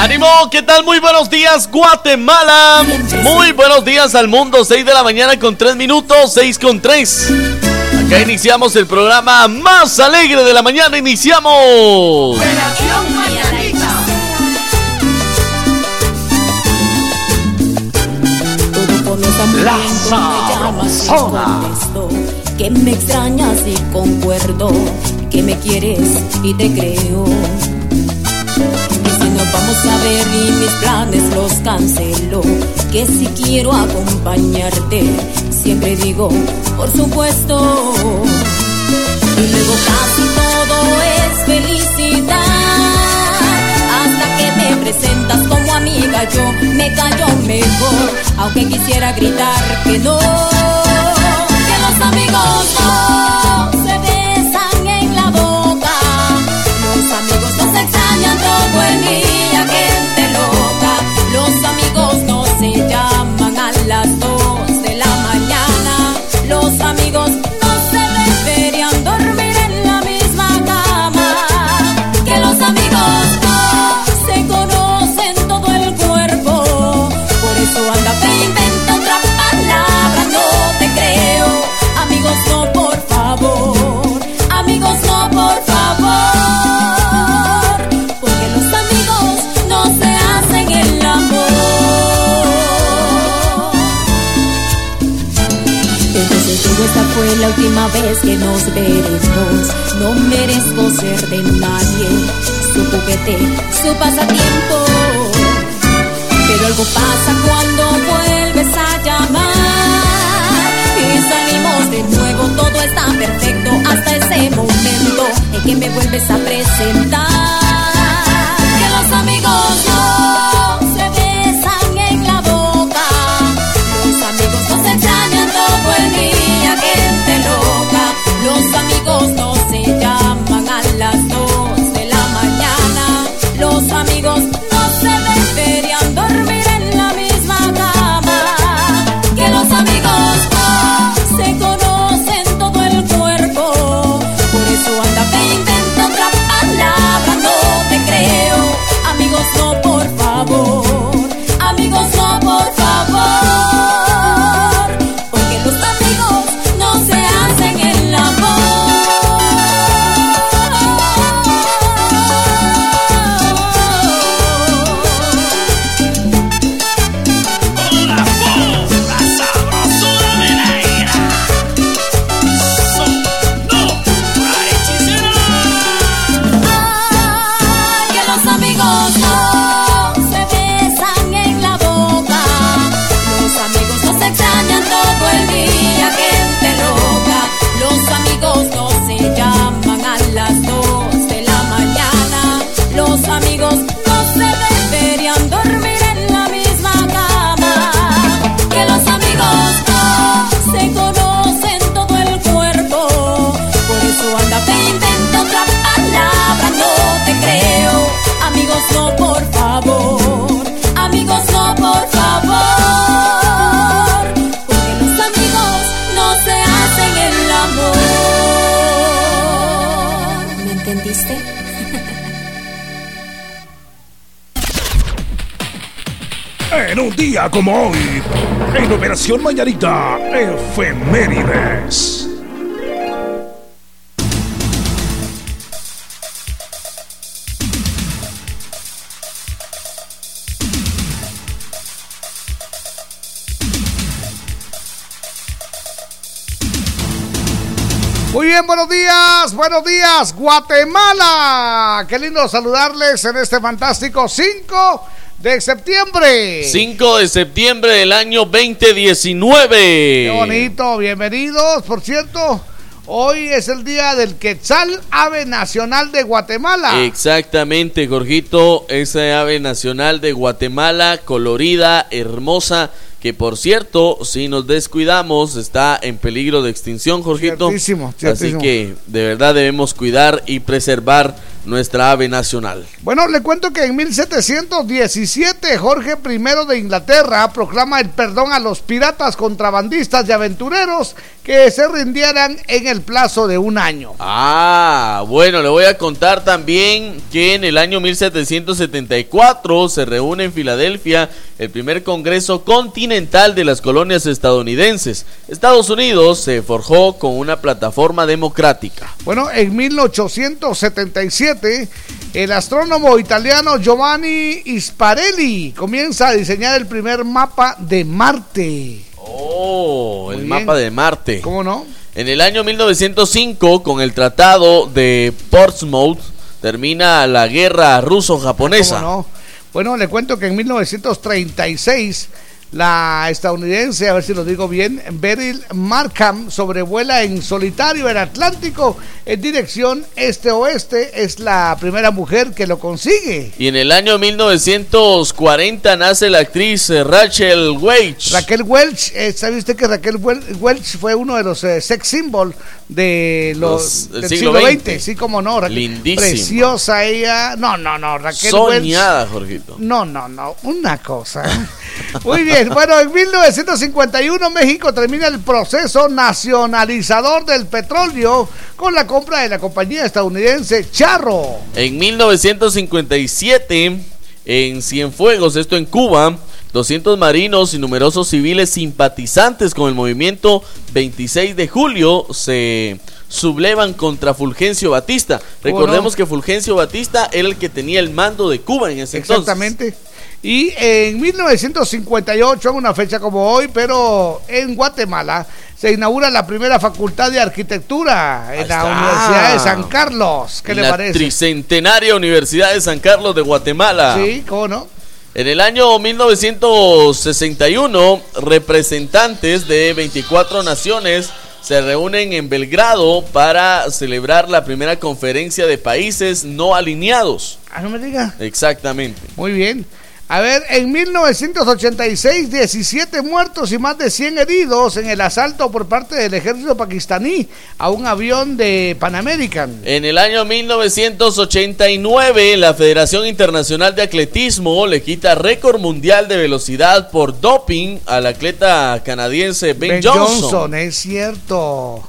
¡Ánimo! ¿Qué tal? Muy buenos días, Guatemala. Muy buenos días al mundo. 6 de la mañana con 3 minutos, 6 con 3. Acá iniciamos el programa más alegre de la mañana. Iniciamos. La Sabrosona. Que me extrañas y concuerdo Que me quieres y te creo vamos a ver y mis planes los cancelo. Que si quiero acompañarte Siempre digo, por supuesto. Y luego casi todo es felicidad. Hasta que me presentas como amiga yo me callo mejor. Aunque quisiera gritar que no que los amigos no fue la última vez que nos veremos. No merezco ser de nadie, su juguete, su pasatiempo. Pero algo pasa cuando vuelves a llamar. Y salimos de nuevo, todo está perfecto hasta ese momento en que me vuelves a presentar. Que los amigos Un día como hoy, en Operación Mañanita, efemérides. Muy bien, buenos días, buenos días, Guatemala. Qué lindo saludarles en este fantástico 5 de septiembre. 5 de septiembre del año 2019. Qué bonito, bienvenidos. Por cierto, hoy es el día del Quetzal, ave nacional de Guatemala. Exactamente, Jorgito, esa ave nacional de Guatemala, colorida, hermosa, que por cierto, si nos descuidamos, está en peligro de extinción, Jorgito. Ciertísimo, Así que de verdad debemos cuidar y preservar nuestra ave nacional. Bueno, le cuento que en 1717 Jorge I de Inglaterra proclama el perdón a los piratas, contrabandistas y aventureros que se rindieran en el plazo de un año. Ah, bueno, le voy a contar también que en el año 1774 se reúne en Filadelfia el primer Congreso Continental de las Colonias estadounidenses. Estados Unidos se forjó con una plataforma democrática. Bueno, en 1877 el astrónomo italiano Giovanni Isparelli comienza a diseñar el primer mapa de Marte. Oh, el mapa de Marte. ¿Cómo no? En el año 1905, con el Tratado de Portsmouth, termina la guerra ruso-japonesa. ¿Cómo no? Bueno, le cuento que en 1936 la estadounidense, a ver si lo digo bien, Beryl Markham sobrevuela en solitario el Atlántico en dirección este-oeste. Es la primera mujer que lo consigue. Y en el año 1940 nace la actriz eh, Rachel Weisz. Raquel Welch, eh, ¿sabe usted que Raquel Wel- Welch fue uno de los eh, sex symbol de los, Los- del siglo siglo XX? XX? Sí, como no. Raquel- Lindísima. Preciosa ella. No, no, no. Raquel Welch. Soñada, Jorgito. No, no, no, una cosa. Muy bien, bueno, en 1951 México termina el proceso nacionalizador del petróleo con la compra de la compañía estadounidense Charro. En 1957, en Cienfuegos, esto en Cuba, 200 marinos y numerosos civiles simpatizantes con el movimiento 26 de julio se sublevan contra Fulgencio Batista. Recordemos no? que Fulgencio Batista era el que tenía el mando de Cuba en ese entonces. Exactamente. Y en 1958, en una fecha como hoy, pero en Guatemala, se inaugura la primera facultad de arquitectura en Ahí la está. Universidad de San Carlos. ¿Qué le la parece? tricentenaria Universidad de San Carlos de Guatemala. Sí, ¿cómo no? En el año 1961, representantes de 24 naciones se reúnen en Belgrado para celebrar la primera conferencia de países no alineados. Ah, no me diga. Exactamente. Muy bien. A ver, en 1986, 17 muertos y más de 100 heridos en el asalto por parte del ejército pakistaní a un avión de Pan American. En el año 1989, la Federación Internacional de Atletismo le quita récord mundial de velocidad por doping al atleta canadiense Ben, Johnson. es cierto.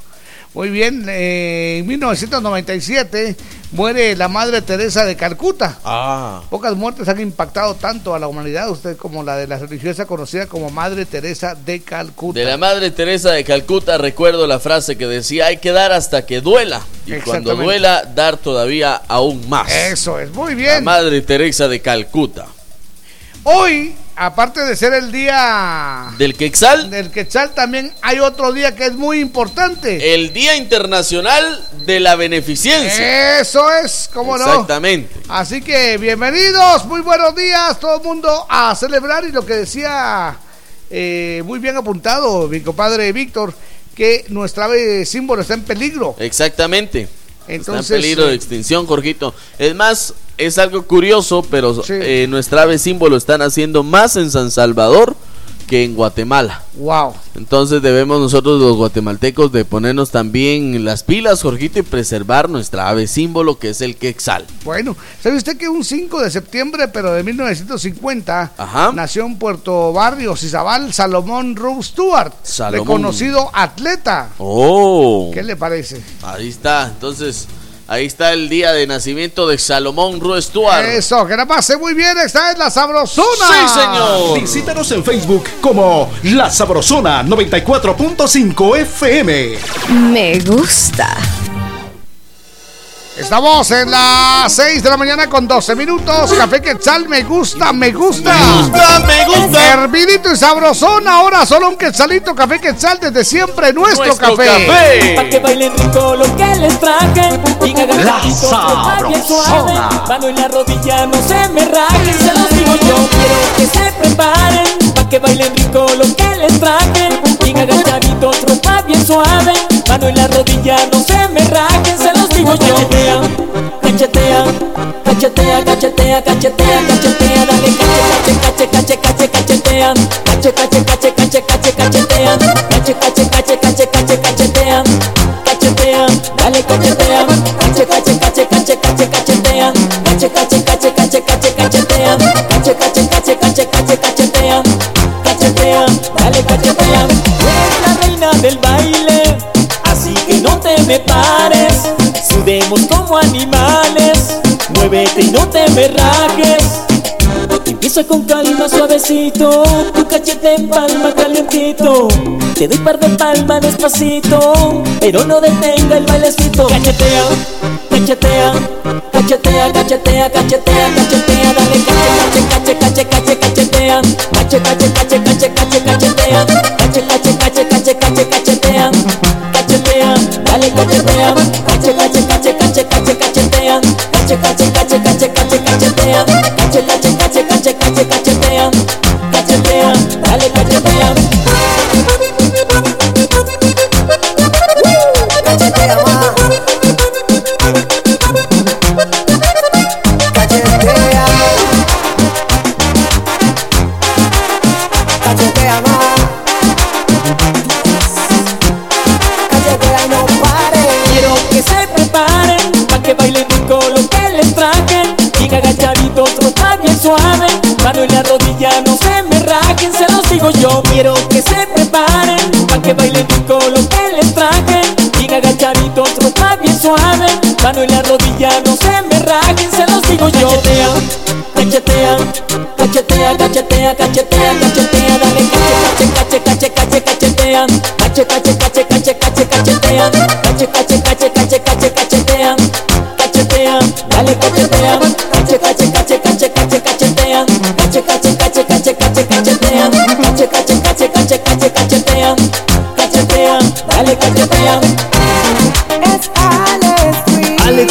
Muy bien, eh, en 1997 muere la Madre Teresa de Calcuta. Ah. Pocas muertes han impactado tanto a la humanidad, usted como la de la religiosa conocida como Madre Teresa de Calcuta. De la Madre Teresa de Calcuta recuerdo la frase que decía hay que dar hasta que duela y cuando duela dar todavía aún más. Eso es, muy La bien. Madre Teresa de Calcuta. Hoy, aparte de ser el día Del Quexal, del Quetzal, también hay otro día que es muy importante. el Día Internacional de la Beneficencia. Eso es, ¿cómo no? Exactamente. Así que bienvenidos, muy buenos días, todo el mundo a celebrar y lo que decía eh, muy bien apuntado mi compadre Víctor, que nuestra símbolo está en peligro. Exactamente. Entonces, Está en peligro de eh, extinción, Jorgito. Es más, es algo curioso, pero Sí. eh, nuestra ave símbolo están haciendo más en San Salvador que en Guatemala. Wow. Entonces debemos nosotros los guatemaltecos de ponernos también las pilas, Jorgito, y preservar nuestra ave símbolo que es el quexal. Bueno, ¿sabe usted que un 5 de septiembre, pero de 1950, Ajá. nació en Puerto Barrios, Izabal, Salomón Rose Stewart, Salomón. reconocido atleta? Oh, ¿Qué le parece? ahí está. Entonces, ahí está el día de nacimiento de Salomón Rue Stuart. Eso, que la pase muy bien, esta es la sabrosona. Sí, señor. Visítanos en Facebook como La Sabrosona 94.5 FM. Me gusta. Estamos en las 6 de la mañana con 12 minutos. Café Quetzal, me gusta, me gusta. Me gusta, me gusta. Hervidito y sabrosón, ahora solo un quetzalito, café quetzal desde siempre, nuestro, Nuestro café. café. Pa' que bailen rico lo que les traje Y hagan La sabrosona. Mano en la rodilla, no se me rajen Se los digo yo, quiero que se preparen Pa' que bailen rico lo que les traje Y hagan chavitos, ropa bien suave Mano en la rodilla, no se me rajen Se los digo yo Cachetea, cachetea, cachetea, cachetea, cachetea, cachetea Dale cache, cache, cache, cache, cache, cachetea cache, cache, cache, cache, cache, cachetean, cache, cache, cache, cache, cache, cachetean, cachetean, dale cachetean, cache, cache, cache, cache, cache, cachetean, cache, cache, cache, cache, cache, cachetean, cache, cache, cache, cache, cache, cachetean, cachetean, eres la reina del baile, así que no te me pares, sudemos como animales, muévete y no te me rajes. Empieza con calma, suavecito Tu cachete en palma, calientito Te doy par de palmas despacito Pero no detenga el bailecito Cachetea, cachetea Cachetea, cachetea, cachetea, cachetea Dale cache, cache, cache, cache, cachetea Cache, cache, cache, cache, cache, cachetea Cache, cache, cache, cache, cache, cachetea Cachetea, dale cachetea Cache, cache, cache, cache, cache, cachetea Cache, cache, cache, cache, cache, cachetea Cache, cache, cache, cache, cache, cachetea Cachetea, dale cachetea Cachetea más. Cachetea. Cachetea más. Cachetea y no pare. Quiero que se preparen Pa' que bailen rico lo que les trajen Diga agachaditos, ropa bien suave En la rodilla, no se me rajen Se los digo yo Quiero que se preparen Pa' que bailen rico lo que les trajen Diga agachaditos, ropa bien suave Mano en la rodilla, no se me rajen Se los digo yo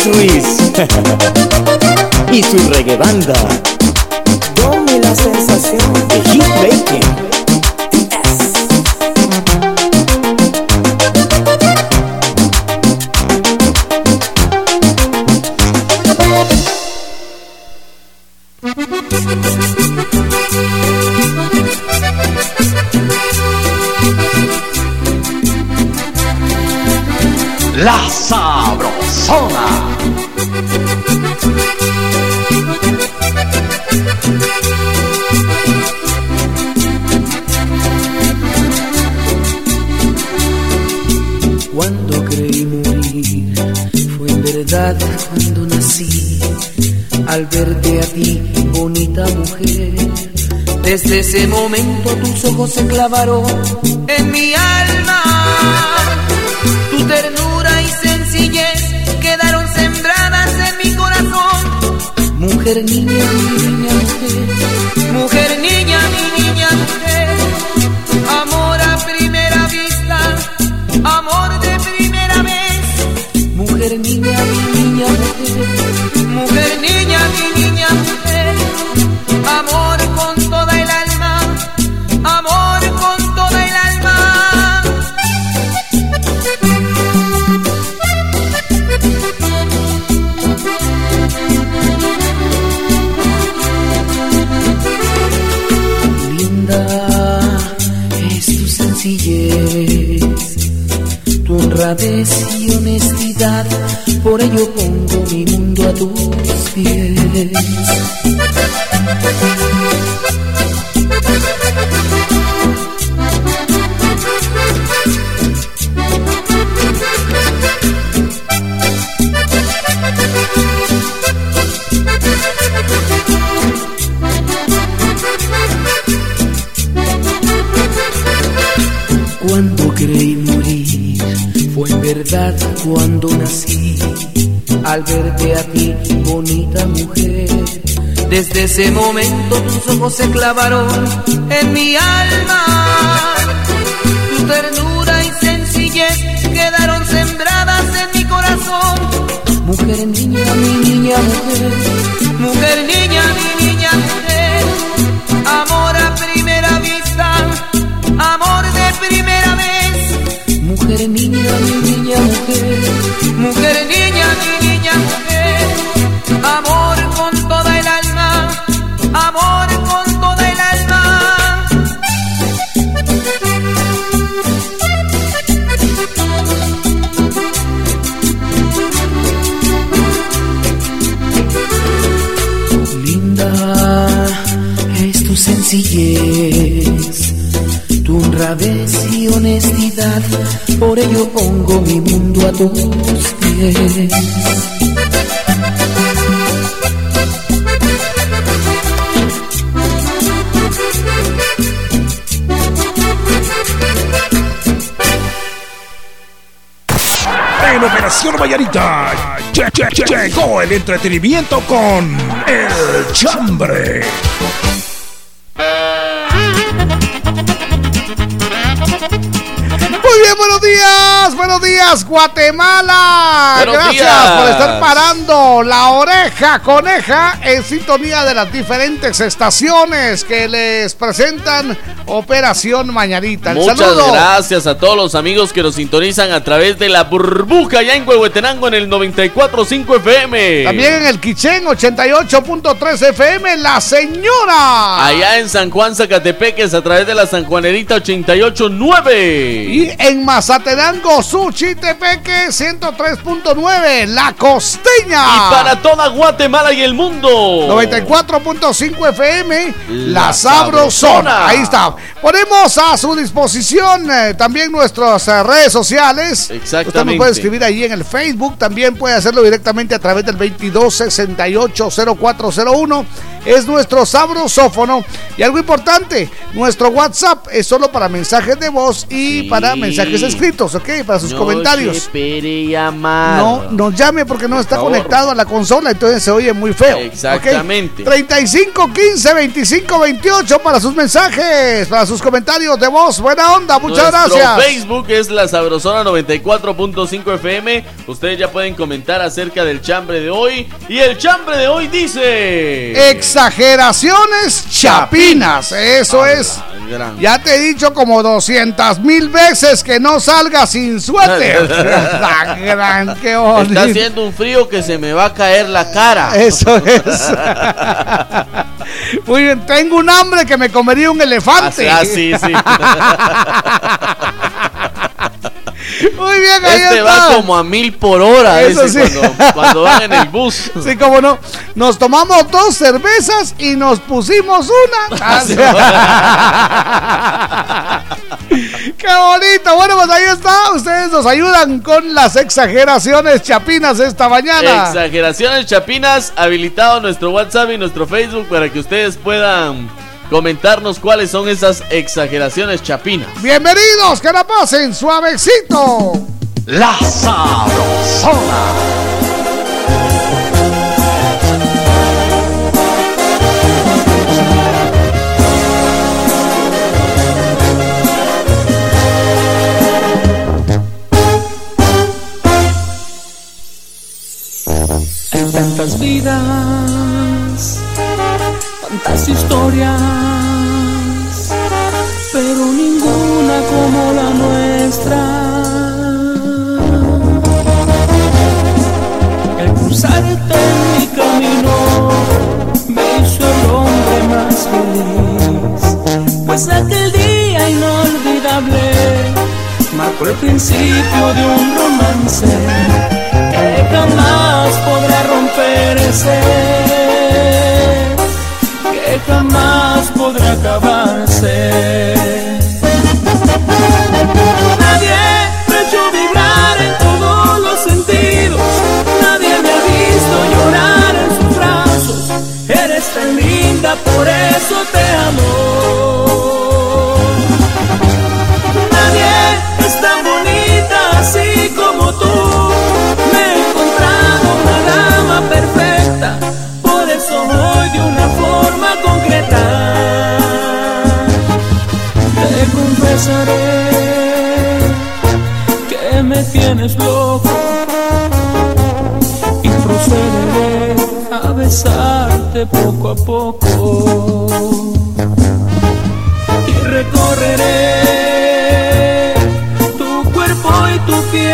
Ruiz. Y su reggae banda desde ese momento tus ojos se clavaron en mi alma. Tu ternura y sencillez quedaron sembradas en mi corazón. Mujer, niña, se clavaron en mi alma. El entretenimiento con El Chambre. Muy bien, buenos días, buenos días, Guatemala. Buenos Gracias días. por estar parando la oreja coneja en sintonía de las diferentes estaciones que les presentan Operación Mañanita. El Muchas saludo. gracias a todos los amigos que nos sintonizan a través de la burbuja ya en Huehuetenango en el 94.5 FM. También en el Quichén 88.3 FM, La Señora. Allá en San Juan Zacatepeques a través de la Sanjuanerita 88.9. Y en Mazatenango, Suchitepeque 103.9, La Costeña. Y para toda Guatemala y el mundo. 94.5 FM, La, La Sabrosona. Sabrosona. Ahí está. Ponemos a su disposición eh, también nuestras eh, redes sociales. Usted nos Exactamente. puede escribir ahí en el Facebook, también puede hacerlo directamente a través del 22680401. Es nuestro sabrosófono. Y algo importante, nuestro WhatsApp es solo para mensajes de voz y Sí. para mensajes escritos, ¿ok? Para sus No comentarios. se. No nos llame porque no está favor. conectado a la consola, entonces se oye muy feo. Exactamente. ¿ok? 35 15 25 28 para sus mensajes, para sus comentarios de voz. Buena onda, muchas Nuestro gracias. Facebook es la Sabrosona 94.5 FM. Ustedes ya pueden comentar acerca del chambre de hoy. Y el chambre de hoy dice. Exageraciones chapinas, eso Ah, es. Ya te he dicho como 200 mil veces que no salga sin suéter. la gran, qué. Está haciendo un frío que se me va a caer la cara. Eso es. Muy bien, tengo un hambre que me comería un elefante. Ah, sí, sí. Muy bien, ahí Este está. va como a mil por hora. Eso ese, sí. cuando, cuando van en el bus. Sí, como no. Nos tomamos dos cervezas y nos pusimos una. Qué bonito. Bueno, pues ahí está. Ustedes nos ayudan con las exageraciones chapinas esta mañana. Exageraciones Chapinas, habilitado nuestro WhatsApp y nuestro Facebook para que ustedes puedan comentarnos cuáles son esas exageraciones chapinas. Bienvenidos, que la pasen suavecito. La Sabrosona. Hay tantas vidas, tantas historias, pero ninguna como la nuestra. El cruzarte en mi camino me hizo el hombre más feliz, pues aquel día inolvidable marcó el principio de un romance que jamás podrá romperse, jamás podrá acabarse. Nadie me ha hecho vibrar en todos los sentidos, nadie me ha visto llorar en sus brazos. Eres tan linda, por eso te amo. Tienes loco y procederé a besarte poco a poco y recorreré tu cuerpo y tu piel.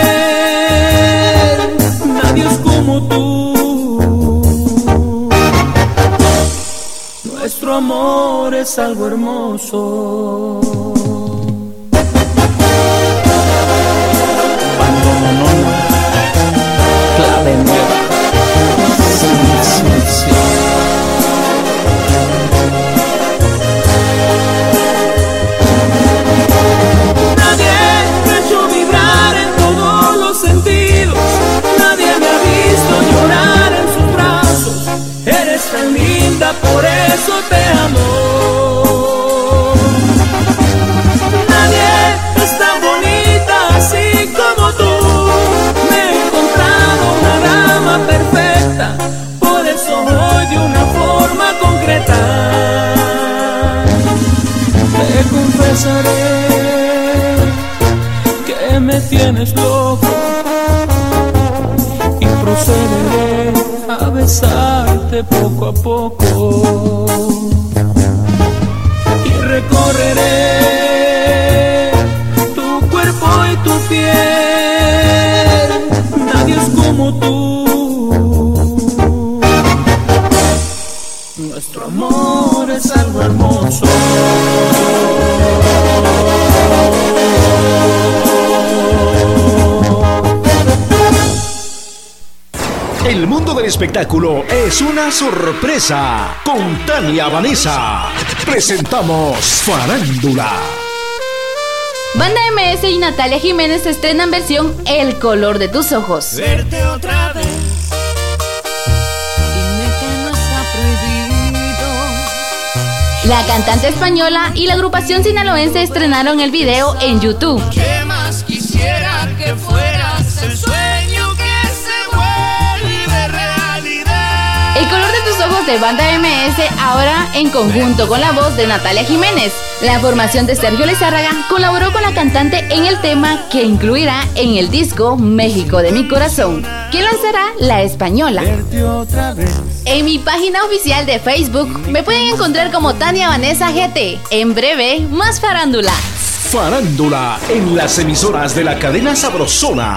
Nadie es como tú. Nuestro amor es algo hermoso. por eso te amo. Nadie es tan bonita así como tú. Me he encontrado una dama perfecta, por eso hoy de una forma concreta. Te confesaré que me tienes loco y procederé a besar besarte poco a poco y recorreré tu cuerpo y tu piel. Nadie es como tú. Nuestro amor es algo hermoso. Espectáculo es una sorpresa. Con Tania Vanessa presentamos Farándula. Banda MS y Natalia Jiménez estrenan versión El color de tus ojos. Verte otra vez. Dime que no está prohibido. La cantante española y la agrupación sinaloense estrenaron el video en YouTube. De Banda MS ahora en conjunto con la voz de Natalia Jiménez. La formación de Sergio Lizárraga colaboró con la cantante en el tema que incluirá en el disco México de mi corazón, que lanzará la española. En mi página oficial de Facebook me pueden encontrar como Tania Vanessa GT. En breve, más farándula. Farándula en las emisoras de la cadena Sabrosona.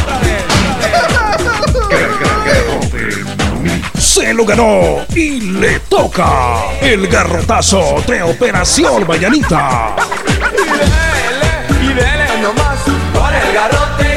Se lo ganó y le toca el garrotazo de Operación Mañanita. Y dele, y nomás el garrote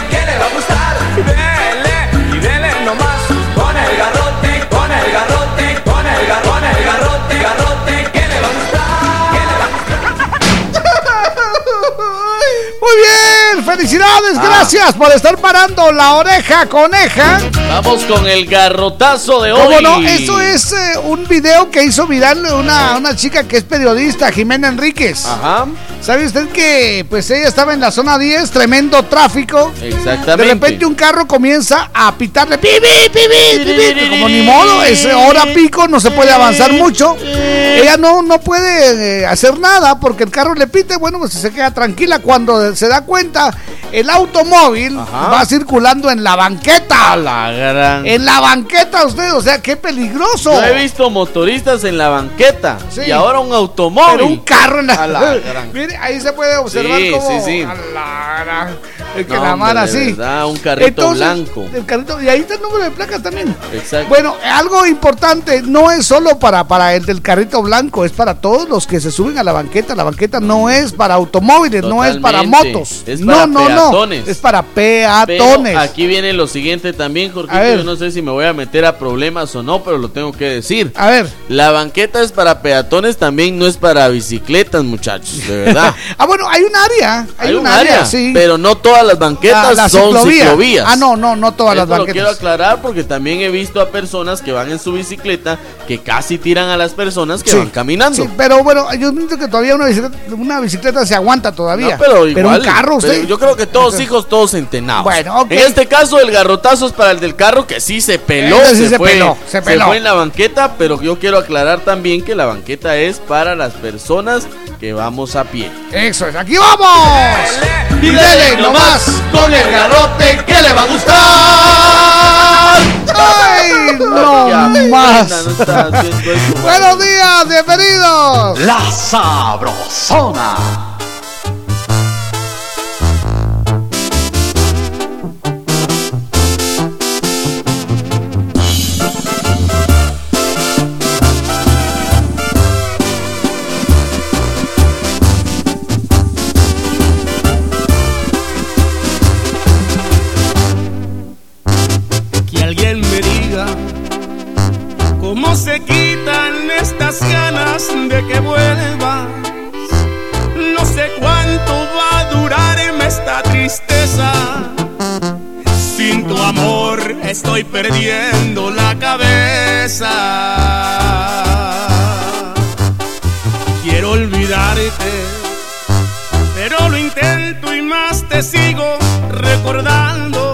felicidades, gracias por estar parando la oreja coneja. Vamos con el garrotazo de hoy. ¿Cómo no? Eso es eh, un video que hizo viral una, una chica que es periodista, Jimena Enríquez. Ajá, ¿Sabe usted que pues ella estaba en la zona 10, tremendo tráfico? exactamente. De repente un carro comienza a pitarle pi, como ni modo, es hora pico, no se puede avanzar mucho. Ella no, no puede eh, hacer nada porque el carro le pite, bueno, pues se queda tranquila cuando se da cuenta, el automóvil Ajá. va circulando en la banqueta. A la gran. En la banqueta usted, o sea, qué peligroso. Yo he visto motoristas en la banqueta Sí. y ahora un automóvil. Pero un carro en la... A la gran. Mire, ahí se puede observar Sí, cómo... sí, sí. a la gran, Es que No, la de así. verdad, un carrito blanco. El carrito, y ahí está el número de placa también. Exacto. Bueno, algo importante, no es solo para, para el del carrito blanco, es para todos los que se suben a la banqueta. La banqueta no es para automóviles, no es para motos. Es no, para no, peatones. no. Es para Pero peatones. aquí viene lo siguiente también, Jorge. Yo no sé si me voy a meter a problemas o no, pero lo tengo que decir. A ver. La banqueta es para peatones, también no es para bicicletas, muchachos, de verdad. ah, bueno, hay un área. Hay, un, área, sí. pero no todas las banquetas La- la son ciclovía. ciclovías. Ah, no, no, no todas las Esto lo banquetas. quiero aclarar porque también he visto a personas que van en su bicicleta que casi tiran a las personas que Sí, van caminando. Sí, pero bueno, yo pienso que todavía una bicicleta, una bicicleta se aguanta todavía. No, pero igual. un carro, pero usted. yo creo que todos hijos, todos centenados. Bueno, ok. En este caso, el garrotazo es para el del carro que sí se peló. Sí se, se fue, peló, se peló. fue en la banqueta, pero yo quiero aclarar también que la banqueta es para las personas que vamos a pie. Eso es, aquí vamos. Y dele nomás con el garrote que le va a gustar. Ay, no más. eso. Buenos días, bienvenidos. La Sabrosona. Cómo se quitan estas estas ganas de que vuelvas. No sé cuánto va a durarme esta tristeza. Sin tu amor estoy perdiendo la cabeza. Quiero olvidarte, pero lo intento y más te sigo recordando.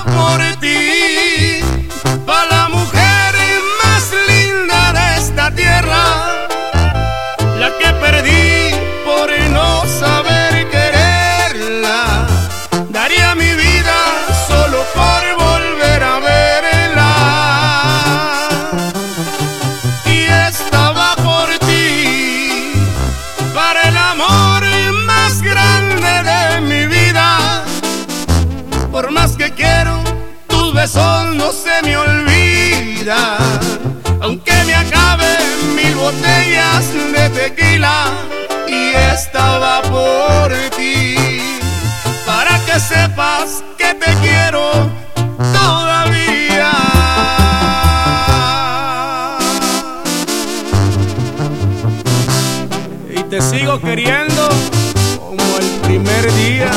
botellas de tequila, y estaba por ti para que sepas que te quiero todavía. Y te sigo queriendo como el primer día.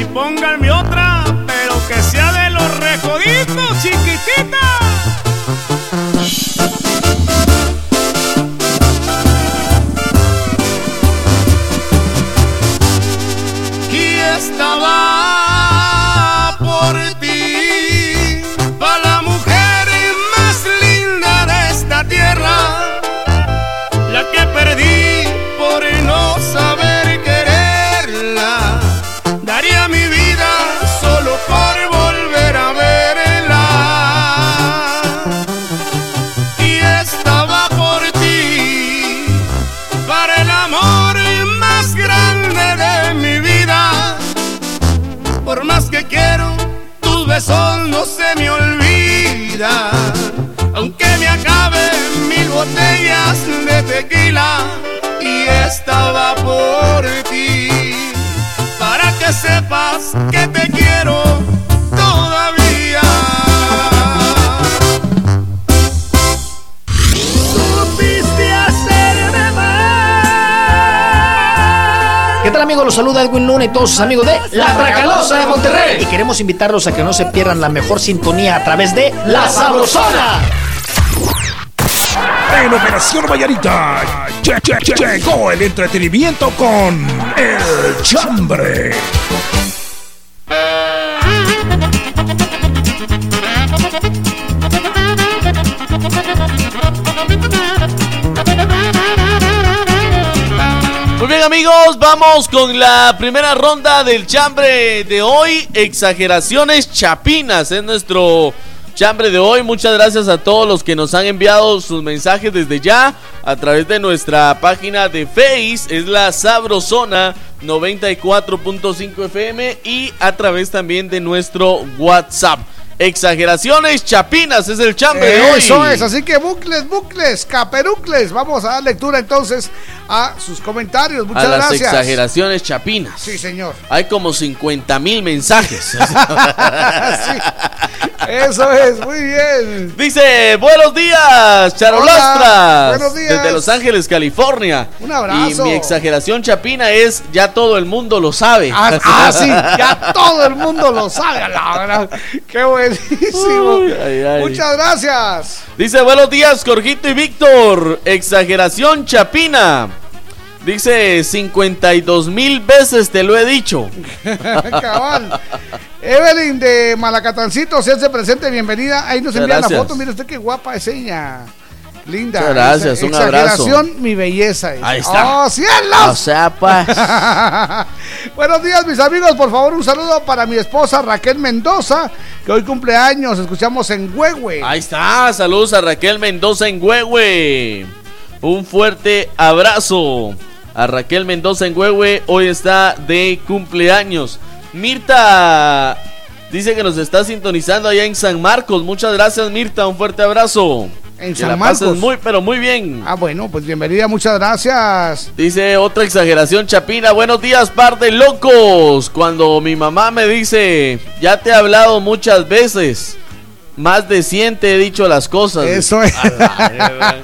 Y pónganme otra, pero que sea de los recoditos, chiquitita. Botellas de tequila, y estaba por ti. Para que sepas que te quiero todavía. Supiste hacerme mal. ¿Qué tal amigos? Los saluda Edwin Luna y todos sus amigos de La Tracalosa de Monterrey. Y queremos invitarlos a que no se pierdan la mejor sintonía a través de La Sabrosona. En Operación Vallarita lle- lle- lle- llegó el entretenimiento con El Chambre. Muy bien amigos, vamos con la primera ronda del chambre de hoy. Exageraciones chapinas es nuestro chambre de hoy. Muchas gracias a todos los que nos han enviado sus mensajes desde ya a través de nuestra página de Face. Es la Sabrosona 94.5 FM y a través también de nuestro WhatsApp. Exageraciones chapinas es el chambre de hoy. Eso es, así que bucles, bucles, caperucles. Vamos a dar lectura entonces a sus comentarios. Muchas a las gracias. exageraciones chapinas. Sí, señor. Hay como 50 mil mensajes. Eso es, muy bien. Dice, buenos días, Charolastras. Hola, buenos días. Desde Los Ángeles, California. Un abrazo. Y mi exageración chapina es, ya todo el mundo lo sabe. Ah, ah, sí, ya todo el mundo lo sabe, la verdad. Qué buenísimo. Uy, ay, ay. Muchas gracias. Dice, buenos días, Jorgito y Víctor. Exageración chapina. Dice, 52 mil veces te lo he dicho. Cabal. Evelyn de Malacatancito, se hace presente, bienvenida. Ahí nos Muchas envía la foto. Mire usted qué guapa es ella. Linda. Muchas gracias, un abrazo. Mi belleza. Ahí está. ¡Oh, cielos! O sea, pues. Buenos días, mis amigos. Por favor, un saludo para mi esposa Raquel Mendoza, que hoy cumple años. Escuchamos en Huehue. Ahí está, saludos a Raquel Mendoza en Huehue. Un fuerte abrazo a Raquel Mendoza en Huehue. Hoy está de cumpleaños. Mirta dice que nos está sintonizando allá en San Marcos. Muchas gracias, Mirta. Un fuerte abrazo. En que San la Marcos. muy, pero muy bien. Ah, bueno, pues bienvenida, muchas gracias. Dice otra exageración chapina. Buenos días, par de locos. Cuando mi mamá me dice, ya te he hablado muchas veces. Más de 100 te he dicho las cosas. Eso es. A.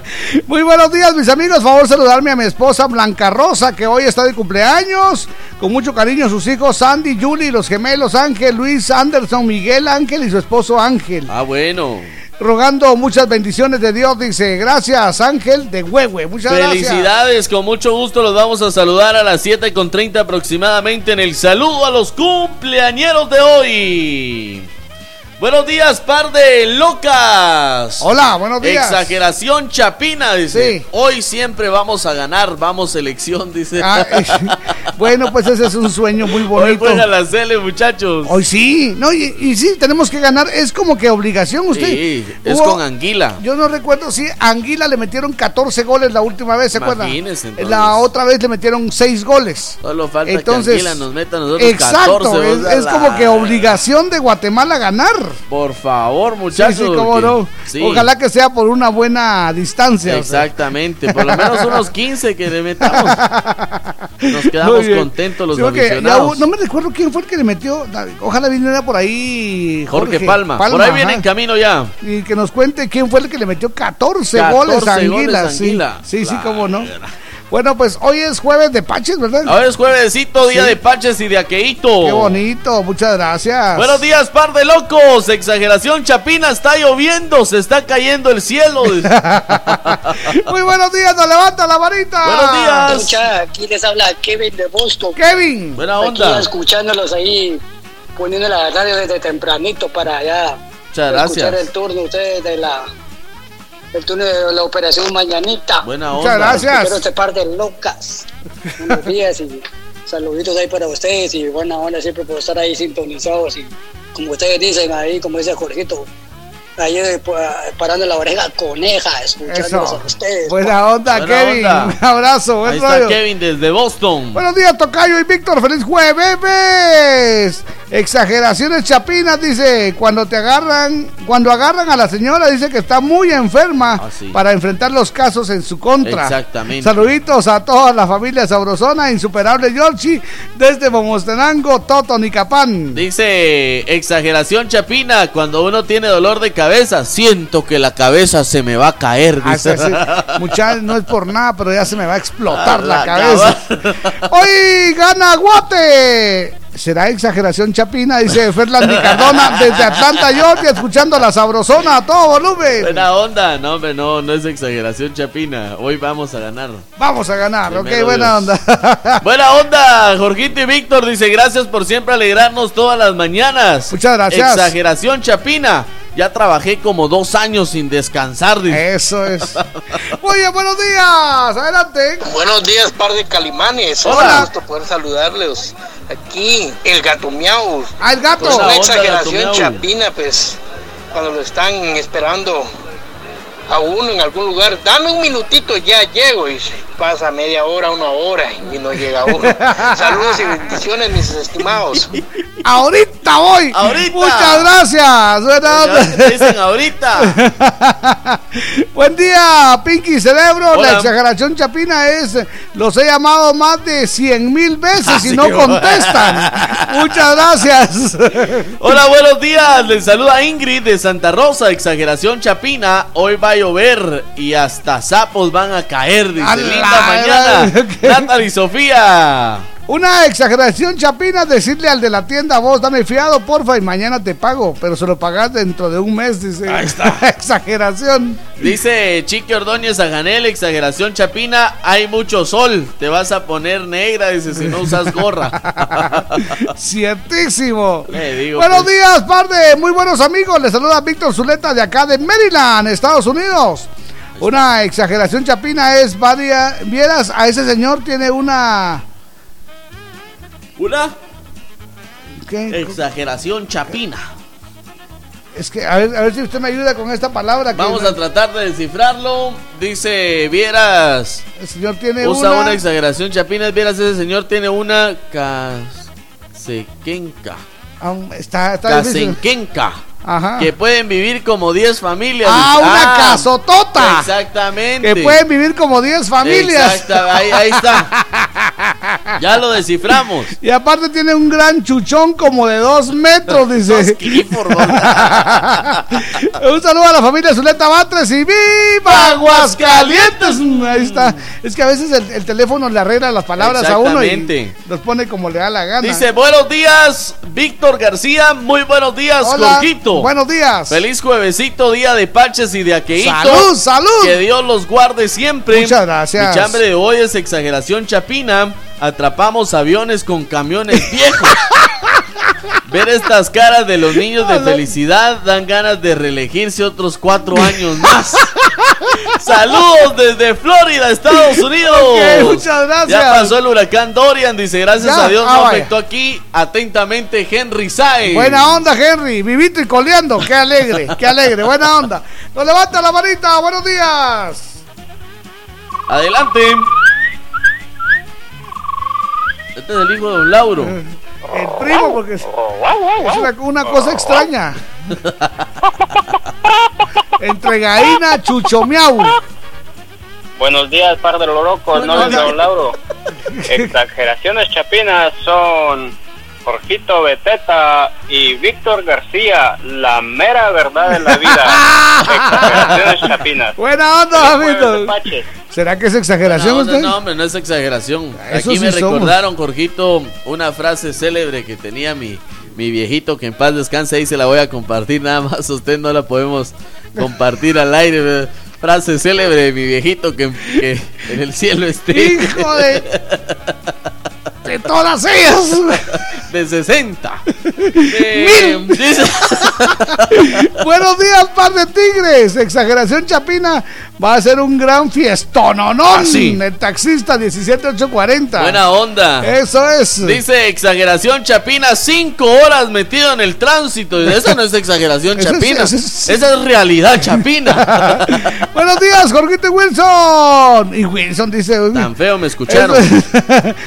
Muy buenos días, mis amigos. Favor saludarme a mi esposa Blanca Rosa, que hoy está de cumpleaños. Con mucho cariño, sus hijos Sandy, Julie, los gemelos Ángel, Luis, Anderson, Miguel Ángel y su esposo Ángel. Ah, bueno. Rogando muchas bendiciones de Dios, dice. Gracias, Ángel de Huehue. Muchas gracias. Felicidades, con mucho gusto los vamos a saludar a las 7 con 30 aproximadamente en el saludo a los cumpleañeros de hoy. Buenos días, par de locas. Hola, buenos días. Exageración chapina, dice. Sí. Hoy siempre vamos a ganar, vamos selección, dice. Ah, eh, bueno, pues ese es un sueño muy Hoy bonito. juega la Cele, muchachos. Hoy sí, no, y, y sí, tenemos que ganar. Es como que obligación usted. Sí, es Hubo- con Anguila. Yo no recuerdo si Anguila le metieron 14 goles la última vez, ¿se acuerdan? Entonces. La otra vez le metieron 6 goles. Solo falta Entonces, que Anguila nos meta a nosotros Exacto, 14. es, la- como que obligación de Guatemala ganar. Por favor, Sí, muchachos. sí, cómo que- no. sí. Ojalá que sea por una buena distancia. o sea. Exactamente, por lo menos unos 15 que le metamos. Nos quedamos contentos los Sí, aficionados. no me recuerdo quién fue el que le metió. Ojalá viniera por ahí Jorge, Palma. Por ahí viene en camino ya. Y que nos cuente quién fue el que le metió 14, 14 goles a Anguila. sí. Sí, sí, cómo no. Bueno, pues hoy es jueves de Paches, ¿verdad? Ahora es juevesito, día Sí. de Paches y de Aqueito. Qué bonito, muchas gracias. Buenos días, par de locos. Exageración chapina, está lloviendo, se está cayendo el cielo. Muy buenos días, nos levanta la varita. Buenos días. Escucha, aquí les habla Kevin de Boston. Kevin. Buena Aquí onda. escuchándolos ahí, poniendo la radio desde tempranito para allá. Muchas Escuchar gracias. el turno ustedes de la el turno de la operación mañanita. Buena Muchas onda. gracias. Quiero este par de locas. Buenos días y saluditos ahí para ustedes y buena onda siempre por estar ahí sintonizados y como ustedes dicen ahí, como dice Jorgito, ahí eh, pa- parando la oreja coneja, escuchándolos Eso. a ustedes. Buena onda, Buena Kevin. onda. Un abrazo, buen Ahí está. Kevin desde Boston. Buenos días, Tocayo y Víctor. Feliz jueves. Exageraciones chapinas, dice. Cuando te agarran, cuando agarran a la señora, dice que está muy enferma Ah, sí. para enfrentar los casos en su contra. Exactamente. Saluditos a toda la familia sabrosona, insuperable Yorchi, desde Momostenango, Toto, Nicapán. Dice, exageración chapina, cuando uno tiene dolor de cabeza, siento que la cabeza se me va a caer. Ah, dice. sí, sí. Mucha- no es por nada, pero ya se me va a explotar A la, cabeza. cabeza. Hoy gana Guate. ¿Será exageración chapina? Dice Ferland Cardona desde Atlanta, Georgia, escuchando la sabrosona a todo volumen. Buena onda, no hombre, no, no es exageración chapina, hoy vamos a ganar. Vamos a ganar, ok, buena Dios. onda. Buena onda, Jorgito y Víctor dice gracias por siempre alegrarnos todas las mañanas. Muchas gracias. Exageración chapina, ya trabajé como dos años sin descansar. dice. Eso es. Muy bien, buenos días. Adelante. Buenos días, par de calimanes. Hola. Un gusto poder saludarles. Aquí, el gato miau. Ah, el gato. Pues una exageración chapina, pues, cuando lo están esperando a uno en algún lugar. Dame un minutito, ya llego. Y pasa media hora, una hora y no llega uno. Saludos y bendiciones, mis estimados. Ahorita voy. Ahorita. Muchas gracias. Onda. dicen ahorita. Buen día, Pinky Cerebro. Hola. La exageración chapina es, los he llamado más de 100 mil veces y Así no contestan. Muchas gracias. Hola, buenos días. Les saluda Ingrid de Santa Rosa. Exageración chapina. Hoy va a llover y hasta sapos van a caer. Dice linda mañana. Natalie Sofía. Una exageración chapina decirle al de la tienda, vos dame fiado, porfa, y mañana te pago, pero se lo pagas dentro de un mes, dice. Ahí está. exageración. Dice Chiqui Ordóñez a Janel, exageración chapina, hay mucho sol, te vas a poner negra, dice, si no usas gorra. Ciertísimo. Le digo, Buenos pues. días, par de muy buenos amigos. Les saluda Víctor Zuleta de acá de Maryland, Estados Unidos. Una exageración chapina es, varia, vieras, a ese señor tiene una... Una ¿qué? exageración chapina. Es que, a ver, a ver si usted me ayuda con esta palabra. que Vamos a tratar de descifrarlo. Dice, vieras, El señor tiene usa una... una exageración chapina, vieras, ese señor tiene una casequenca. Ah, está, está difícil. Ajá. que pueden vivir como 10 familias. Ah, una casotota. Exactamente. Que pueden vivir como 10 familias. Ahí, ahí está. Ya lo desciframos. Y aparte tiene un gran chuchón como de dos metros, dice. un saludo a la familia Zuleta Batres y ¡Viva Aguascalientes! Ahí está. Es que a veces el, el teléfono le arregla las palabras a uno y los pone como le da la gana. Dice, buenos días, Víctor García. Muy buenos días, Hola, Buenos días. Feliz juevesito, día de Paches y de Aqueíto. ¡Salud, salud! Que Dios los guarde siempre. Muchas gracias. Mi chambre de hoy es exageración chapina. Atrapamos aviones con camiones viejos. Ver estas caras de los niños de felicidad dan ganas de reelegirse otros cuatro años más. Saludos desde Florida, Estados Unidos. Muchas gracias. Ya pasó el huracán Dorian, dice gracias Ya, a Dios ah, no afectó aquí. Atentamente, Henry Saez. Buena onda, Henry. Vivito y coleando. Qué alegre, qué alegre. Buena onda. Nos levanta la manita. Buenos días. Adelante. Este es el hijo de Don Lauro. El primo, porque es, es una, una cosa extraña. Entre gallina, chucho miau. Buenos días, par de los locos, no Buenos de Don. Lauro. Exageraciones chapinas son Jorgito Beteta y Víctor García, la mera verdad de la vida. Exageraciones chapinas. Buena onda, Feliz ¿Será que es exageración No, no, usted? no, hombre, no es exageración. Eso Aquí me somos. recordaron, Jorgito, una frase célebre que tenía mi, mi viejito, que en paz descanse, ahí se la voy a compartir, nada más usted no la podemos compartir al aire. Frase célebre de mi viejito, que, que en el cielo esté. Hijo de. De todas ellas. De 60. De- Mil. dice- Buenos días, par de tigres. Exageración Chapina va a ser un gran fiestón. ¿o no? Ah, sí. El taxista 17840. Buena onda. Eso es. Dice exageración Chapina, cinco horas metido en el tránsito. Esa no es exageración Eso es- Chapina. eso es- Esa es realidad Chapina. Buenos días, Jorgito Wilson. Y Wilson dice. Tan feo me escucharon. es-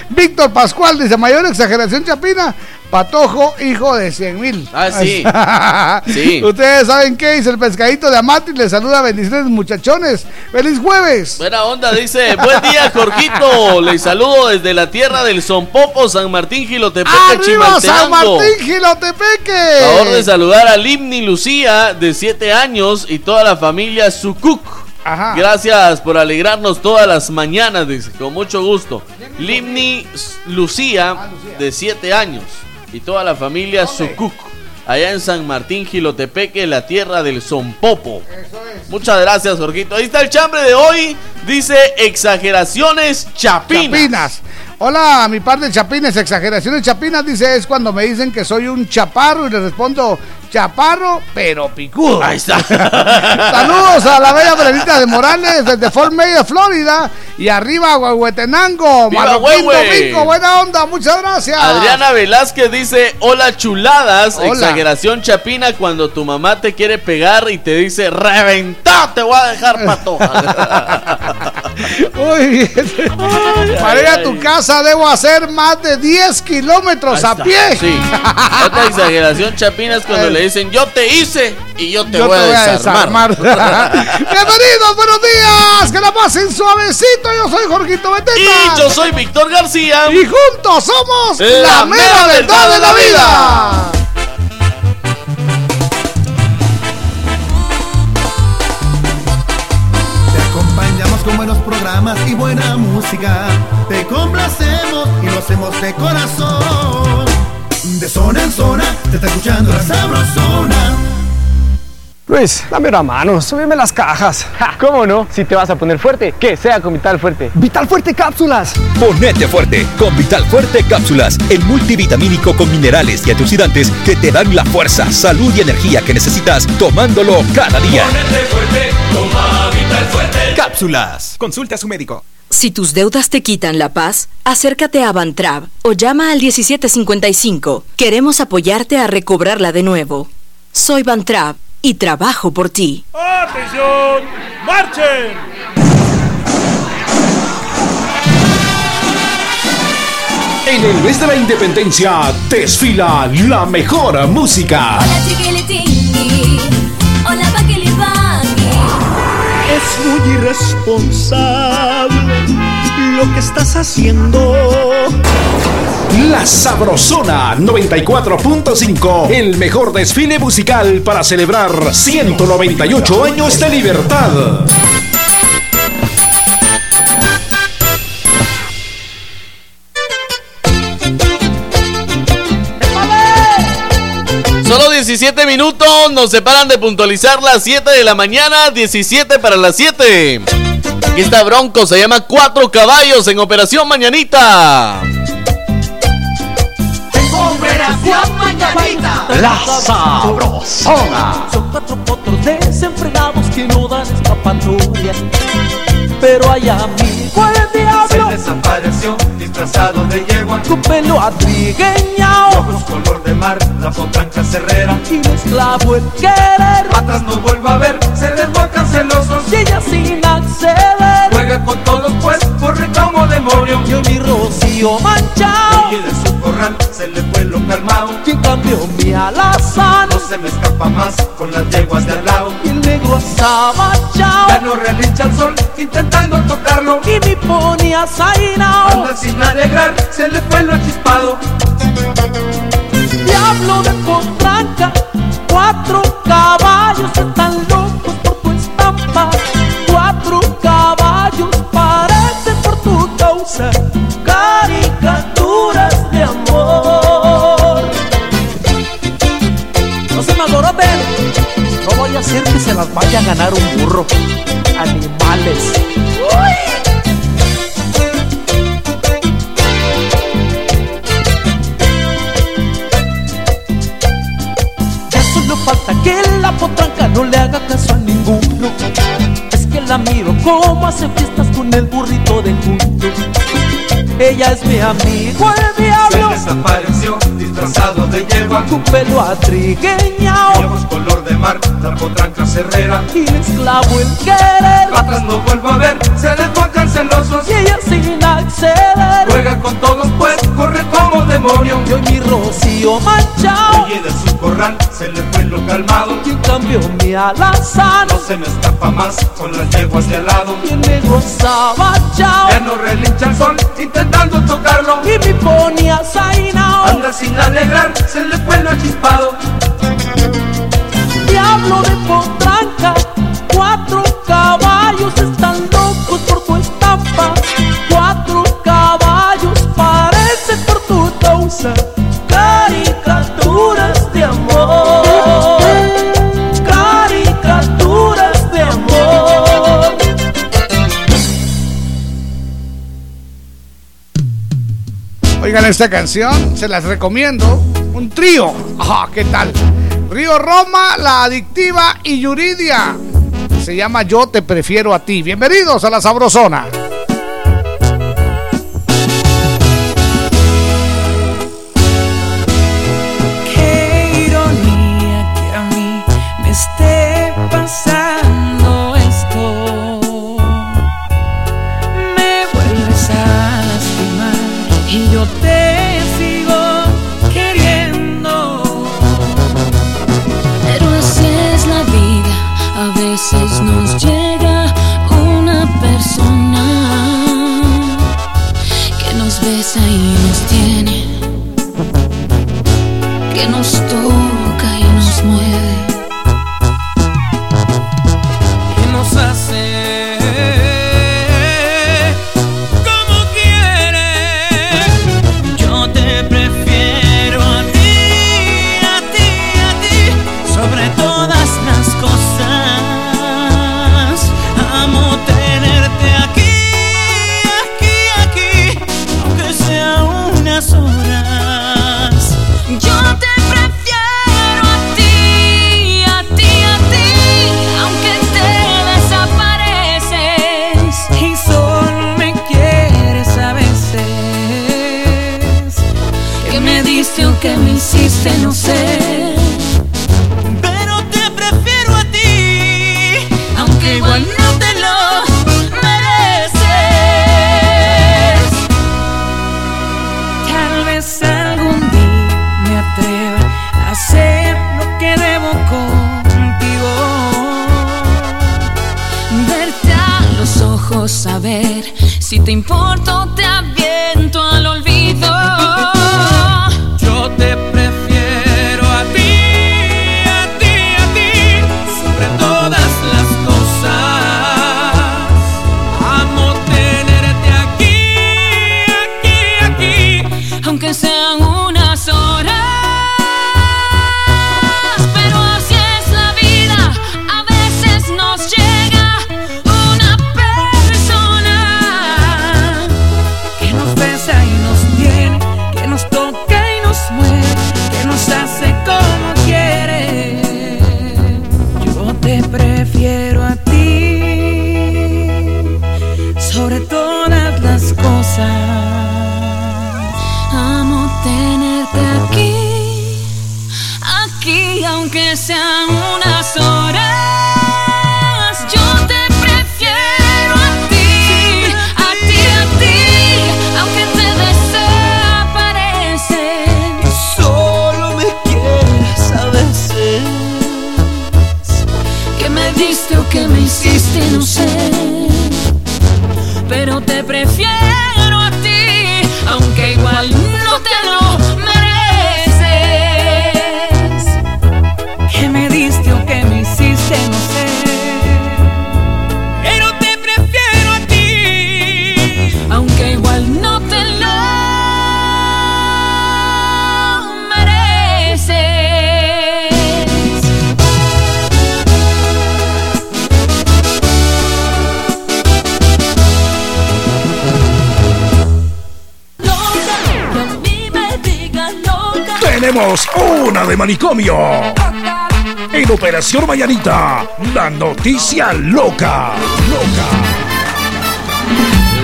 Víctor Pascual dice: Mayor exageración Chapina. Patojo, hijo de 100 mil. Ah, sí. Sí. Ustedes saben qué dice el pescadito de Amati. Les saluda bendiciones, muchachones. ¡Feliz jueves! Buena onda, dice. Buen día, Jorgito. Les saludo desde la tierra del Sonpopo, San Martín, Gilotepeque, ¡Arriba San Chimaltenango. Martín, Gilotepeque! Favor de saludar a Limni Lucía, de 7 años, y toda la familia Sukuk. Ajá. Gracias por alegrarnos todas las mañanas, dice, con mucho gusto. Limni S- Lucía, de 7 años, y toda la familia Sukuk, allá en San Martín, Gilotepeque, la tierra del Sonpopo. Muchas gracias, Jorgito. Ahí está el chambre de hoy. Dice exageraciones chapinas. Chapinas. Hola, mi par de chapines, exageraciones chapinas, dice, es cuando me dicen que soy un chaparro y le respondo, chaparro, pero picudo. Ahí está. Saludos a la bella Brenita de Morales desde Fort Mayo, Florida. Y arriba, Huehuetenango. Domingo, buena onda, muchas gracias. Adriana Velázquez dice, hola chuladas, Hola. exageración chapina cuando tu mamá te quiere pegar y te dice, reventá, te voy a dejar patoja. Uy, para ir a tu ay. Casa debo hacer más de 10 kilómetros a pie. Sí. Otra exageración chapina es cuando le dicen, yo te hice y yo te, Yo voy, te voy a desarmar. Bienvenidos, buenos días. Que la pasen suavecito. Yo soy Jorgito Beteta. y yo soy Víctor García. Y juntos somos la, La mera mera verdad de la vida. Con buenos programas y buena música. Te complacemos y lo hacemos de corazón. De zona en zona, te está escuchando la sabrosona. Luis, dame una mano, súbeme las cajas. ¿Cómo no? Si te vas a poner fuerte, que sea con Vital Fuerte. ¡Vital Fuerte Cápsulas! Ponete fuerte con Vital Fuerte Cápsulas, el multivitamínico con minerales y antioxidantes que te dan la fuerza, salud y energía que necesitas tomándolo cada día. fuerte, toma Fuerte. Cápsulas. Consulte a su médico. Si tus deudas te quitan la paz, acércate a Bantrab o llama al 1755. Queremos apoyarte a recobrarla de nuevo. Soy Bantrab y trabajo por ti. ¡Atención! ¡Marchen! En el mes de la independencia desfila la mejor música. Hola chiquilitingui, hola. Es muy irresponsable lo que estás haciendo. La Sabrosona 94.5, el mejor desfile musical para celebrar 198 años de libertad. 17 minutos nos separan de puntualizar las 7 de la mañana, 17 para las 7. Aquí está Bronco, se llama Cuatro Caballos en Operación Mañanita. Operación Mañanita. La Sabrosona. Son cuatro potros desenfrenados que no dan escapatoria. Pero hay amigo el diablo. Se disfrazado de yegua. Su pelo atrigueñao. Ojos color de mar, la potranca cerrera. Y me esclavo el querer. Atrás no vuelvo a ver, se desbocan celosos. Y ella sin acceder. Juega con todos pues, corre como demonio. Yo mi rocío manchao. Y de su corral se le fue lo calmado. Quien cambió mi alazán. No se me escapa más con las yeguas de al lado. Y el negro azabachao. Ya no relincha el sol intentando tocarlo. Y mi pony azainao. Anda sin alegrar, se le fue lo chispado. Diablo de potranca, cuatro caballos están locos hacer que se las vaya a ganar un burro. Animales. Solo falta que la potranca no le haga caso a ninguno. Es que la miro como hace fiestas con el burrito de junto. Ella es mi amigo el diablo. Se desapareció disfrazado de yegua. Su pelo atrigueñao. Ojos color de mar, la potranca cerrera. Y le esclavo el querer. Atrás no vuelvo a ver, se desbocan celosos. Y ella sin acceder. Juega con todos pues, corre como demonio. Yo y mi rocío manchao. Oye de su corral, se le fue lo calmado. Y en cambio mi alazán. No se me escapa más con las yeguas de al lado. Y el negro sabachao. Ya no relincha el sol, intentando tocarlo. Y mi pony azainao. Anda sin alegrar, se le fue lo chispado. Diablo de potranca, cuatro caballos están locos por tu estampa. Cuatro caballos parecen por tu causa Oigan esta canción, se las recomiendo. Un trío. Ajá, ¿qué tal? Río Roma, La Adictiva y Yuridia. Se llama Yo te prefiero a ti. Bienvenidos a la Sabrosona. Operación Mañanita, la noticia loca.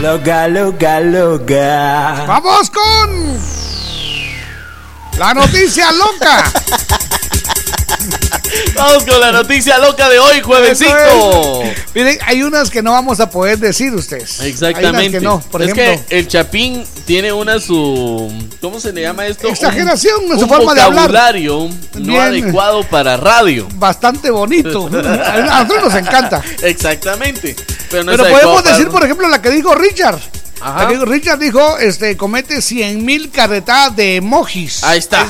Loca, loca, loca. Vamos con la noticia loca. Vamos con la noticia loca de hoy, juevesito. Es. Miren, hay unas que no vamos a poder decir ustedes. Hay Exactamente. unas que no, por es ejemplo. que el Chapín tiene una su. ¿Cómo se le llama esto? Exageración Un- su un forma de hablar. vocabulario no Bien. adecuado para radio. Bastante bonito. A nosotros nos encanta. Exactamente. Pero, no Pero podemos decir, por ejemplo, la que dijo Richard. Ajá. Richard dijo, este, comete 100 mil carretadas de emojis. Ahí está.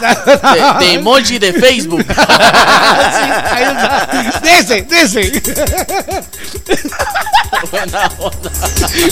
De, de emoji de Facebook. Ahí está. De ese, de ese. Buena onda.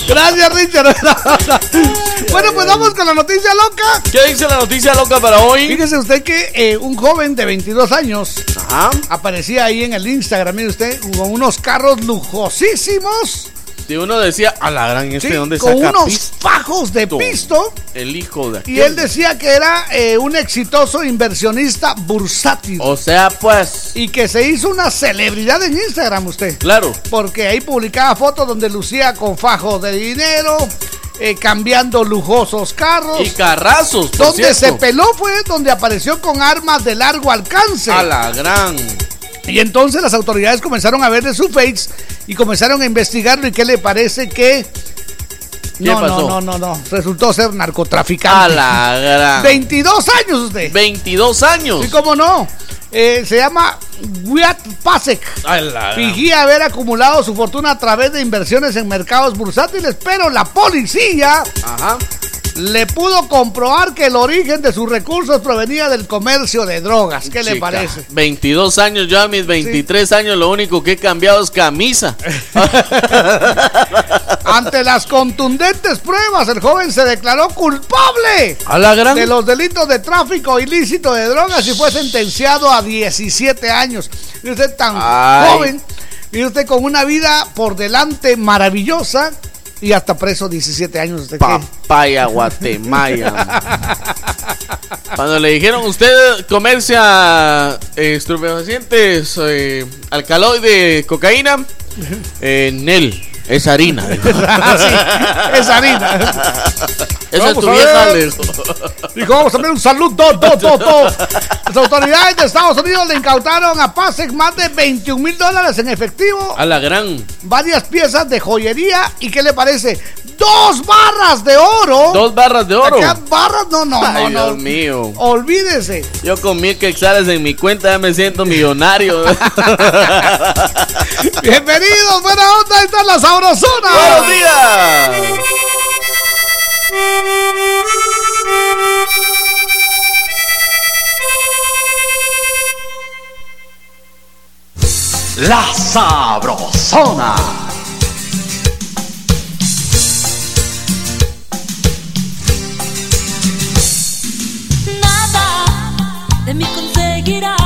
Gracias, Richard. bueno, pues vamos con la noticia loca. ¿Qué dice la noticia loca para hoy? Fíjese usted que eh, un joven de 22 años Ajá. aparecía ahí en el Instagram, mire usted, con unos carros lujosísimos. Si uno decía, a la gran, ¿este sí, dónde con saca unos pisto? fajos de pisto. El hijo de Y él decía que era eh, un exitoso inversionista bursátil. O sea, pues. Y que se hizo una celebridad en Instagram usted. Claro. Porque ahí publicaba fotos donde lucía con fajos de dinero, eh, cambiando lujosos carros. Y carrazos, por Donde se peló fue donde apareció con armas de largo alcance. A la gran. Y entonces las autoridades comenzaron a ver de su face y comenzaron a investigarlo. ¿Y qué le parece que.? ¿Qué no, pasó? no, no, no, no. Resultó ser narcotraficante. A la gran. 22 años usted. 22 años. ¿Y cómo no? Eh, se llama Wiat Pasek. Fingía haber acumulado su fortuna a través de inversiones en mercados bursátiles, pero la policía Ajá. Le pudo comprobar que el origen de sus recursos provenía del comercio de drogas. ¿Qué le parece? 22 años, yo a mis 23 años lo único que he cambiado es camisa. Ante las contundentes pruebas, el joven se declaró culpable A la gran. de los delitos de tráfico ilícito de drogas y fue sentenciado a 17 años. Y usted tan Ay. joven, y usted con una vida por delante maravillosa y hasta preso 17 años. ¿Usted qué? Papaya, Guatemala. Cuando le dijeron, usted comercia eh, estupefacientes, eh, alcaloide, cocaína, eh, Nel, es harina. Sí, es harina. Esa es tu vieja. dijo. Vamos a ver un saludo, do, do, do. Las autoridades de Estados Unidos le incautaron a Pasek más de 21 mil dólares en efectivo, A la gran. varias piezas de joyería y ¿qué le parece? Dos barras de oro. Dos barras de oro. Aquellas barras, no, no, Ay, no, no. Dios mío. Olvídese. Yo con mil quexales en mi cuenta ya me siento millonario. Bienvenidos, buena onda, esta es la Sabrosona. Nada de conseguirá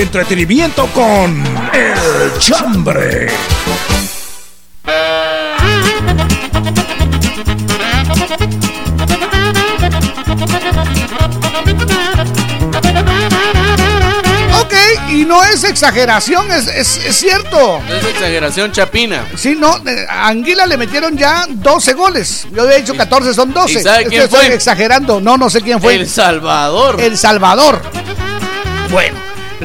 el entretenimiento con El Chambre. Ok, y no es exageración, es, es, es cierto. No es exageración chapina. Sí, no, a Anguila le metieron ya 12 goles. Yo había dicho 14, son 12. ¿Y sabe quién Estoy fue? exagerando. No, no sé quién fue. El Salvador. El Salvador. Bueno,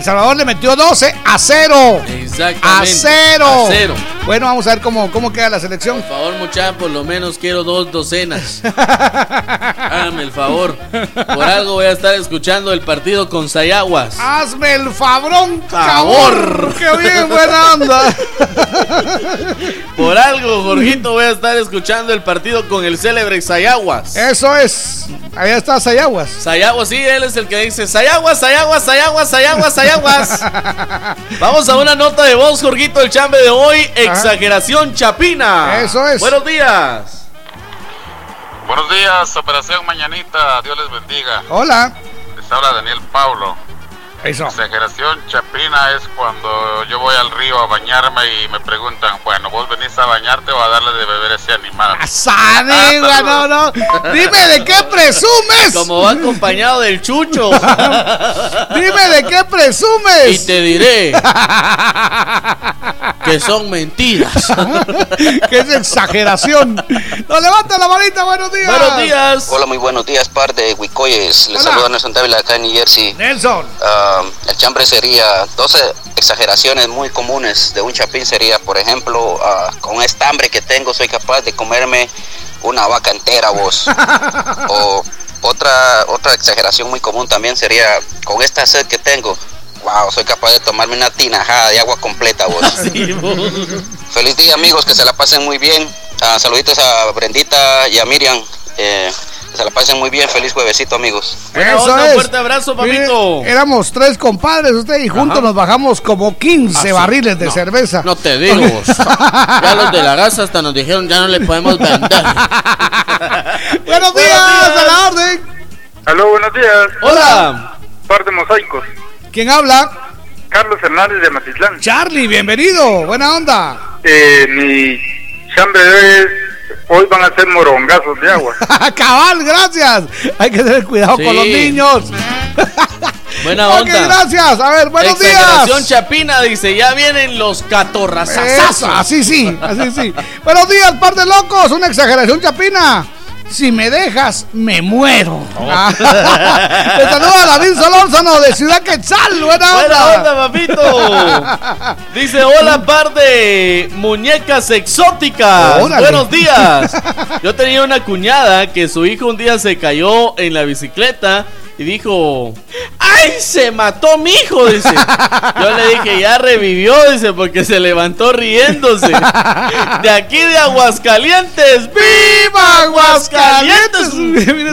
Salvador le metió 12 a 0. Exactamente. A 0. A cero. Bueno, vamos a ver cómo, cómo queda la selección. Por favor, muchachos, por lo menos quiero dos docenas. Hágame el favor. Por algo voy a estar escuchando el partido con Sayaguas. Hazme el fabrón, Favor. Qué bien, buena onda. Por algo, Jorgito, voy a estar escuchando el partido con el célebre Sayaguas. Eso es. Allá está Sayaguas. Sayaguas, sí, él es el que dice Sayaguas, Sayaguas, Sayaguas, Sayaguas, Sayaguas. Vamos a una nota de voz, Jorgito, el chambe de hoy. Exageración chapina. Eso es. Buenos días. Buenos días, Operación Mañanita, Dios les bendiga. Hola. Les habla Daniel Paulo. Eso. Exageración chapina es cuando yo voy al río a bañarme y me preguntan, bueno, vos venís a bañarte o a darle de beber a ese animal. ¡Sanigua! No, no. Dime de qué presumes. Como va acompañado del chucho. Dime de qué presumes. Y te diré que son mentiras. que es exageración. No levanta la manita, buenos días. Buenos días. Hola, muy buenos días, par de Huicoyes. Les Hola. saluda Nelson Dávila acá en New Jersey. Nelson. Ah, el chambre sería 12 exageraciones muy comunes de un chapín sería, por ejemplo, ah, con esta hambre que tengo soy capaz de comerme una vaca entera, vos. o otra otra exageración muy común también sería con esta sed que tengo. Wow, soy capaz de tomarme una tinajada de agua completa, vos. Feliz día, amigos, que se la pasen muy bien. Ah, saluditos a Brendita y a Miriam. Eh, que se la pasen muy bien. Feliz juevesito, amigos. Buena onda, un fuerte abrazo, papito. Mire, éramos tres compadres, usted y juntos Ajá. nos bajamos como 15 Ah, barriles de No, cerveza. No te digo. vos. ya los de la gasa hasta nos dijeron ya no le podemos vender. Buenos días, a la orden. Aló, buenos días. Hola. Par de mosaicos. ¿Quién habla? Carlos Hernández de Matitlán. Charlie, bienvenido. Buena onda. Eh, mi chambre de hoy es, hoy van a ser morongazos de agua. Cabal, gracias. Hay que tener cuidado con Sí. los niños. Buena Ok, onda. gracias. A ver, buenos Exageración días. Chapina dice, ya vienen los catorrazazazos. así sí, así sí. Buenos días, par de locos. Una exageración chapina. Si me dejas, me muero. Ah. Le saluda David Solórzano de Ciudad Quetzal. Buena onda. Buena onda, papito. Dice, hola, par de muñecas exóticas. Órale. Buenos días. Yo tenía una cuñada que su hijo un día se cayó en la bicicleta y dijo, ¡ay, se mató mi hijo! Dice. Yo le dije, ya revivió, dice, porque se levantó riéndose. De aquí de Aguascalientes. ¡Viva Aguascalientes!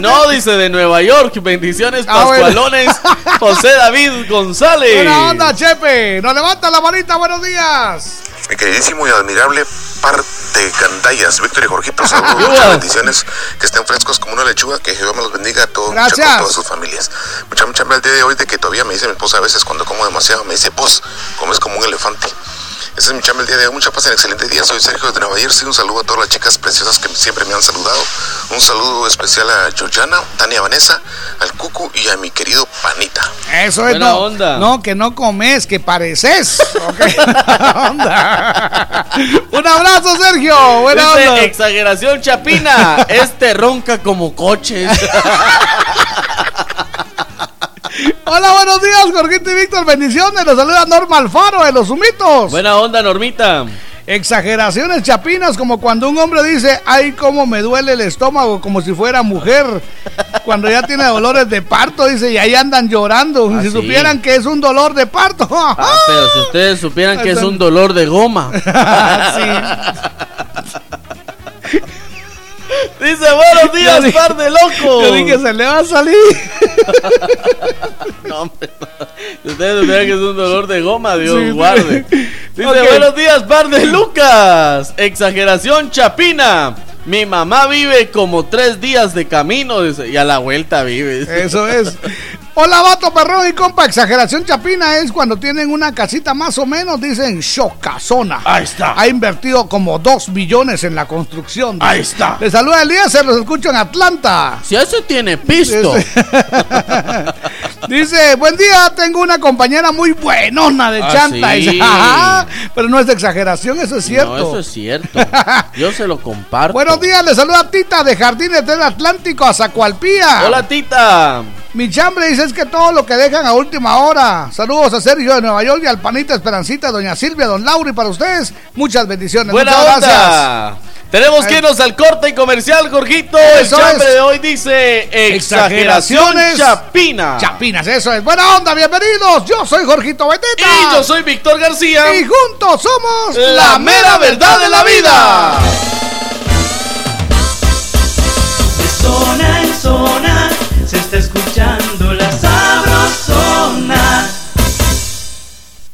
No, dice, de Nueva York. Bendiciones, Ah. Pascualones. José David González. Buena onda, Chepe. Nos levanta la manita. Buenos días. Mi queridísimo y admirable par de gandallas, Víctor y Jorgito, saludos, muchas bendiciones, que estén frescos como una lechuga, que Jehová me los bendiga a todos, con todas sus familias. Mucha, mucha el día de hoy de que todavía me dice mi esposa a veces cuando como demasiado, me dice, vos, comes como un elefante. Ese es mi chamba el día de hoy. Mucha paz en excelente día. Soy Sergio de Nueva Jersey. Un saludo a todas las chicas preciosas que siempre me han saludado. Un saludo especial a Georgiana, Tania Vanessa, al Cucu y a mi querido Panita. Eso es Buena no, onda. no, que no comes, que pareces. Onda. Un abrazo, Sergio. Buena Dice, onda. exageración chapina. Este ronca como coches. Hola, buenos días, Jorgito y Víctor. Bendiciones. Los saluda Norma Alfaro de los Humitos. Buena onda, Normita. Exageraciones chapinas, como cuando un hombre dice, ay, cómo me duele el estómago, como si fuera mujer. Cuando ya tiene dolores de parto, dice, y ahí andan llorando. si Ah, sí. supieran que es un dolor de parto. Ah, pero si ustedes supieran que es un dolor de goma. Dice, buenos días, dije- par de locos. Yo dije, se le va a salir. No, hombre, no. Ustedes supieran que es un dolor de goma, Dios Sí, sí. Dice, buenos días, par de Lucas. Exageración chapina. Mi mamá vive como tres días de camino, dice, y a la vuelta vive. Eso es. Hola, vato, perrón y compa. Exageración chapina es cuando tienen una casita más o menos, dicen chocazona. Ahí está. Ha invertido como dos millones en la construcción. Ahí está. Le saluda Elías, se los escucho en Atlanta. Si ese tiene pisto. Dice, buen día, tengo una compañera muy buenona de Ah, chanta. sí. Dice, "Ajá", pero no es de exageración, eso es cierto. No, eso es cierto. Yo se lo comparto. Buenos días, le saluda Tita de Jardines del Atlántico a Zacualpía. Hola, Tita. Mi chambre dice es que todo lo que dejan a última hora. Saludos a Sergio de Nueva York y al Panita Esperancita, Doña Silvia, Don Lauri para ustedes. Muchas bendiciones. Buena Muchas onda. gracias. Tenemos que irnos al corte y comercial, Jorgito. El chambre es. de hoy dice exageración Exageraciones chapina. Chapinas, eso es. Buena onda, bienvenidos. Yo soy Jorgito Beteta. Y yo soy Víctor García. Y juntos somos La mera verdad de la vida. De zona en zona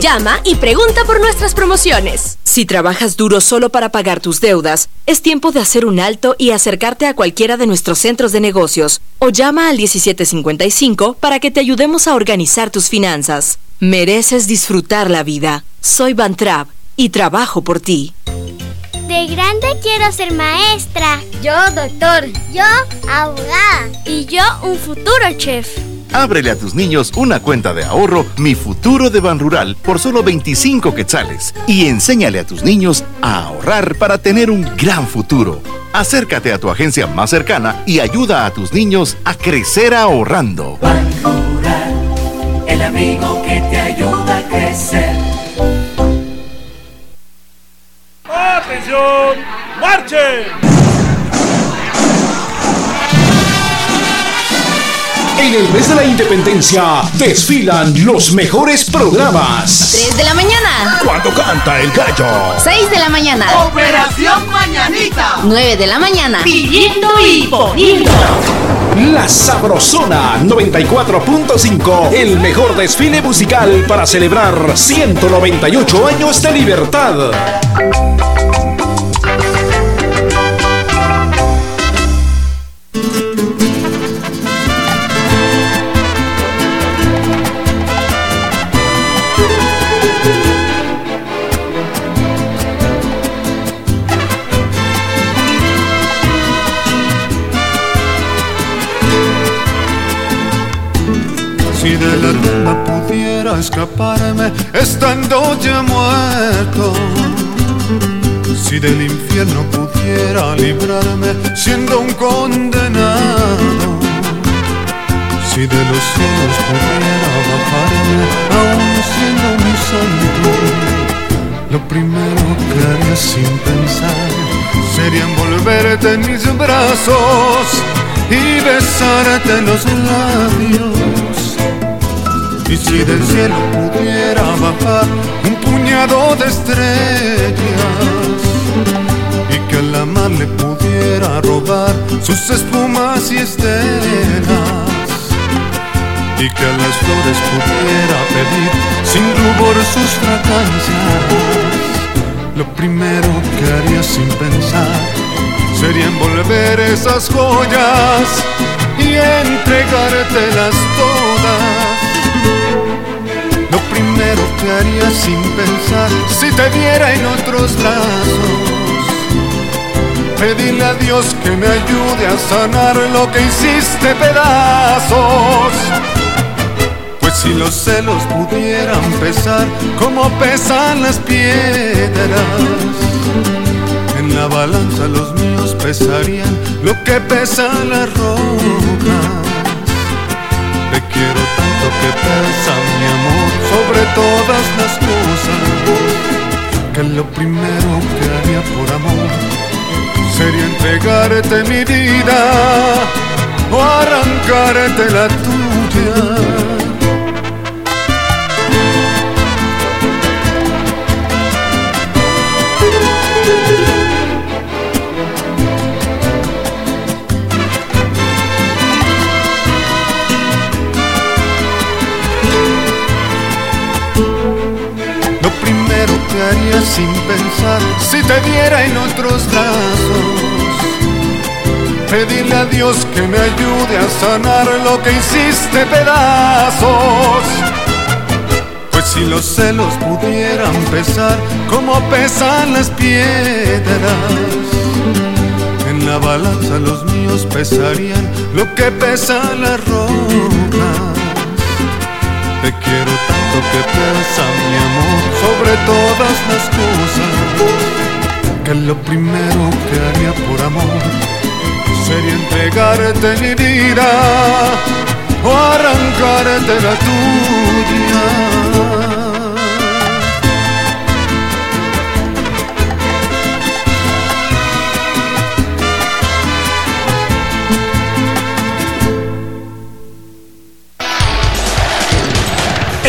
Llama y pregunta por nuestras promociones. Si trabajas duro solo para pagar tus deudas, es tiempo de hacer un alto y acercarte a cualquiera de nuestros centros de negocios o llama al 1755 para que te ayudemos a organizar tus finanzas. Mereces disfrutar la vida. Soy Van Trapp y trabajo por ti. De grande quiero ser maestra. Yo doctor. Yo abogada. Y yo un futuro chef. Ábrele a tus niños una cuenta de ahorro Mi Futuro de Ban Rural por solo 25 quetzales y enséñale a tus niños a ahorrar para tener un gran futuro. Acércate a tu agencia más cercana y ayuda a tus niños a crecer ahorrando. El amigo que te ayuda a crecer. ¡Atención! ¡Marchen! En el mes de la independencia desfilan los mejores programas. 3 de la mañana. Cuando canta el gallo. 6 de la mañana. Operación Mañanita. 9 de la mañana. Pidiendo y poniendo. La Sabrosona 94.5. El mejor desfile musical para celebrar 198 años de libertad. Escaparme estando ya muerto. Si del infierno pudiera librarme siendo un condenado. Si de los cielos pudiera bajarme aún siendo mi santo. Lo primero que haría sin pensar sería envolverte en mis brazos y besarte los labios. Y si del cielo pudiera bajar un puñado de estrellas y que a la mar le pudiera robar sus espumas y estelas y que a las flores pudiera pedir sin rubor sus fragancias, lo primero que haría sin pensar sería envolver esas joyas y entregártelas todas. Lo primero que haría sin pensar si te viera en otros brazos. Pedirle a Dios que me ayude a sanar lo que hiciste pedazos. Pues si los celos pudieran pesar como pesan las piedras, en la balanza los míos pesarían lo que pesan las rocas. Quiero tanto que pesa mi amor sobre todas las cosas, que lo primero que haría por amor sería entregarte mi vida o arrancarte la tuya. Sin pensar si te viera en otros brazos. Pedirle a Dios que me ayude a sanar lo que hiciste pedazos. Pues si los celos pudieran pesar como pesan las piedras, en la balanza los míos pesarían lo que pesan las rocas. Te quiero tanto que pesa mi amor sobre todas las cosas, que lo primero que haría por amor sería entregarte mi vida o arrancarte la tuya.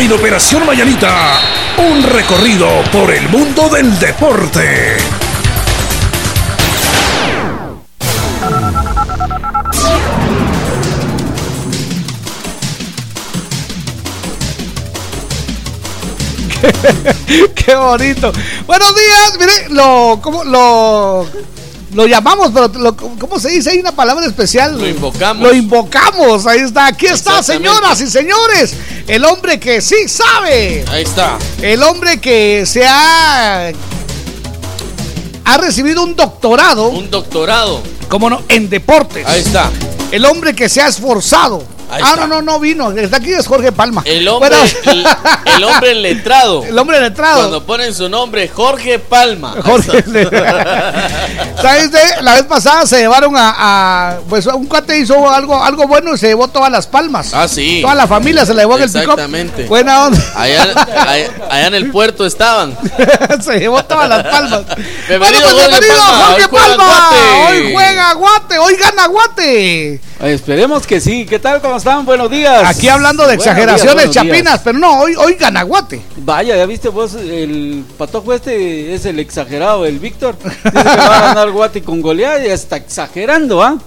En Operación Mañanita, un recorrido por el mundo del deporte. Qué bonito. Buenos días. Mire, lo, ¿cómo, lo, lo llamamos, pero lo- ¿cómo se dice? Hay una palabra especial. Lo invocamos. Lo invocamos. Ahí está. Aquí está, señoras y señores. El hombre que sí sabe. Ahí está. El hombre que se ha. Ha recibido un doctorado. Un doctorado. ¿Cómo no? En deportes. Ahí está. El hombre que se ha esforzado. Ahí ah, está. no, no, no vino. Está aquí es Jorge Palma. El hombre, Bueno, el, el hombre letrado. El hombre letrado. Cuando ponen su nombre, Jorge Palma. Jorge ¿Sabes? de? La vez pasada se llevaron a, a- Pues un cuate hizo algo, algo bueno y se llevó todas las palmas. Ah, sí. Toda la familia se la llevó en el pick Exactamente. Buena onda. Allá, allá, allá en el puerto estaban. se llevó todas las palmas. Bienvenido, Bueno, pues, Jorge bienvenido, Palma. Jorge Hoy juega Palma. Guate. Hoy juega Guate. Hoy gana Guate. Esperemos que sí. ¿Qué tal? ¿Cómo están? Buenos días. Aquí hablando de Buenos exageraciones días. chapinas, pero no, hoy, hoy gana Guate. Vaya, ya viste vos, el patojo este es el exagerado, el Víctor. Dice que va a ganar Guati con goleada y está exagerando, ¿ah?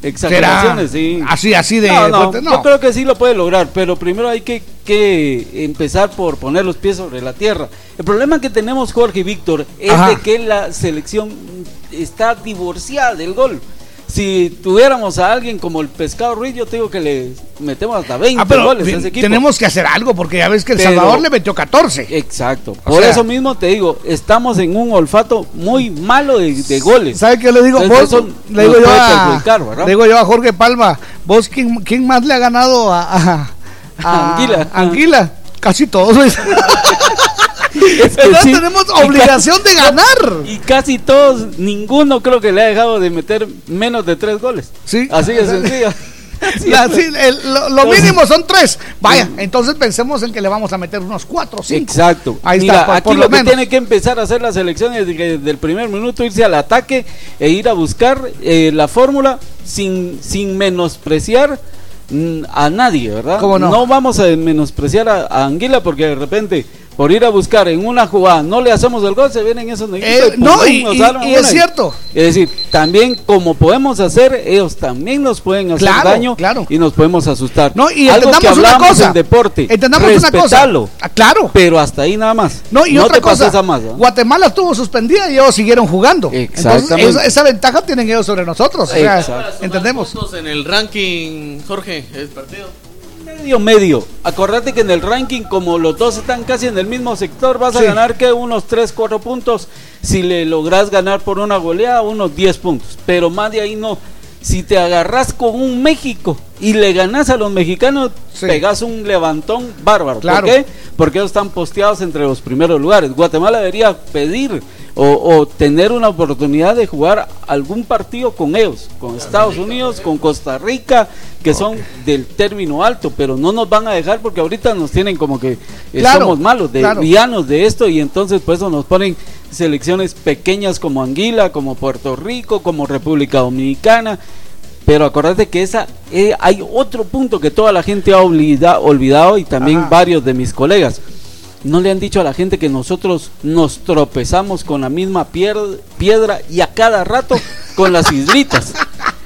Exageraciones, sí. Así, así de No, no, fuerte, no. Yo creo que sí lo puede lograr, pero primero hay que, que empezar por poner los pies sobre la tierra. El problema que tenemos Jorge y Víctor es Ajá. de que la selección está divorciada del gol. Si tuviéramos a alguien como el Pescado Ruiz, yo te digo que le metemos hasta 20 Ah, pero goles a ese equipo. tenemos que hacer algo porque ya ves que El Pero- Salvador le metió 14. Exacto. O Por sea- eso mismo te digo, estamos en un olfato muy malo de, de goles. ¿Sabe qué le digo? Entonces, Vos, le digo yo a, le digo yo a Jorge Palma, vos quién, quién más le ha ganado a, a- a- Anguila. Anguila? Casi todos. Es que sí, tenemos obligación casi- de ganar. Y casi todos, ninguno creo que le ha dejado de meter menos de tres goles. Sí. Así de sencillo. La- sí, el- lo, lo mínimo son tres. Vaya, entonces pensemos en que le vamos a meter unos cuatro o cinco. Exacto. Ahí Mira, está, por, aquí por lo, lo que tiene que empezar a hacer la selección es de que desde el primer minuto irse al ataque e ir a buscar eh, la fórmula sin, sin menospreciar mm, a nadie, ¿verdad? ¿Cómo no? vamos a menospreciar a, a Anguila porque de repente por ir a buscar en una jugada no le hacemos el gol, se vienen esos neguitos Eh, no, y- nos y- y es cierto. Es decir, también como podemos hacer, ellos también nos pueden hacer Claro, daño claro. y nos podemos asustar. No, y Algo que entendamos una cosa. en deporte, Entendamos una cosa. Ah, claro. pero hasta ahí nada más. No, y otra te cosa, pases a más. ¿no? Guatemala estuvo suspendida y ellos siguieron jugando. Entonces, Exactamente. esa, esa ventaja tienen ellos sobre nosotros. o sea, Exacto. entendemos. En el ranking, Jorge, el partido. Medio, medio. Acordate que en el ranking, como los dos están casi en el mismo sector, vas a Sí. ganar que unos 3, 4 puntos. Si le logras ganar por una goleada, unos 10 puntos. Pero más de ahí no. Si te agarras con un México y le ganas a los mexicanos, pegas un levantón bárbaro. Claro. ¿Por qué? Porque ellos están posteados entre los primeros lugares. Guatemala debería pedir o, o tener una oportunidad de jugar algún partido con ellos, con Estados Unidos, con Costa Rica, que son del término alto, pero no nos van a dejar porque ahorita nos tienen como que eh, Claro, somos malos, de claro. villanos de esto y entonces por eso nos ponen selecciones pequeñas como Anguila, como Puerto Rico, como República Dominicana. Pero acordate que esa eh, hay otro punto que toda la gente ha olvida- olvidado y también Ajá. varios de mis colegas. No le han dicho a la gente que nosotros nos tropezamos con la misma piedra y a cada rato con las islitas.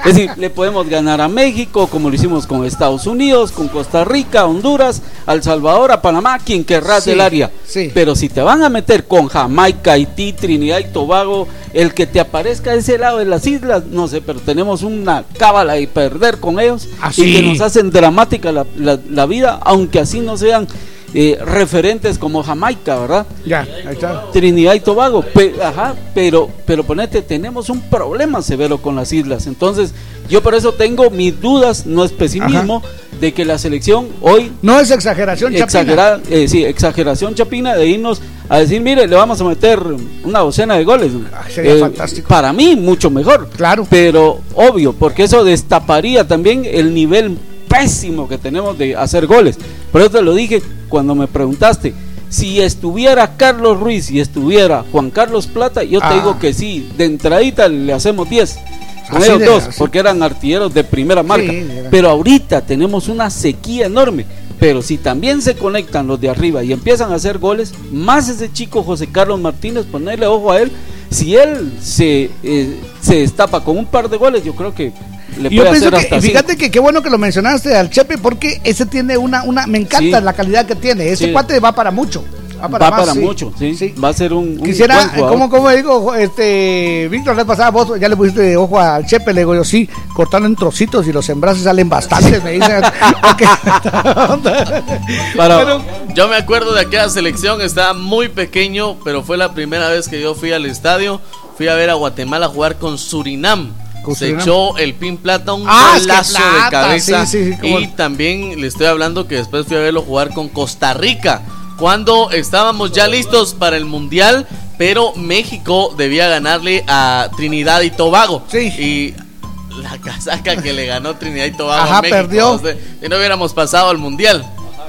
Es decir, le podemos ganar a México, como lo hicimos con Estados Unidos, con Costa Rica, Honduras, El Salvador, a Panamá, quien querrás Sí, del área. sí. Pero si te van a meter con Jamaica, Haití, Trinidad y Tobago, el que te aparezca a ese lado de las islas, no sé, pero tenemos una cábala y perder con ellos Así. y que nos hacen dramática la, la- la vida, aunque así no sean eh, referentes como Jamaica, ¿verdad? Ya, ahí está. Trinidad y Tobago, pe- ajá, pero, pero ponete, tenemos un problema severo con las islas. Entonces, yo por eso tengo mis dudas, no es pesimismo, de que la selección hoy No es exageración, Chapina. exagera, eh, sí, exageración chapina de irnos a decir, mire, le vamos a meter una docena de goles. sería fantástico. Para mí, mucho mejor. Claro. Pero obvio, porque eso destaparía también el nivel pésimo que tenemos de hacer goles. Por eso te lo dije cuando me preguntaste. Si estuviera Carlos Ruiz y estuviera Juan Carlos Plata, yo te Ah. digo que sí, de entradita le hacemos 10. Con ellos de- dos, así. porque eran artilleros de primera marca. Pero ahorita tenemos una sequía enorme. Pero si también se conectan los de arriba y empiezan a hacer goles, más ese chico José Carlos Martínez, ponerle ojo a él. Si él se, eh, se destapa con un par de goles, yo creo que le Yo pienso hacer que, hasta y cinco. fíjate que qué bueno que lo mencionaste al Chepe porque ese tiene una, una, me encanta Sí. la calidad que tiene. Ese Sí. cuate va para mucho. Va para, Va más, para sí. mucho, ¿sí? Va a ser un, un Quisiera, como, como digo, este, Víctor, la vez pasada vos ya le pusiste de ojo al Chepe, le digo yo, sí, cortando en trocitos y los sembras y salen bastantes, me dicen. Pero yo me acuerdo de aquella selección, estaba muy pequeño, pero fue la primera vez que yo fui al estadio. Fui a ver a Guatemala jugar con Surinam. Se echó el pin plata un Ah, es que golazo de plata, cabeza. sí, sí, sí, y también le estoy hablando que después fui a verlo jugar con Costa Rica. Cuando estábamos ya listos para el mundial, pero México debía ganarle a Trinidad y Tobago. Y la casaca que le ganó Trinidad y Tobago Ajá, a México. perdió. o sea, y no hubiéramos pasado al mundial.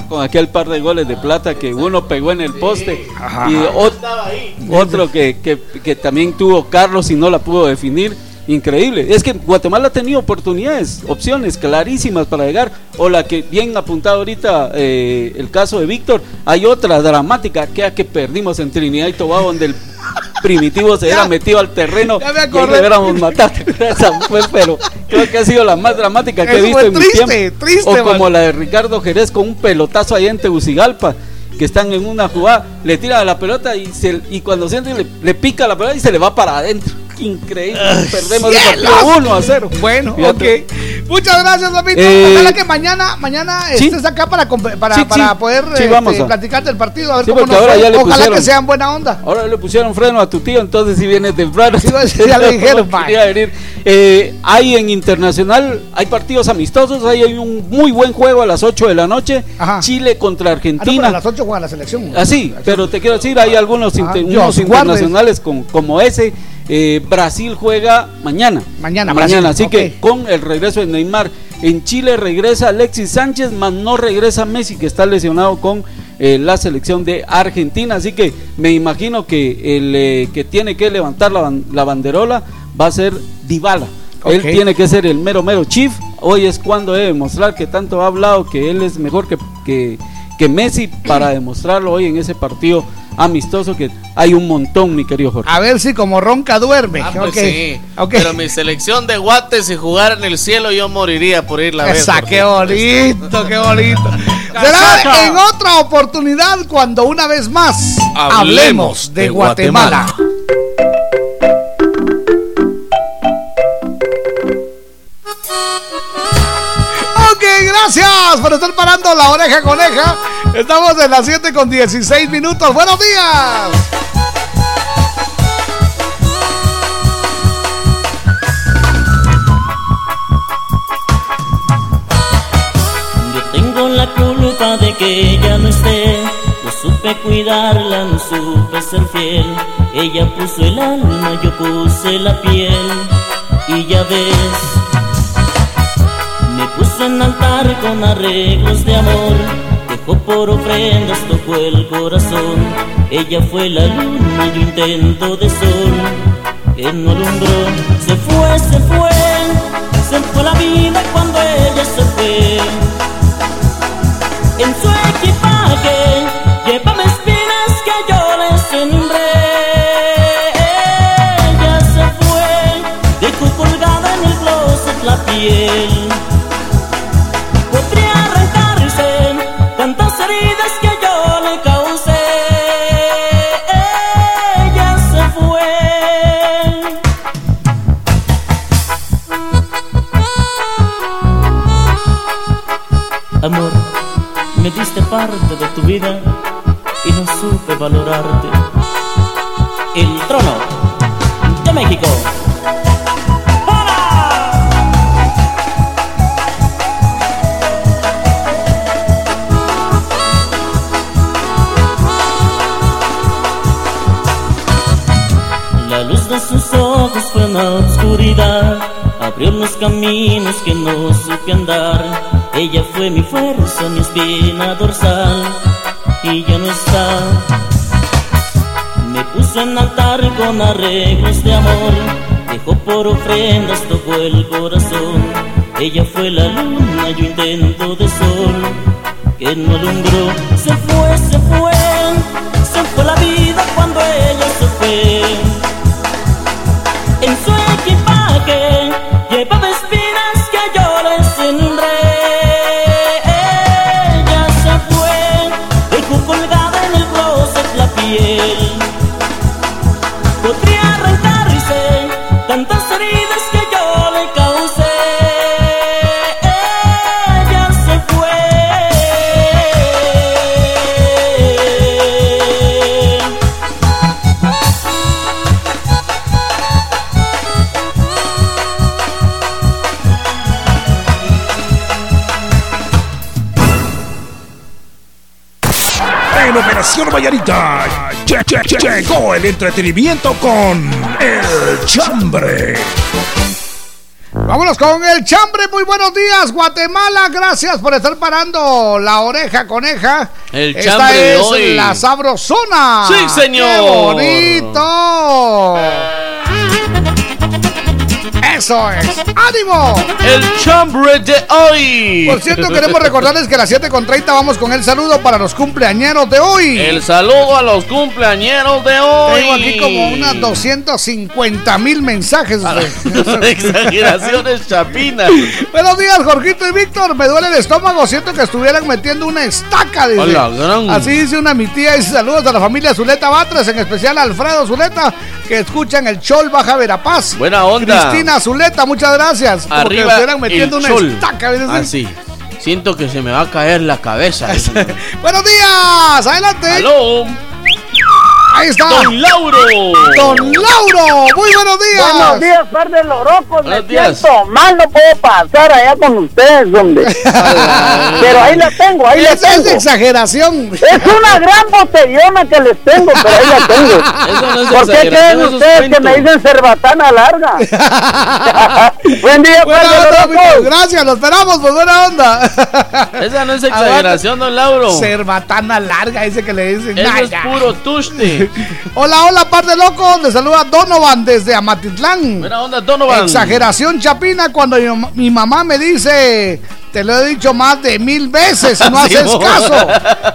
con aquel par de goles de plata que uno pegó en el poste Ajá. y ot- otro que, que- que también tuvo Carlos y no la pudo definir. Increíble. Es que Guatemala ha tenido oportunidades, opciones clarísimas para llegar. O la que bien apuntado ahorita eh, el caso de Víctor. Hay otra dramática, aquella que perdimos en Trinidad y Tobago, donde el primitivo se hubiera metido al terreno y hubiéramos matado. Esa fue, pero creo que ha sido la más dramática que he visto en mi triste, tiempo. triste, o como la de Ricardo Jerez con un pelotazo ahí en Tegucigalpa que están en una jugada, le tira la pelota y se, y cuando siente le, le pica la pelota y se le va para adentro. Increíble, perdemos el partido cielos. 1 a 0. Bueno, Fíjate. ok. Muchas gracias, Papito. Eh, Ojalá que mañana, mañana sí. estés acá para, para, Sí, sí. para poder este, a- platicarte el partido. A ver cómo nos ahora ya le Ojalá pusieron- que sean buena onda. Ahora le pusieron freno a tu tío, entonces si viene temprano. ya le dijeron, venir. Eh, hay en internacional, hay partidos amistosos, hay un muy buen juego a las 8 de la noche. Chile contra Ah, no, Argentina. a las 8 juega la selección. Así, pero te quiero decir, hay algunos inter- unos internacionales con, como ese. Eh, Brasil juega mañana. Mañana, Mañana, Brasil, así que con el regreso de Neymar. En Chile regresa Alexis Sánchez, mas no regresa Messi, que está lesionado con eh, la selección de Argentina. Así que me imagino que el eh, que tiene que levantar la, ban- la banderola va a ser Dybala. Él tiene que ser el mero mero chief. Hoy es cuando debe demostrar que tanto ha hablado que él es mejor que, que, que Messi para demostrarlo hoy en ese partido amistoso que hay un montón, mi querido Jorge. A ver si como ronca duerme. Ah, pues Ok, sí. ok. Pero mi selección de guates, si jugara en el cielo, yo moriría por irla a ver. Esa, qué bonito, qué bonito. Será en otra oportunidad cuando una vez más hablemos de, Guatemala. Ok, gracias por estar parando la oreja coneja. Estamos en las 7 con 16 minutos. Buenos días. Yo tengo la culpa de que ella no esté. No supe cuidarla, no supe ser fiel. Ella puso el alma, yo puse la piel. Y ya ves, me puso en altar con arreglos de amor. Dejó por ofrendas, tocó el corazón. Ella fue la luna, yo intento de sol. Que no alumbró, se fue, se fue. Se fue la vida cuando ella se fue. En su equipaje me diste parte de tu vida y no supe valorarte. El trono de México. La luz de sus ojos fue una oscuridad, abrió los caminos que no supe andar. Ella fue mi fuerza, mi espina dorsal, y ya no está. Me puso en altar con arreglos de amor, dejó por ofrendas, tocó el corazón. Ella fue la luna, yo intento de sol, que no alumbró. Se fue, se fue, se fue la vida cuando ella se fue. En su equipaje Lle- llegó el entretenimiento con El Chambre. Vámonos con el chambre. Muy buenos días, Guatemala. Gracias por estar parando la oreja coneja. El Esta chambre de es hoy. la sabrosona. Sí, señor. ¡Qué bonito! Eso es. ¡Ánimo! El chambre de hoy. Por cierto, queremos recordarles que a las 7.30 vamos con el saludo para los cumpleañeros de hoy. El saludo a los cumpleañeros de hoy. Tengo aquí como unas 250 mil mensajes. Exageraciones chapinas. Buenos días, Jorgito y Víctor. Me duele el estómago. Siento que estuvieran metiendo una estaca. Dice. A la gran. Así dice una mi tía. Dice saludos a la familia Zuleta Batres, en especial a Alfredo Zuleta, que escuchan el Chol Baja Verapaz. Buena onda. Cristina Zuleta, muchas gracias. Como que Arriba metiendo el una sol. estaca. Así. Siento que se me va a caer la cabeza. Buenos días. Adelante. Ahí está. Don Lauro. Don Lauro. Muy buenos días. Buenos días, par de lorocos. Me Buenos días. siento mal, no puedo pasar allá con ustedes, hombre. pero ahí la tengo, ahí la Esa es tengo. exageración. Es una gran botellona que les tengo, pero ahí la tengo. Eso no es ¿Por qué creen ustedes que me dicen cerbatana larga? Buen día, par Buena de onda, lorocos. Gracias, lo esperamos, pues buena onda. Esa no es exageración, don Lauro. Cerbatana larga, dice que le dicen. Eso es puro tuste. Hola, hola, par de locos. Le saluda Donovan desde Amatitlán. Buena onda, Donovan. Exageración chapina cuando mi, mam- mi mamá me dice, te lo he dicho más de mil veces no haces caso.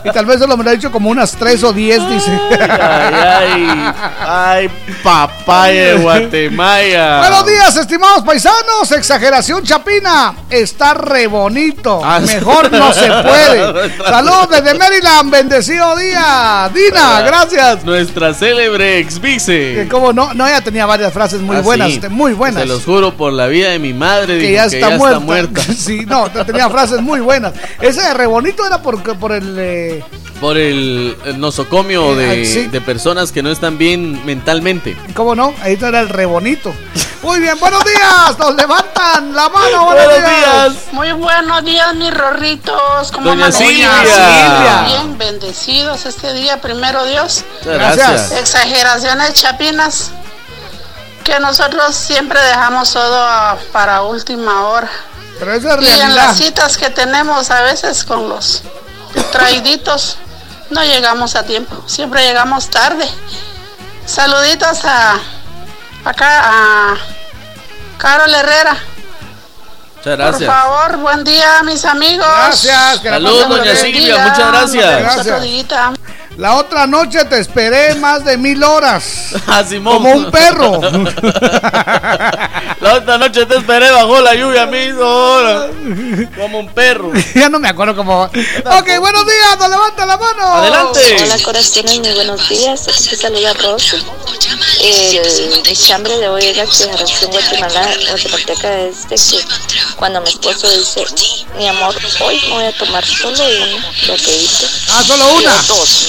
Y tal vez se lo me lo ha dicho como unas tres o diez, dice. Ay, ay, ay, papaya de Guatemala. Buenos días, estimados paisanos. Exageración chapina. Está re bonito. Ah. Mejor no se puede. Saludos desde Maryland. Bendecido día. Dina, gracias. Nuestra célebre ex vice. Que como no, no, ella tenía varias frases muy Ah, buenas, sí. muy buenas. Se los juro por la vida de mi madre. que dijo ya, está, muerta. muerta. Sí, no, tenía frases muy buenas. Ese de re bonito era por, por el. eh, Por el, el nosocomio de, Eh, sí. de personas que no están bien mentalmente. ¿Cómo no? Ahí era el re bonito. Muy bien, buenos días. Nos levantan la mano. Buenos, Buenos días. días. Muy buenos días, mis rorritos. ¿Cómo Doña? Silvia. Silvia. Bien, bendecidos este día, primero Dios. Gracias. Exageraciones chapinas que nosotros siempre dejamos todo a- para última hora. Pero eso es Y en las citas que tenemos a veces con los traiditos, no llegamos a tiempo, siempre llegamos tarde. Saluditos a acá a Carol Herrera. Muchas Por gracias. favor, buen día, mis amigos. Gracias, Saludos, doña Silvia, muchas gracias. Gracias. La otra noche te esperé más de mil horas. Ah, Simón. Como un perro. La otra noche te esperé bajo la lluvia, mismo. ahora. Como un perro. ya no me acuerdo cómo. Ok, buenos días. Nos levanta la mano. Adelante. Hola corazones, muy buenos días. Aquí te saluda Rosy. El, chambre de hoy es la exageración guatemala, guatemalteca es de que cuando mi esposo dice, mi amor, hoy me voy a tomar solo una, lo que hice. Ah, solo una. Dos.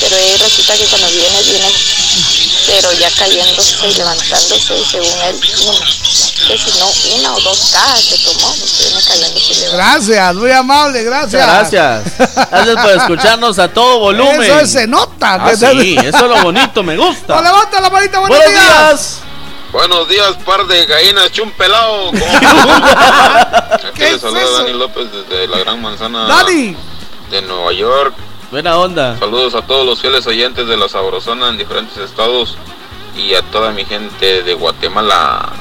Pero ahí resulta que cuando viene, viene, pero ya cayéndose y levantándose, y según él, una. Que si no, una o dos cajas se tomó, viene cayéndose y levantándose. Gracias, muy amable, gracias. Gracias. Gracias por escucharnos a todo volumen. Eso es- se nota. Ah, sí, eso es lo bonito, me gusta. levanta la manita, buenos, Buenos días. días. Buenos días, par de gallinas chumpelado. Aquí ¿Qué les es saluda eso? Dani López desde la Gran Manzana Dani. de Nueva York. Buena onda. Saludos a todos los fieles oyentes de la Sabrosona en diferentes estados y a toda mi gente de Guatemala.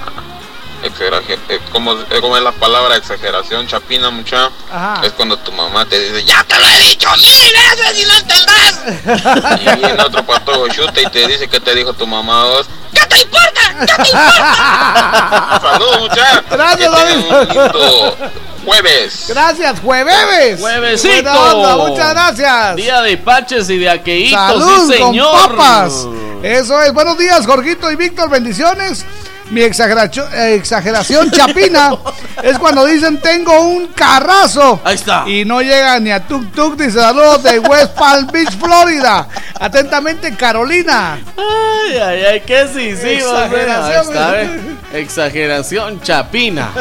exageración, eh, ¿cómo, eh, cómo es la palabra exageración chapina mucha? Ajá. Es cuando tu mamá te dice, ya te lo he dicho mil veces y no entendrás. y viene otro patojo chute y te dice que te dijo tu mamá a vos. ¿Qué te importa? ¿Qué te importa? Saludos mucha. Gracias, David. Jueves. Gracias, jueves. Juevesito. Muchas gracias. Día de paches y de aqueitos, Salud sí, señor. con papas. Eso es. Buenos días, Jorgito y Víctor. Bendiciones. Mi exageración, eh, exageración chapina es cuando dicen tengo un carrazo. Ahí está. Y no llega ni a Tuk Tuk. Dice saludos de West Palm Beach, Florida. Atentamente, Carolina. Ay, ay, ay, qué sí, sí, Exageración. Está, ¿ve? Exageración chapina.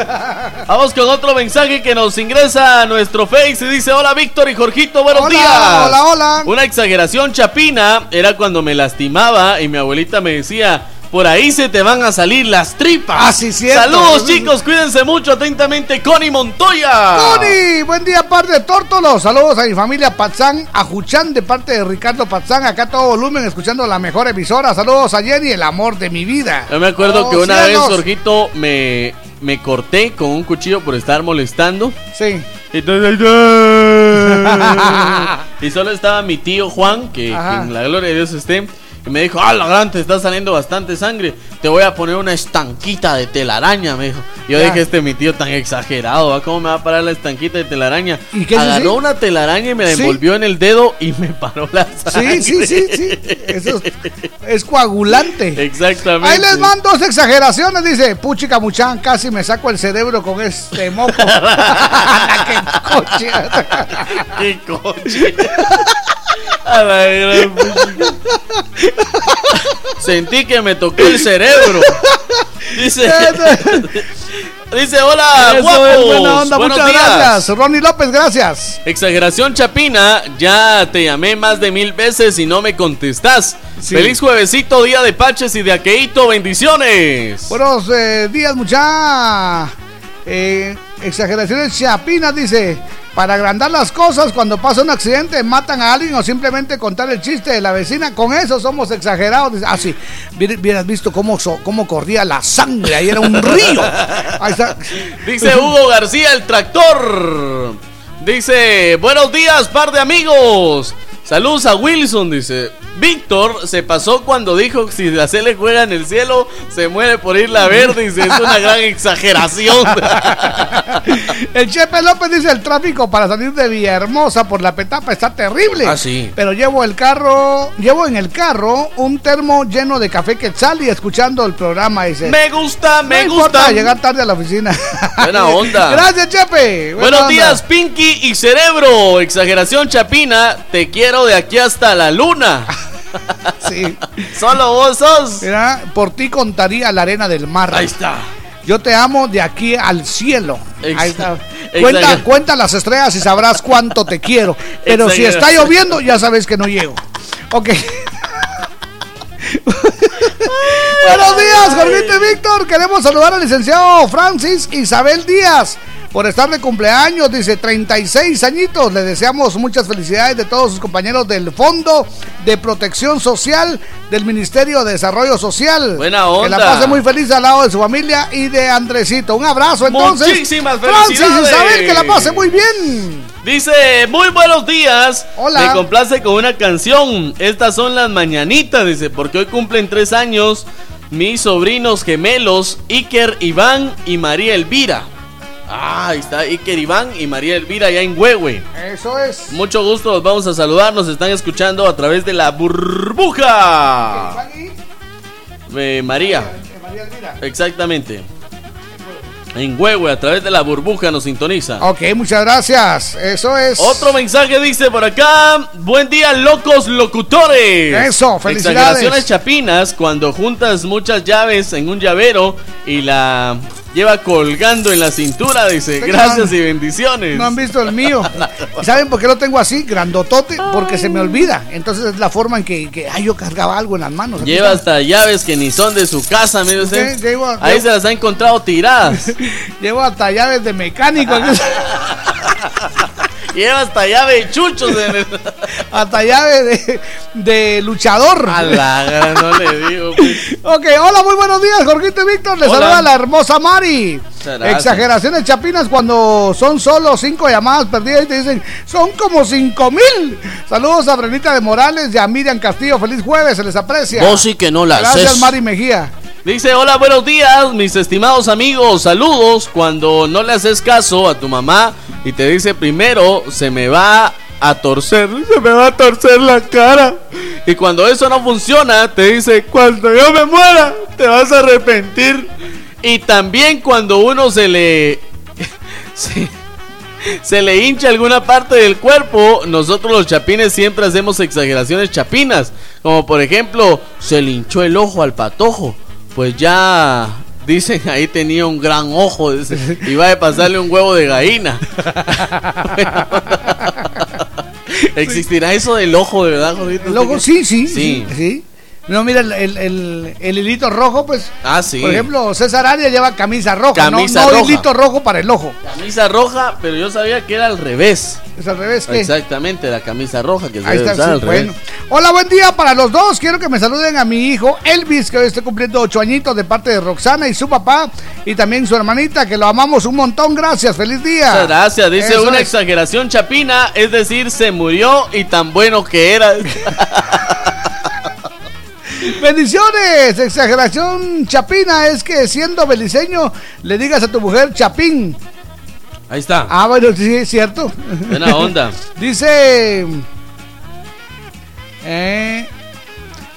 Vamos con otro mensaje que nos ingresa a nuestro Face y dice: Hola Víctor y Jorgito, buenos Hola, días. hola, hola. Una exageración chapina era cuando me lastimaba y mi abuelita me decía. Por ahí se te van a salir las tripas. Ah, sí, cierto. Saludos, chicos. Cuídense mucho. Atentamente, Connie Montoya. Tony, buen día, par de tórtolos. Saludos a mi familia Patzán, a Juchán, de parte de Ricardo Patzán. Acá todo volumen, escuchando la mejor emisora. Saludos a Jenny, el amor de mi vida. Yo me acuerdo Oh, que una cielos. vez, Jorgito, me, me corté con un cuchillo por estar molestando. Sí. Entonces, y solo estaba mi tío Juan, que, que en la gloria de Dios esté. Y me dijo, ah, la gran, te está saliendo bastante sangre. Te voy a poner una estanquita de telaraña, me dijo. Yo Ya. dije, este mi tío tan exagerado, ¿va? ¿cómo me va a parar la estanquita de telaraña? ¿Y qué Agarró así? una telaraña y me la Sí. envolvió en el dedo y me paró la sangre. Sí, sí, sí, sí. Eso es, es coagulante. Exactamente. Ahí les van dos exageraciones, dice Puchica Muchán, casi me saco el cerebro con este moco. ¡Qué coche! ¡Qué coche! A la gran puchica. Sentí que me tocó el cerebro. Dice. Dice, hola, guapos. buena onda, Buenos muchas días. gracias. Ronnie López, gracias. Exageración Chapina, ya te llamé más de mil veces y no me contestás. Sí. Feliz juevesito, día de Paches y de Aqueito, bendiciones. Buenos eh, días, mucha. Eh, exageraciones chapinas, dice. Para agrandar las cosas, cuando pasa un accidente, matan a alguien o simplemente contar el chiste de la vecina. Con eso somos exagerados. Dice, ah, Hubieras visto cómo, so- cómo corría la sangre. Ahí era un río. Dice Hugo García, el tractor. Dice, buenos días, par de amigos. Saludos a Wilson, dice. Víctor se pasó cuando dijo que si la C le juega en el cielo, se muere por irla a ver. Dice, es una gran exageración. El Chepe López dice el tráfico para salir de Villahermosa por la petapa está terrible. Ah, sí. Pero llevo el carro, llevo en el carro un termo lleno de café quetzal y escuchando el programa dice. Me gusta, me no gusta. importa llegar tarde a la oficina. Buena onda. Gracias, Chepe. Buena Buenos onda. días, Pinky y Cerebro. Exageración Chapina, te quiero de aquí hasta la luna. Sí. Solo vos sos. Mira, por ti contaría la arena del mar. Ahí está. Yo te amo de aquí al cielo. Ex- Ahí está. Cuenta, cuenta las estrellas y sabrás cuánto te quiero. Pero si está lloviendo, ya sabes que no llego. Ok. Buenos días, Jorgito y Víctor. Queremos saludar al licenciado Francis Isabel Díaz por estar de cumpleaños. Dice 36 añitos. Le deseamos muchas felicidades de todos sus compañeros del Fondo de Protección Social del Ministerio de Desarrollo Social. Buena Que la onda. pase muy feliz al lado de su familia y de Andresito. Un abrazo entonces. Muchísimas Francis felicidades. Isabel, que la pase muy bien. Dice, muy buenos días. Hola. Me complace con una canción. Estas son las mañanitas, dice, porque hoy cumplen tres años mis sobrinos gemelos, Iker Iván y María Elvira. Ah, ahí está Iker Iván y María Elvira allá en Huehue. Eso es. Mucho gusto, los vamos a saludar. Nos están escuchando a través de la burbuja. Eh, María. Exactamente. En Huehue, a través de la burbuja nos sintoniza. Ok, muchas gracias. Eso es. Otro mensaje dice por acá. Buen día, locos locutores. Eso, felicidades. Exageraciones chapinas cuando juntas muchas llaves en un llavero y la lleva colgando en la cintura. Dice, gracias no. y bendiciones. No han visto el mío. ¿Y ¿Saben por qué lo tengo así? Grandotote. Porque se me olvida. Entonces es la forma en que, que ay, yo cargaba algo en las manos. Lleva hasta llaves que ni son de su casa, mire usted. Llevo- Ahí llevo- se las ha encontrado tiradas. Llevo hasta llaves de mecánico. Lleva hasta llave de chuchos el... Hasta llave de, de luchador. A la gran, no le digo. pues. Ok, hola, muy buenos días, Jorgito y Víctor. Les Hola. saluda la hermosa Mari. Exageraciones chapinas cuando son solo cinco llamadas perdidas y te dicen, son como cinco mil. Saludos a Brenita de Morales y a Miriam Castillo. Feliz jueves, se les aprecia. Vos sí que no la Gracias, haces. Mari Mejía. Dice, hola, buenos días, mis estimados amigos, saludos. Cuando no le haces caso a tu mamá y te dice primero, se me va a torcer, se me va a torcer la cara. Y cuando eso no funciona, te dice, cuando yo me muera, te vas a arrepentir. Y también cuando uno se le... se, se le hincha alguna parte del cuerpo, nosotros los chapines siempre hacemos exageraciones chapinas. Como por ejemplo, se le hinchó el ojo al patojo. Pues ya dicen ahí tenía un gran ojo. dice, Iba a pasarle un huevo de gallina. ¿Existirá eso del ojo, de verdad, Jorgito? El ojo, sí, sí, sí. Sí. sí. No, mira, el, el, el- el hilito rojo, pues. Ah, sí. Por ejemplo, César Arias lleva camisa roja, no- Camisa no, roja. hilito rojo para el ojo. Camisa roja, pero yo sabía que era al revés. Es al revés, ¿qué? Exactamente, la camisa roja que se Ahí debe está, usar sí, al revés. bueno. Hola, buen día para los dos. Quiero que me saluden a mi hijo Elvis, que hoy está cumpliendo ocho añitos de parte de Roxana y su papá, y también su hermanita, que lo amamos un montón. Gracias, feliz día. Muchas gracias. Dice Eso una es. exageración chapina, es decir, se murió y tan bueno que era. Bendiciones. Exageración chapina es que siendo beliceño le digas a tu mujer chapín. Ahí está. Ah, bueno, sí, es cierto. Buena onda. Dice. eh,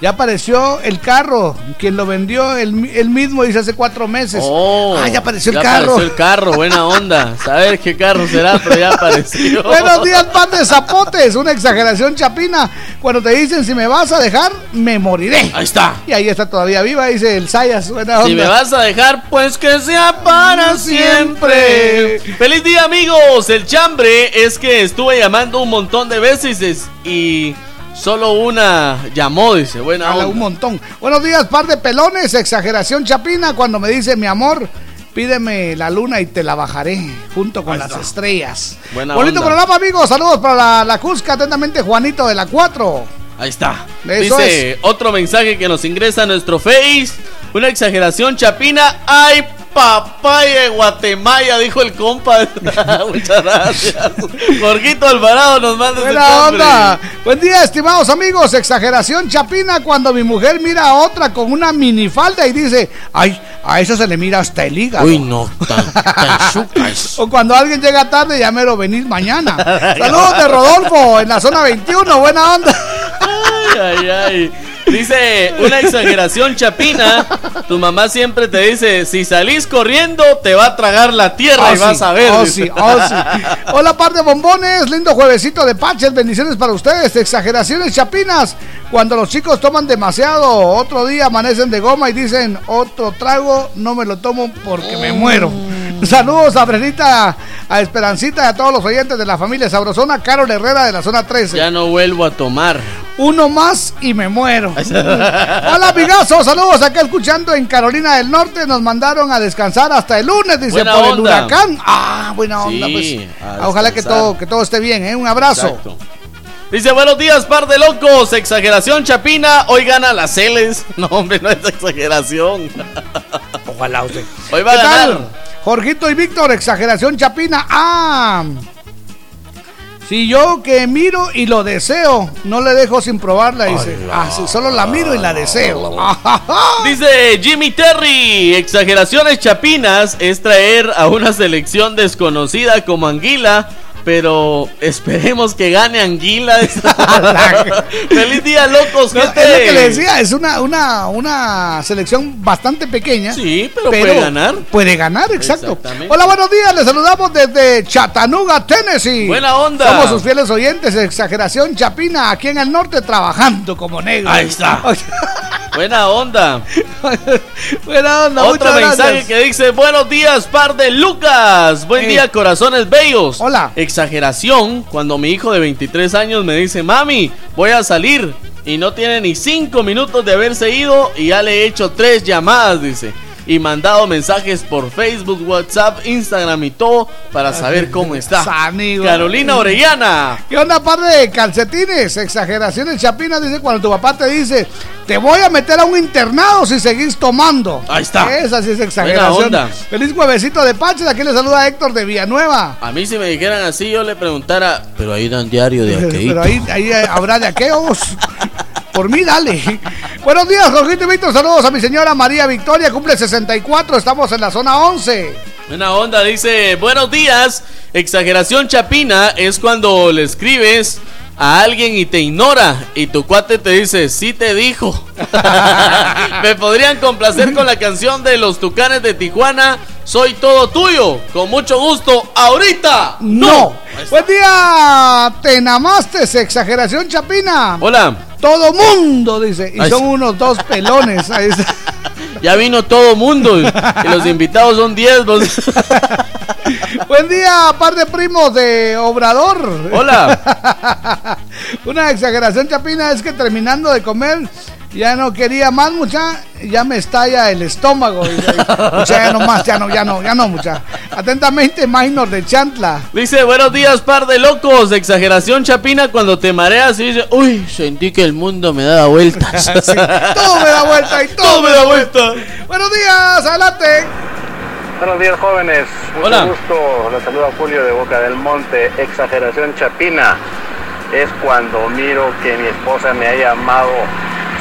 ya apareció el carro. Quien lo vendió, él, él mismo dice hace cuatro meses. Oh, ah, ya apareció el carro. apareció el carro, buena onda. Saber qué carro será, pero ya apareció. Buenos días, pan de zapotes. Una exageración chapina. Cuando te dicen si me vas a dejar, me moriré. Ahí está. Y ahí está todavía viva, dice el Sayas. Buena Si onda. me vas a dejar, pues que sea para siempre. Feliz día, amigos. El chambre es que estuve llamando un montón de veces y solo una llamó, dice. Onda. un montón. Buenos días, par de pelones. Exageración chapina. Cuando me dice mi amor, pídeme la luna y te la bajaré junto con las estrellas. Buena Bonito onda. programa, amigos. Saludos para la, la Cusca. Atentamente, Juanito de la 4. Ahí está. Eso Dice otro mensaje que nos ingresa a nuestro Face. Una exageración chapina. ¡Ay, papaya de Guatemala! Dijo el compa. Muchas gracias. Jorgito Alvarado nos manda Buena onda. Buen día, estimados amigos. Exageración chapina cuando mi mujer mira a otra con una minifalda y dice, ay, a esa se le mira hasta el hígado. Uy, no, tan. O cuando alguien llega tarde, ya mero venir mañana. Saludos de Rodolfo en la zona 21. Buena onda. Ay, ay, ay. Dice una exageración chapina. Tu mamá siempre te dice: si salís corriendo, te va a tragar la tierra Oh, y vas sí, a ver. oh, sí, oh, sí. Hola, par de bombones. Lindo juevesito de paches. Bendiciones para ustedes. Exageraciones chapinas. Cuando los chicos toman demasiado, otro día amanecen de goma y dicen: Otro trago, no me lo tomo porque me muero. Saludos a Brenita, a Esperancita y a todos los oyentes de la familia Sabrosona. Carol Herrera de la zona 13. Ya no vuelvo a tomar. Uno más y me muero. Hola, amigazos. Saludos acá escuchando en Carolina del Norte. Nos mandaron a descansar hasta el lunes, dice, Buena por el huracán. Ah, buena onda, Sí, pues. Ojalá que todo, que todo esté bien, ¿eh? Un abrazo. Exacto. Dice, buenos días, par de locos. Exageración chapina. Hoy gana las Celes. No, hombre, no es exageración. Ojalá usted. Hoy va a ¿Qué ganar. tal? Jorgito y Víctor, exageración chapina. Ah. Si yo que miro y lo deseo, no le dejo sin probarla, dice. Ah, sí, solo la miro y la deseo. Dice Jimmy Terry, exageraciones chapinas es traer a una selección desconocida como Anguila, pero esperemos que gane Anguila. Feliz día, locos, No, es lo que le decía, es una, una, una selección bastante pequeña. Sí, pero puede ganar. Puede ganar, exacto. Hola, buenos días, les saludamos desde Chattanooga, Tennessee. Buena onda. Somos sus fieles oyentes, exageración chapina, aquí en el norte trabajando como negros. Ahí está. Buena onda. Buena onda, Otro mensaje gracias. que dice, buenos días, par de Lucas. Buen Eh. día, corazones bellos. Hola. Exageración cuando mi hijo de 23 años me dice, mami, voy a salir. Y no tiene ni 5 minutos de haberse ido y ya le he hecho tres llamadas, dice. Y mandado mensajes por Facebook, WhatsApp, Instagram y todo para saber cómo está. Carolina Orellana. ¿Qué onda, par de calcetines? Exageraciones Chapina dice cuando tu papá te dice, te voy a meter a un internado si seguís tomando. Ahí está. Esa sí es exageración. Onda. Feliz juevesito de Paches. Aquí le saluda Héctor de Villanueva. A mí si me dijeran así yo le preguntara, pero ahí dan diario de aquelito. Pero ahí, ahí habrá de aquellos. Por mí, dale. Buenos días, Jorgito y Víctor. Saludos a mi señora María Victoria. Cumple 64. Estamos en la zona 11. Buena onda, dice, buenos días. Exageración chapina es cuando le escribes a alguien y te ignora y tu cuate te dice, sí te dijo. Me podrían complacer con la canción de los Tucanes de Tijuana, Soy todo tuyo. Con mucho gusto, ahorita. No. Buen día, te namastes, exageración chapina. Hola. Todo mundo, dice. Y Ay, son unos dos pelones. Ahí está. Ya vino todo mundo y los invitados son 10. vos. Buen día, par de primos de Obrador. Hola. Una exageración chapina es que terminando de comer ya no quería más, mucha, ya me estalla el estómago. Dice, Mucha, ya no más, ya no, ya no, ya no, mucha. Atentamente, Minor de Chantla. Dice, buenos días, par de locos. Exageración chapina cuando te mareas y dice, uy, sentí que el mundo me daba vueltas. Sí, todo me da vuelta y todo, me da vuelta. Buenos días, adelante. Buenos días jóvenes, mucho Hola. gusto, les saluda Julio de Boca del Monte, exageración chapina, es cuando miro que mi esposa me ha llamado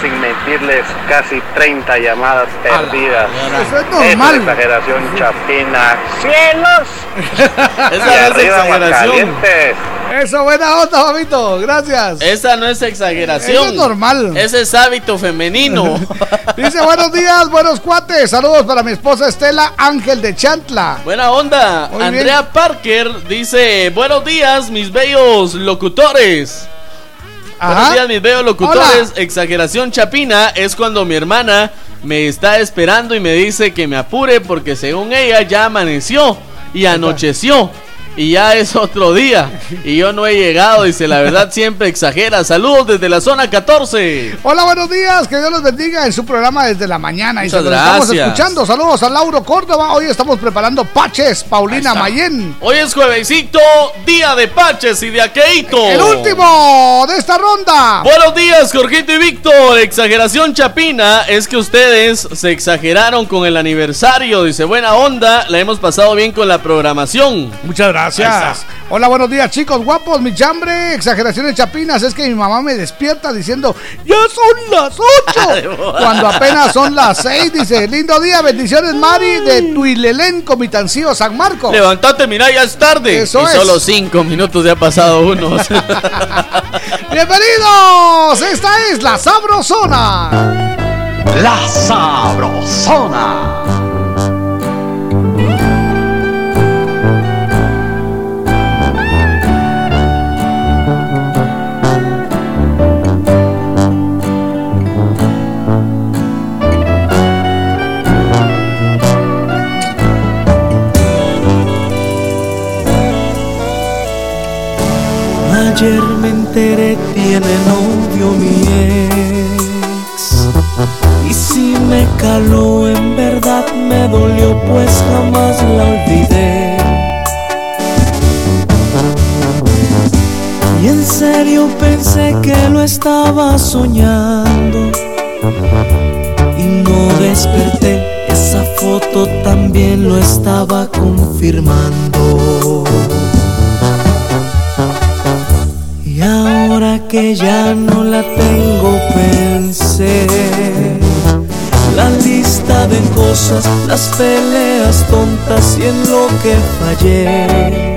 sin mentirles casi 30 llamadas perdidas. Eso es normal. exageración chapina. ¡Cielos! Esa Y no es exageración. Eso, buena onda, Fabito. Gracias. Esa no es exageración. Eso es normal. Ese es hábito femenino. Dice, buenos días, buenos cuates. Saludos para mi esposa Estela Ángel de Chantla. Buena onda. Muy bien. Andrea Parker dice, buenos días, mis bellos locutores. Ajá. Buenos días, mis bellos locutores. Exageración chapina es cuando mi hermana me está esperando y me dice que me apure porque según ella ya amaneció y anocheció. Y ya es otro día. Y yo no he llegado. Dice, la verdad siempre exagera. Saludos desde la zona 14. Hola, buenos días. Que Dios los bendiga en su programa desde la mañana. Y Muchas se los estamos gracias. escuchando. Saludos a Lauro Córdoba. Hoy estamos preparando paches. Paulina Mayen. Hoy es juevesito, día de Paches y de Aqueito. El último de esta ronda. Buenos días, Jorgito y Víctor. Exageración chapina es que ustedes se exageraron con el aniversario. Dice, buena onda, la hemos pasado bien con la programación. Muchas gracias. Hola, buenos días, chicos guapos. Mi chambre, exageraciones chapinas. Es que mi mamá me despierta diciendo, ya son las 8. Cuando apenas son las 6. Dice, lindo día, bendiciones, Mari, de Tuilelén, Comitancío, San Marcos. Levántate, mira, ya es tarde. Eso y es. solo cinco minutos ya ha pasado uno. Bienvenidos. Esta es la Sabrosona. La Sabrosona. Ayer me enteré tiene novio mi ex. Y si me caló en verdad me dolió pues jamás la olvidé. Y en serio pensé que lo estaba soñando. Y no desperté, esa foto también lo estaba confirmando ahora que ya no la tengo pensé. La lista de cosas, las peleas tontas y en lo que fallé.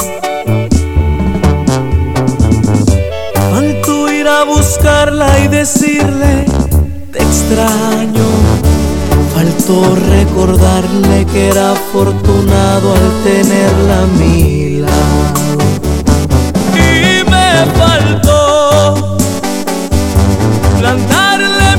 Faltó ir a buscarla y decirle te extraño Faltó recordarle que era afortunado al tenerla a mi y me faltó plantar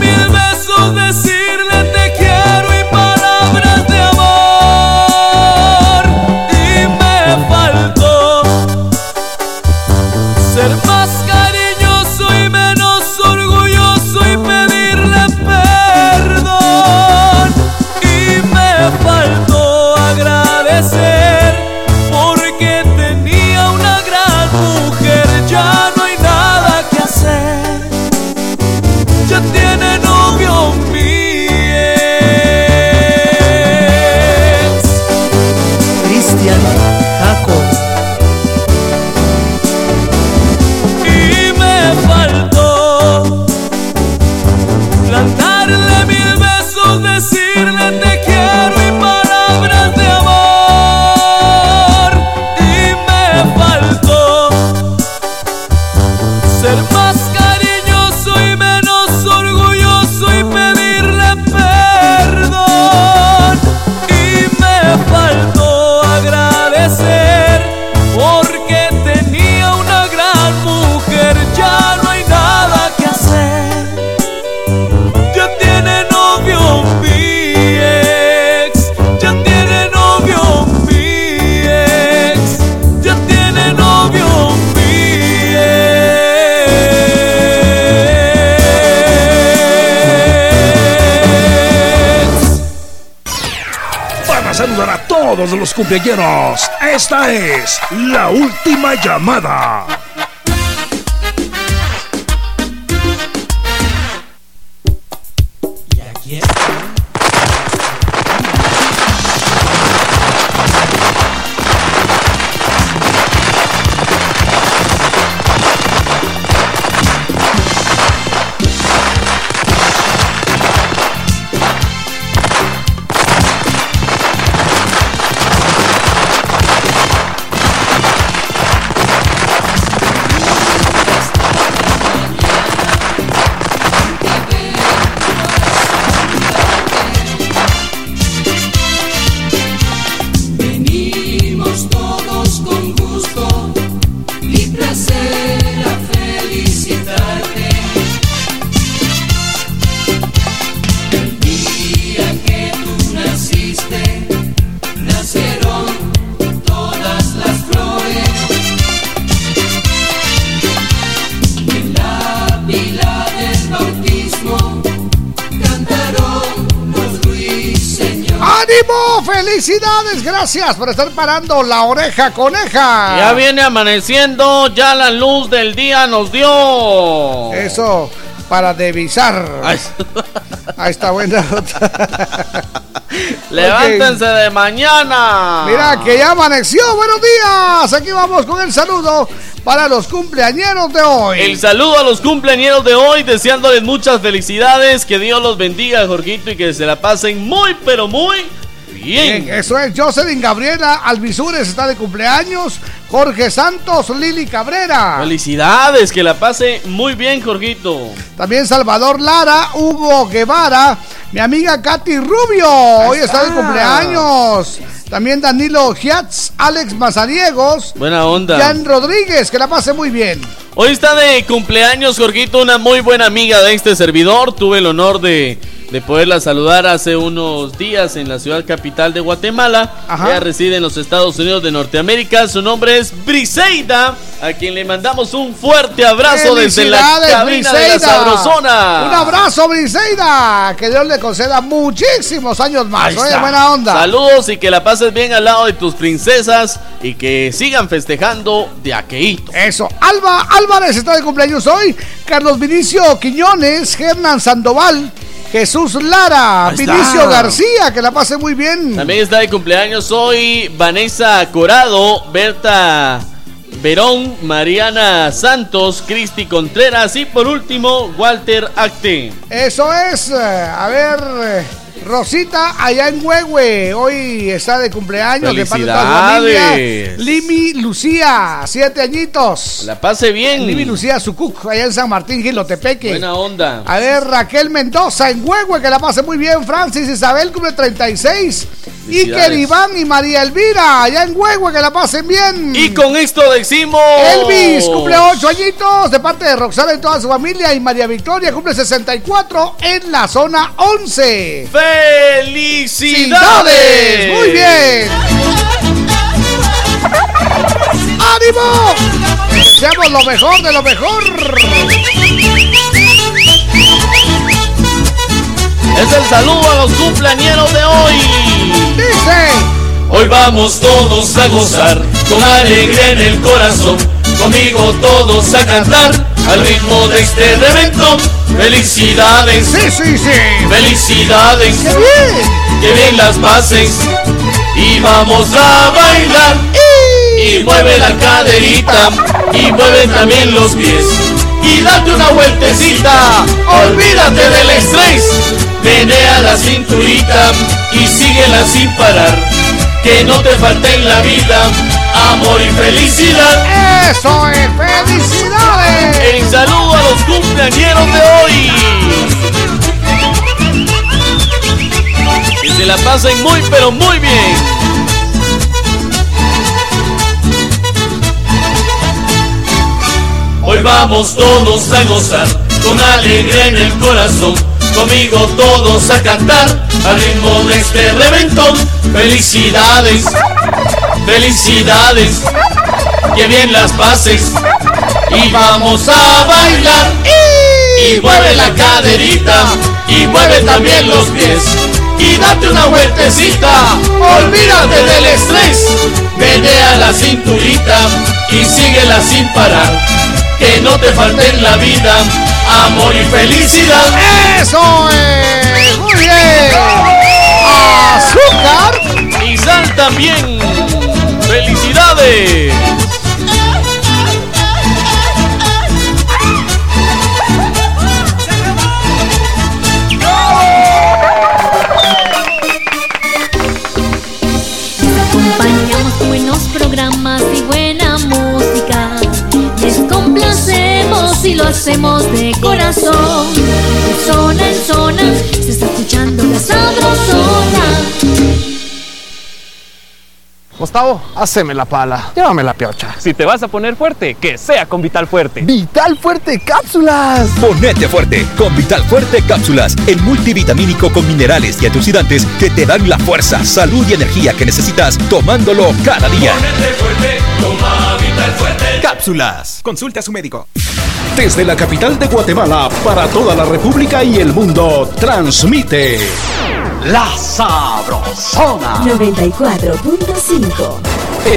cumpleaños. Esta es la última llamada. Gracias por estar parando la oreja coneja. Ya viene amaneciendo, ya la luz del día nos dio. Eso, para devisar. Ahí está buena nota. Levántense de mañana. Mira que ya amaneció. Buenos días. Aquí vamos con el saludo para los cumpleañeros de hoy. El saludo a los cumpleaños de hoy, deseándoles muchas felicidades, que Dios los bendiga, Jorgito, y que se la pasen muy, pero muy bien. Bien, eso es Jocelyn Gabriela Alvisures está de cumpleaños. Jorge Santos, Lili Cabrera. Felicidades, que la pase muy bien, Jorgito. También Salvador Lara, Hugo Guevara, mi amiga Katy Rubio, hoy está. de cumpleaños. También Danilo Giatz, Alex Mazariegos, Buena onda. Jan Rodríguez, que la pase muy bien. Hoy está de cumpleaños, Jorgito, una muy buena amiga de este servidor. Tuve el honor de, de poderla saludar hace unos días en la ciudad capital de Guatemala. Ella reside en los Estados Unidos de Norteamérica. Su nombre es Briseida, a quien le mandamos un fuerte abrazo desde la cabina de la. Sabrosona. Un abrazo, Briseida. Que Dios le conceda muchísimos años más. Oye, está. buena onda. Saludos y que la pases bien al lado de tus princesas y que sigan festejando de aqueíto. Eso, Alba Álvarez está de cumpleaños hoy. Carlos Vinicio Quiñones, Hernán Sandoval, Jesús Lara. Vinicio García, que la pase muy bien. También está de cumpleaños hoy Vanessa Corado, Berta Verón, Mariana Santos, Cristi Contreras y por último Walter Acte. Eso es, a ver, Rosita allá en Huehue, hoy está de cumpleaños. de parte de toda familia. Limi Lucía, siete añitos. La pase bien. Limi Lucía Sucuc, allá en San Martín, Gilotepeque. Buena onda. A ver, Raquel Mendoza en Huehue, que la pase muy bien. Francis Isabel cumple 36. Iker. Iván y María Elvira, allá en Huehue, que la pasen bien. Y con esto decimos. Elvis cumple 8 añitos de parte de Roxana y toda su familia. Y María Victoria cumple 64 en la zona 11. ¡Felicidades! Muy bien. ¡Ánimo! Deseamos lo mejor de lo mejor. Es el saludo a los cumpleañeros de hoy. Dice. Hoy vamos todos a gozar con alegría en el corazón. Conmigo todos a cantar al ritmo de este reventón. Felicidades. Sí, sí, sí. Felicidades. ¡Qué bien! Que bien las pases. Y vamos a bailar. Y mueve la caderita. Y mueve también los pies. Y date una vueltecita. Olvídate del estrés. Menea la cinturita. Y síguela sin parar. Que no te falte en la vida amor y felicidad. ¡Eso es! ¡Felicidades! El saludo a los cumpleañeros de hoy. Que se la pasen muy, pero muy bien. Hoy vamos todos a gozar con alegría en el corazón. Conmigo todos a cantar al ritmo de este reventón. Felicidades, felicidades, que bien las pases. Y vamos a bailar. Y mueve la caderita y mueve también los pies. Y date una vueltecita. olvídate del estrés, menea la cinturita y síguela sin parar. Que no te falte en la vida amor y felicidad. ¡Eso es! ¡Muy bien! ¡Azúcar! Y sal también. ¡Felicidades! Lo hacemos de corazón. De zona en zona se está escuchando la sabrosona. Gustavo, haceme la pala. Llévame la piocha. Si te vas a poner fuerte, que sea con Vital Fuerte. ¡Vital Fuerte Cápsulas! Ponete fuerte con Vital Fuerte Cápsulas, el multivitamínico con minerales y antioxidantes que te dan la fuerza, salud y energía que necesitas tomándolo cada día. Ponete fuerte, toma. Cápsulas. Consulte a su médico. Desde la capital de Guatemala para toda la República y el mundo, transmite La Sabrosona. 94.5.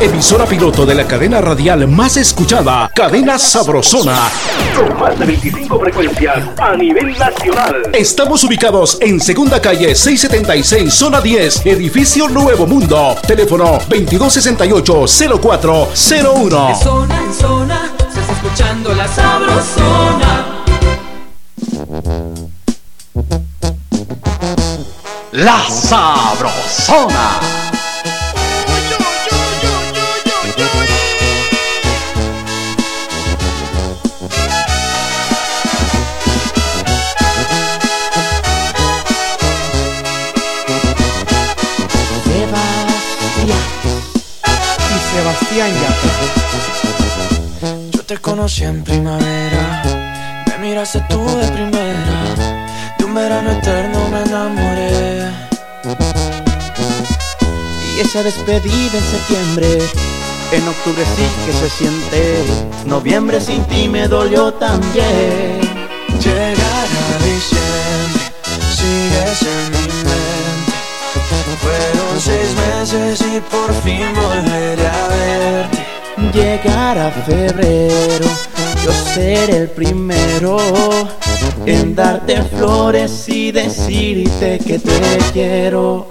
emisora piloto de la cadena radial más escuchada, Cadena Sabrosona. Con más de 25 frecuencias a nivel nacional. Estamos ubicados en Segunda Calle 676, Zona 10, Edificio Nuevo Mundo. Teléfono 2268-0401. De zona en zona, se está escuchando la sabrosona. La Sabrosona. Y Sebastián Yatra. Yo te conocí en primavera, me miraste tú de primera, de un verano eterno me enamoré. Y esa despedida en septiembre, en octubre sí que se siente, noviembre sin ti me dolió también. Llegará diciembre, sigues en mi mente. Fueron seis meses y por fin volveré a verte. Llegará febrero, yo seré el primero en darte flores y decirte que te quiero.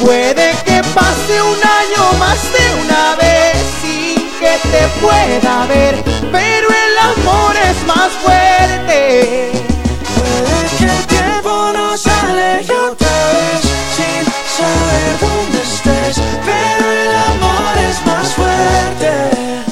Puede pase un año más de una vez sin que te pueda ver, pero el amor es más fuerte. Puede que el tiempo nos aleje otra vez sin saber dónde estés, pero el amor es más fuerte.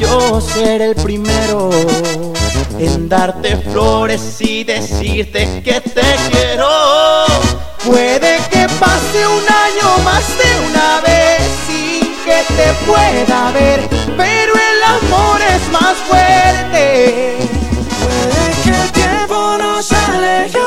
yo seré el primero en darte flores y decirte que te quiero. Puede que pase un año más de una vez sin que te pueda ver, pero el amor es más fuerte. Puede que el tiempo nos aleje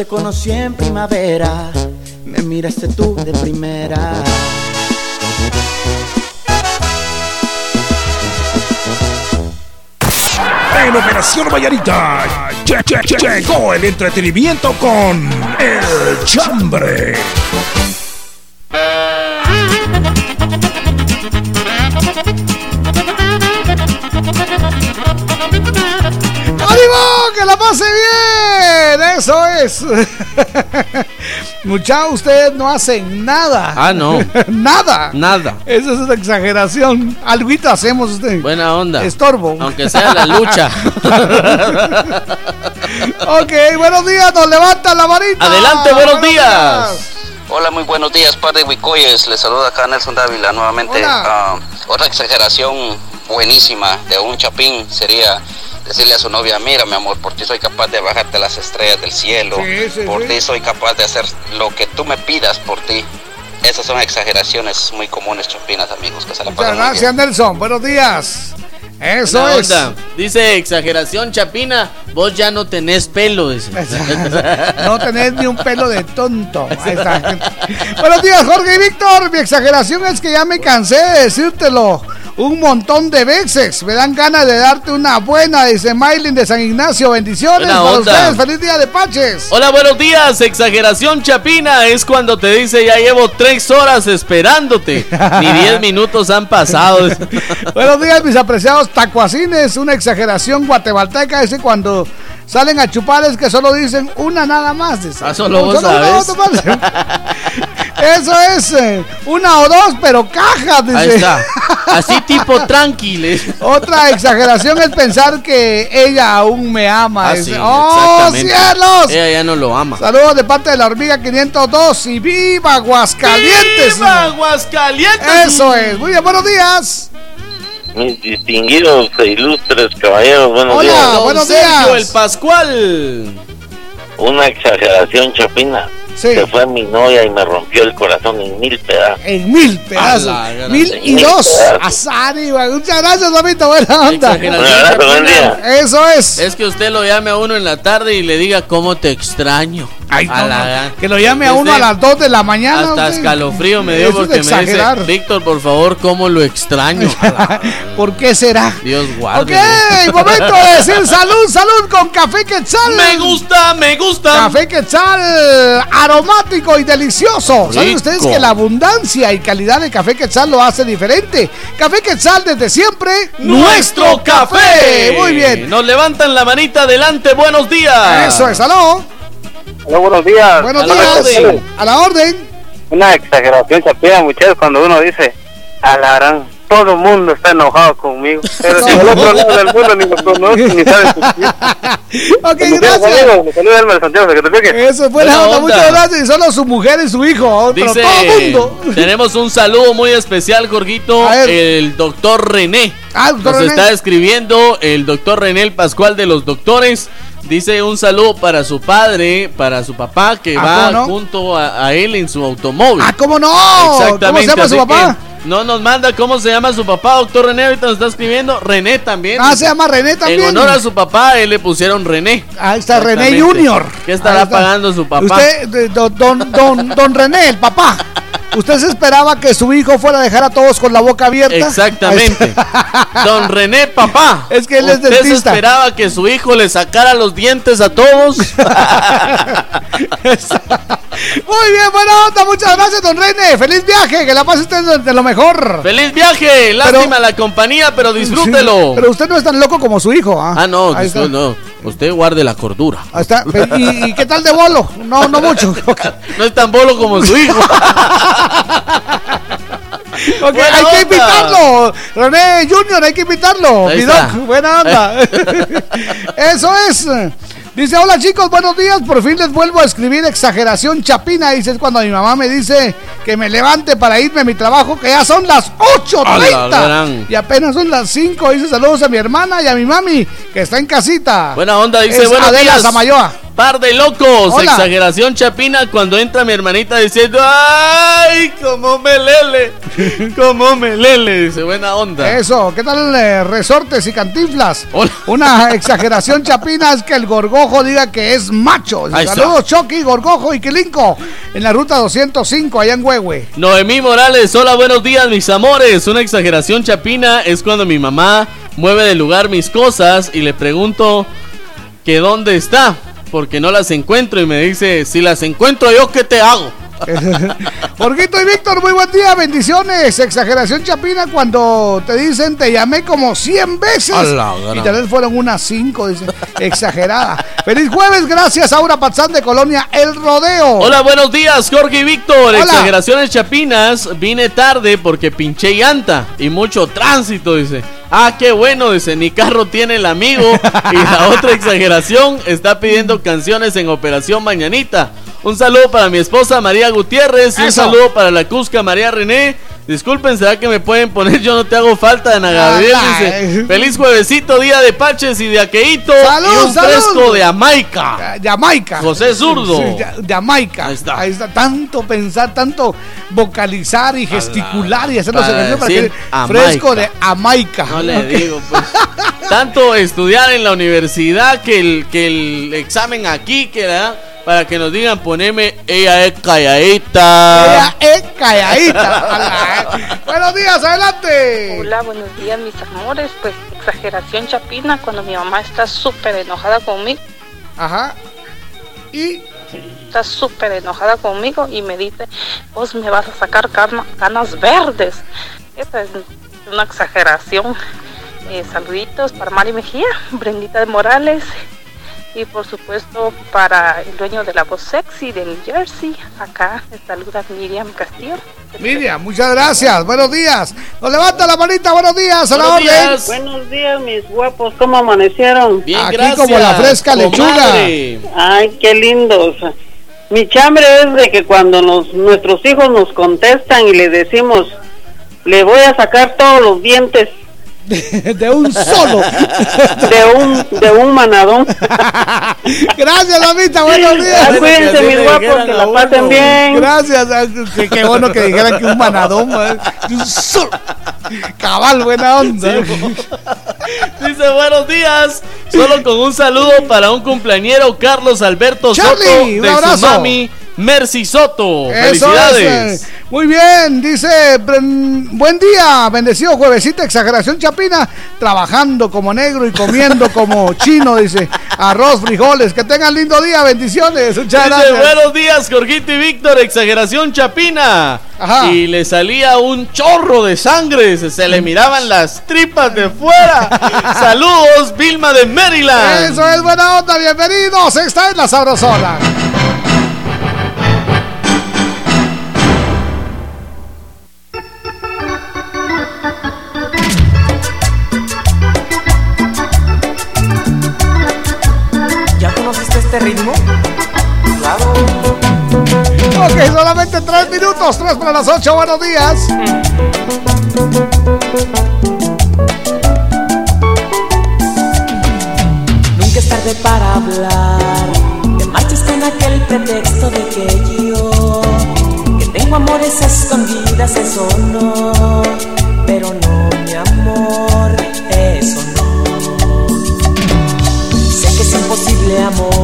te conocí en primavera, me miraste tú de primera. En Operación Vallarita lle- lle- lle- llegó el entretenimiento con El Chambre. Pase bien. Eso es. Muchachos, ustedes no hacen nada. Ah, no. nada. Nada. Eso es una exageración. Alguito hacemos usted. Buena onda. Estorbo. Aunque sea la lucha. ok, buenos días. Nos levanta la varita. Adelante, buenos, días. Hola, muy buenos días, par de Huicoyes. Les saluda acá Nelson Dávila nuevamente. Ah, otra exageración buenísima de un chapín sería decirle a su novia, mira mi amor, por ti soy capaz de bajarte las estrellas del cielo, Sí, sí, por sí. ti soy capaz de hacer lo que tú me pidas por ti. Esas son exageraciones muy comunes, chapinas, amigos, que se la Muchas pasan muy bien. gracias, Nelson. Buenos días. Eso es. onda. Dice exageración chapina, vos ya no tenés pelo. dice. No tenés ni un pelo de tonto. Ahí está. Buenos días, Jorge y Víctor. Mi exageración es que ya me cansé de decírtelo un montón de veces. Me dan ganas de darte una buena, dice Maylin de San Ignacio. Bendiciones Buena para onda. ustedes. Feliz día de Paches. Hola, buenos días. Exageración chapina es cuando te dice ya llevo tres horas esperándote. Ni diez minutos han pasado. Buenos días, mis apreciados tacuacines. Una exageración guatemalteca es cuando salen a chupar es que solo dicen una nada más. dice. Ah, solo vos una sabes. Eso es eh, una o dos, pero cajas. Dice. Ahí está. Así tipo tranquiles. Otra exageración es pensar que ella aún me ama. Ah, sí, ¡Oh, cielos! Ella ya no lo ama. Saludos de parte de la hormiga 502 y viva Aguascalientes. ¡Viva Aguascalientes! Eso es. Muy bien, buenos días. Mis distinguidos e ilustres caballeros, buenos Hola, días. Don buenos Sergio, días. el Pascual. Una exageración chapina. Sí. Se fue mi novia y me rompió el corazón en mil pedazos. En mil pedazos. A la gran- Mil y Mil dos. pedazos. Azar, Iván. Muchas gracias, Lomito. Buena onda. Exageración chapina. Eso es. Es que usted lo llame a uno en la tarde y le diga cómo te extraño. Ay, no, la Que lo llame a uno a las 2 de la mañana. Hasta escalofrío me dio porque me dice. Víctor, por favor, cómo lo extraño. ¿Por qué será? Dios Ok, guarde. momento de decir salud, salud con café quetzal. Me gusta, me gusta. Café quetzal aromático y delicioso. ¿Saben ustedes que la abundancia y calidad de café quetzal lo hace diferente? Café quetzal desde siempre. Nuestro café. Muy bien. Nos levantan la manita adelante. Buenos días. Eso es, aló. Hola, buenos días. Buenos A la días. orden. A la orden. Una exageración chapina, muchachos, cuando uno dice, a la gran, todo el mundo está enojado conmigo. Pero si del otro lado del mundo ni lo conozco, ni saben Ok, Gracias. me. Eso es buena Buena onda, muchas gracias. Y solo su mujer y su hijo, pero Dice, todo el mundo. tenemos un saludo muy especial, Jorgito. El doctor René. Ah, doctor Nos René. está escribiendo el doctor René, el Pascual de los doctores. Dice un saludo para su padre, para su papá, que Ah, va junto a, a él en su automóvil. Ah, ¿cómo no? ¿Cómo se Exactamente. llama su papá? que No nos manda cómo se llama su papá, doctor René. Ahorita nos está escribiendo. René también. Ah, se llama René también. En honor a su papá, él le pusieron René. Ahí está René. Junior. ¿Qué estará pagando su papá? Usted, de- don, don, don, don René, el papá. ¿Usted se esperaba que su hijo fuera a dejar a todos con la boca abierta? Exactamente. Don René, papá. Es que él es ¿Usted se dentista. esperaba que su hijo le sacara los dientes a todos? Muy bien, buena onda. Muchas gracias, don René. Feliz viaje. Que la pase usted de lo mejor. ¡Feliz viaje! Lástima la compañía, pero disfrútelo. Sí, pero usted no es tan loco como su hijo. ¿ah? Ah, no, usted no. Usted guarde la cordura. Ahí está. ¿Y, y qué tal de bolo? No, no mucho. No es tan bolo como su hijo. Ok, Buena hay que invitarlo. René Junior, hay que invitarlo. Ahí Mi está. doc, buena onda. Eso es. Dice, hola chicos, buenos días. Por fin les vuelvo a escribir exageración chapina. Dice, es cuando mi mamá me dice que me levante para irme a mi trabajo, que ya son las A la 8.30. gran. Y apenas son las 5. Dice, saludos a mi hermana y a mi mami, que está en casita. Buena onda, dice, Es buenos Adela días. Samayoa. Par de locos. Hola. Exageración chapina cuando entra mi hermanita diciendo, ¡ay, cómo me lele! ¡Cómo me lele! Dice, buena onda. Eso, ¿qué tal eh, resortes y cantinflas? Hola. Una exageración chapina es que el gorgojo diga que es macho. Ahí está. Saludos, Chucky, Gorgojo y Quilinco en la ruta 205 allá en Huehue. Noemí Morales, hola, buenos días, mis amores. Una exageración chapina es cuando mi mamá mueve de lugar mis cosas y le pregunto que dónde está, porque no las encuentro y me dice, si las encuentro yo, ¿qué te hago? Jorgito y Víctor, muy buen día, bendiciones. Exageración chapina cuando te dicen te llamé como 100 veces. y tal vez fueron unas 5, dice. Exagerada. Feliz jueves, gracias Aura Pazán de Colonia El Rodeo. Hola, buenos días, Jorge y Víctor. Exageraciones chapinas, vine tarde porque pinché llanta y mucho tránsito, dice. Ah, qué bueno, dice, mi carro tiene el amigo. Y la otra exageración está pidiendo canciones en Operación Mañanita. Un saludo para mi esposa María Gutiérrez y un saludo para la Cusca María René. Disculpen, ¿será que me pueden poner Yo no te hago falta de Gabriel? Dice, feliz juevesito, día de Paches y de Aqueito. y un fresco de Jamaica. Jamaica. José Zurdo. de Jamaica. Ahí está. Ahí está. Tanto pensar, tanto vocalizar y gesticular y hacer los ejercicios para que fresco de Jamaica. No le digo, pues. tanto estudiar en la universidad que el, que el examen aquí, que da para que nos digan, poneme, ella es calladita. Ella es calladita. buenos días, adelante. Hola, buenos días, mis amores. Pues exageración chapina cuando mi mamá está súper enojada conmigo. Ajá. Y está súper enojada conmigo y me dice, vos me vas a sacar canas verdes. Esa es una exageración. Eh, saluditos para Mari Mejía, Brendita de Morales y por supuesto para el dueño de la voz sexy del Jersey, acá me saluda Miriam Castillo. Miriam, muchas gracias, buenos días. Nos levanta la manita, buenos días, a la orden. Buenos días, mis guapos, ¿cómo amanecieron? Bien, Aquí como la fresca lechuga. Ay, qué lindos. Mi chambre es de que cuando nuestros hijos nos contestan y le decimos, le voy a sacar todos los dientes de, un solo. De un, de un manadón. Gracias, Lamita, buenos días. Cuídense, mis guapos, que la pasen bien. Gracias, qué, bueno que dijeran que un manadón, un solo. Cabal, buena onda. Dice, buenos días. Solo con un saludo para un cumpleañero, Carlos Alberto Charlie, Soto, un abrazo. su mami, Mercy Soto. Felicidades. Muy bien, dice, buen día, bendecido juevesita, exageración chapina, trabajando como negro y comiendo como chino, dice, arroz, frijoles, que tengan lindo día, bendiciones. Muchas dice, buenos días, Jorgito y Víctor, exageración chapina. Y le salía un chorro de sangre, se, le miraban las tripas de fuera. Saludos, Vilma de Maryland. Eso es buena onda, bienvenidos, esta es la sabrosona. Este ritmo? Claro. Ok, solamente tres minutos, tres para las ocho, buenos días. Nunca es tarde para hablar. Te marchas con aquel pretexto de que yo, que tengo amores escondidas, eso no. Pero no, mi amor, eso no imposible amor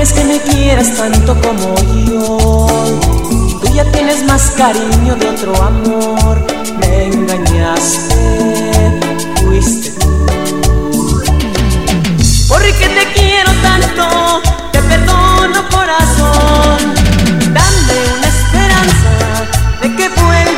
ames que me quieras tanto como yo. Tú ya tienes más cariño de otro amor, me engañaste, fuiste tú. Porque te quiero tanto, te perdono corazón, dame una esperanza de que vuelves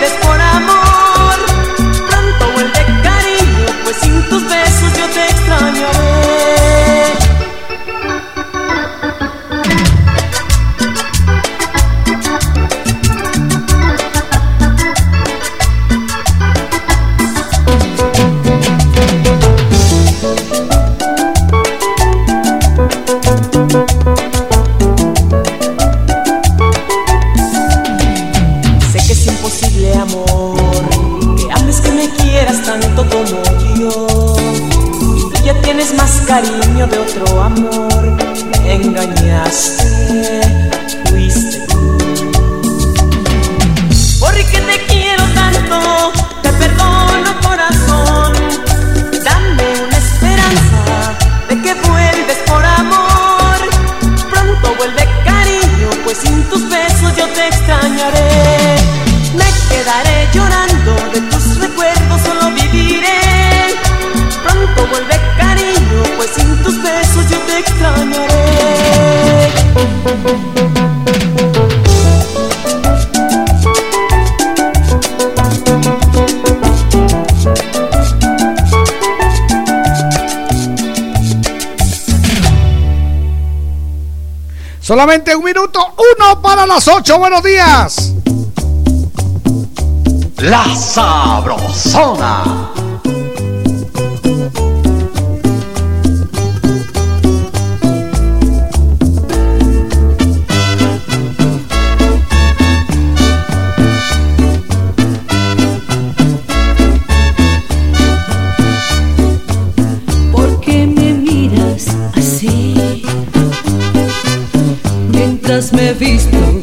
Solamente un minuto, uno para las ocho. Buenos días. La Sabrosona. he visto.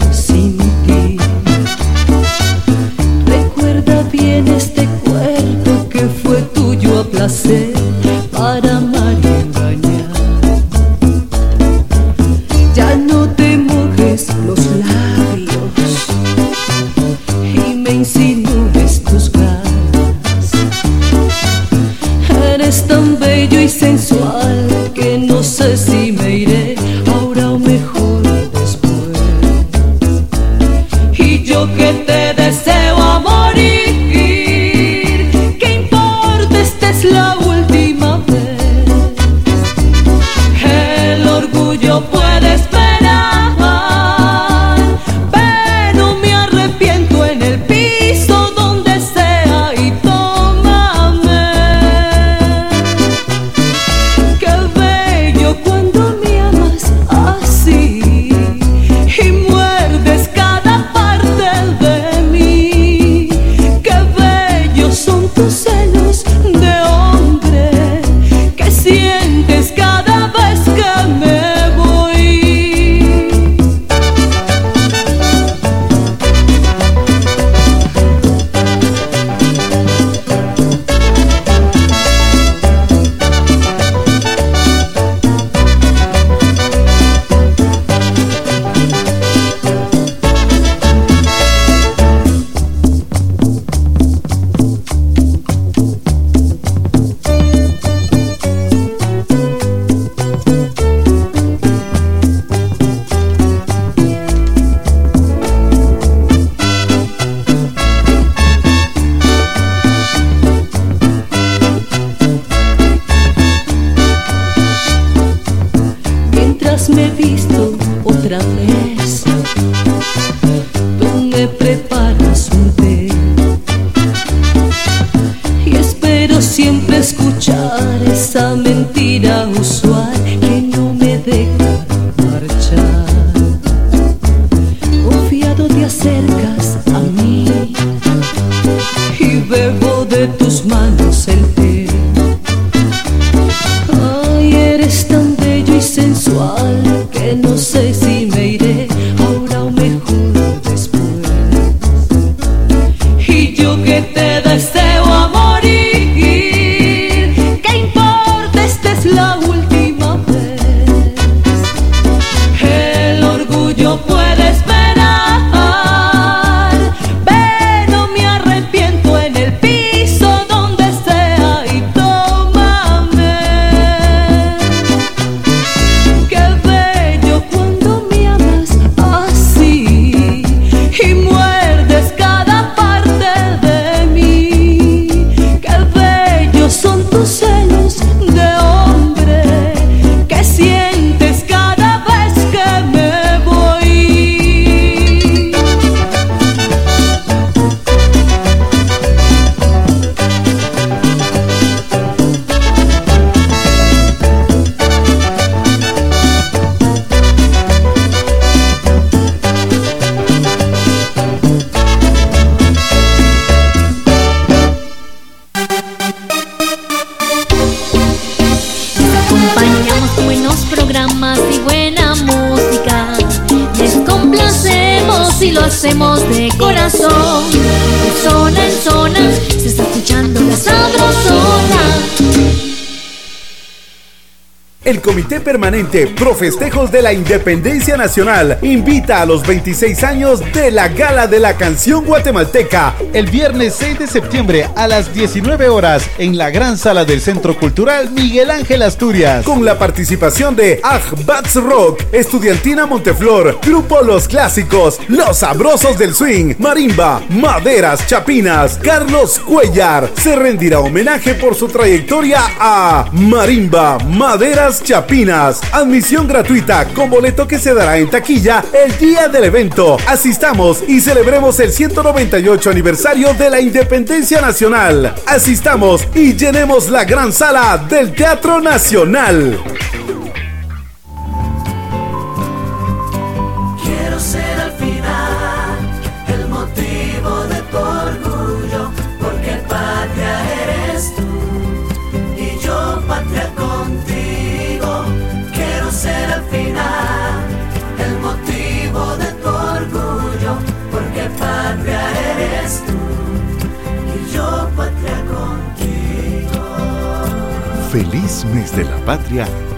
permanente Profestejos de la Independencia Nacional. Invita a los 26 años de la Gala de la Canción Guatemalteca el viernes 6 de septiembre a las 19 horas en la gran sala del Centro Cultural Miguel Ángel Asturias. Con la participación de Bats Rock, Estudiantina Monteflor, Grupo Los Clásicos, Los Sabrosos del Swing, Marimba, Maderas Chapinas, Carlos Cuellar. Se rendirá homenaje por su trayectoria a Marimba, Maderas Chapinas. Admisión gratuita con boleto que se dará en taquilla el día del evento. Asistamos y celebremos el 198 aniversario de la Independencia Nacional. Asistamos y llenemos la gran sala del Teatro Nacional.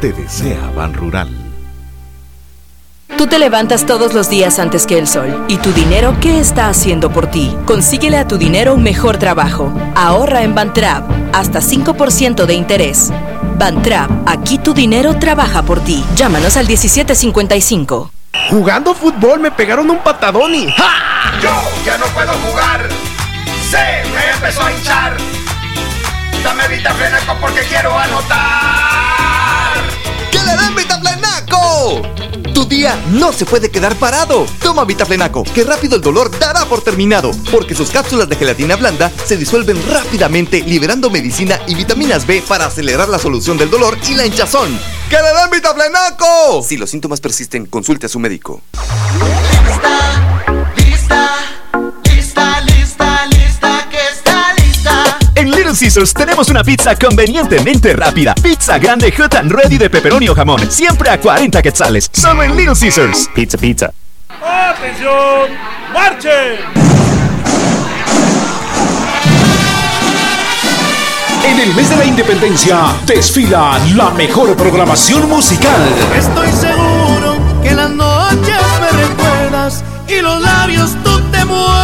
Te desea Ban Rural. Tú te levantas todos los días antes que el sol. ¿Y tu dinero qué está haciendo por ti? Consíguele a tu dinero un mejor trabajo. Ahorra en Bantrap. Hasta 5% de interés. Bantrap. Aquí tu dinero trabaja por ti. Llámanos al 1755. Jugando fútbol me pegaron un patadón y ¡ja! Yo ya no puedo jugar. Se me empezó a hinchar. Dame Vitaflenaco porque quiero anotar. ¡Que le den Vitaflenaco! Tu día no se puede quedar parado. Toma Vitaflenaco, que rápido el dolor dará por terminado, porque sus cápsulas de gelatina blanda se disuelven rápidamente, liberando medicina y vitaminas B para acelerar la solución del dolor y la hinchazón. ¡Que le den Vitaflenaco! Si los síntomas persisten, consulte a su médico. Caesars tenemos una pizza convenientemente rápida. Pizza grande hot and ready de pepperoni o jamón. Siempre a 40 quetzales. Solo en Little Caesars. Pizza, pizza. ¡Atención! ¡Marchen! En el mes de la independencia desfila la mejor programación musical. Estoy seguro que las noches me recuerdas y los labios tú te muerdes.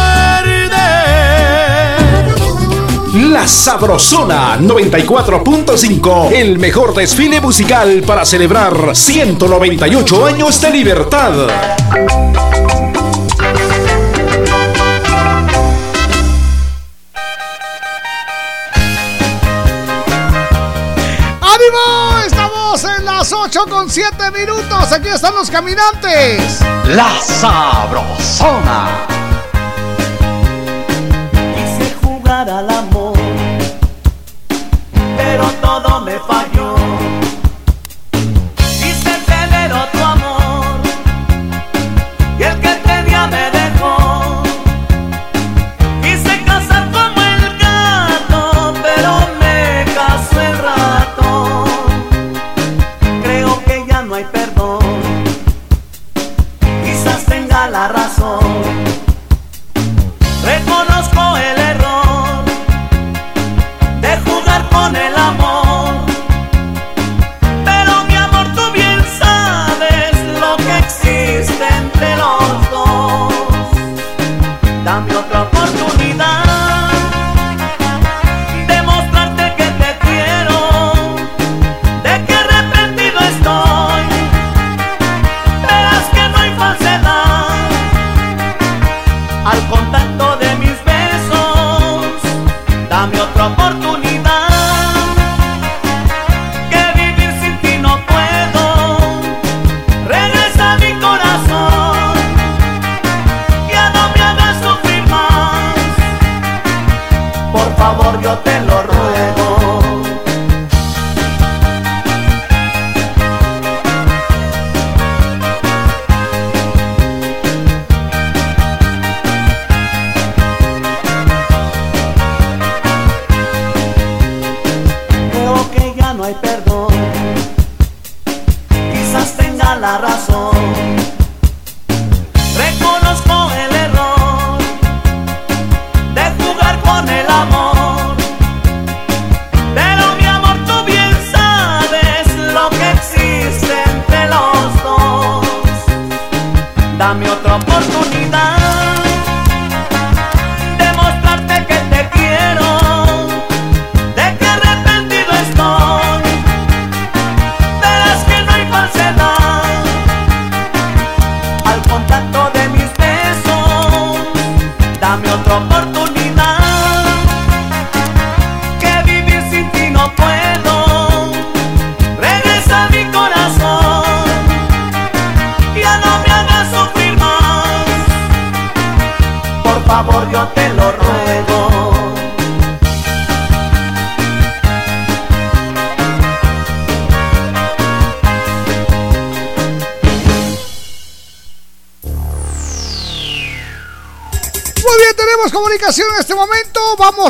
La Sabrosona 94.5, el mejor desfile musical para celebrar 198 años de libertad. ¡Ánimo! Estamos en las 8 con 7 minutos. Aquí están los caminantes. La Sabrosona. Quise jugar al amor,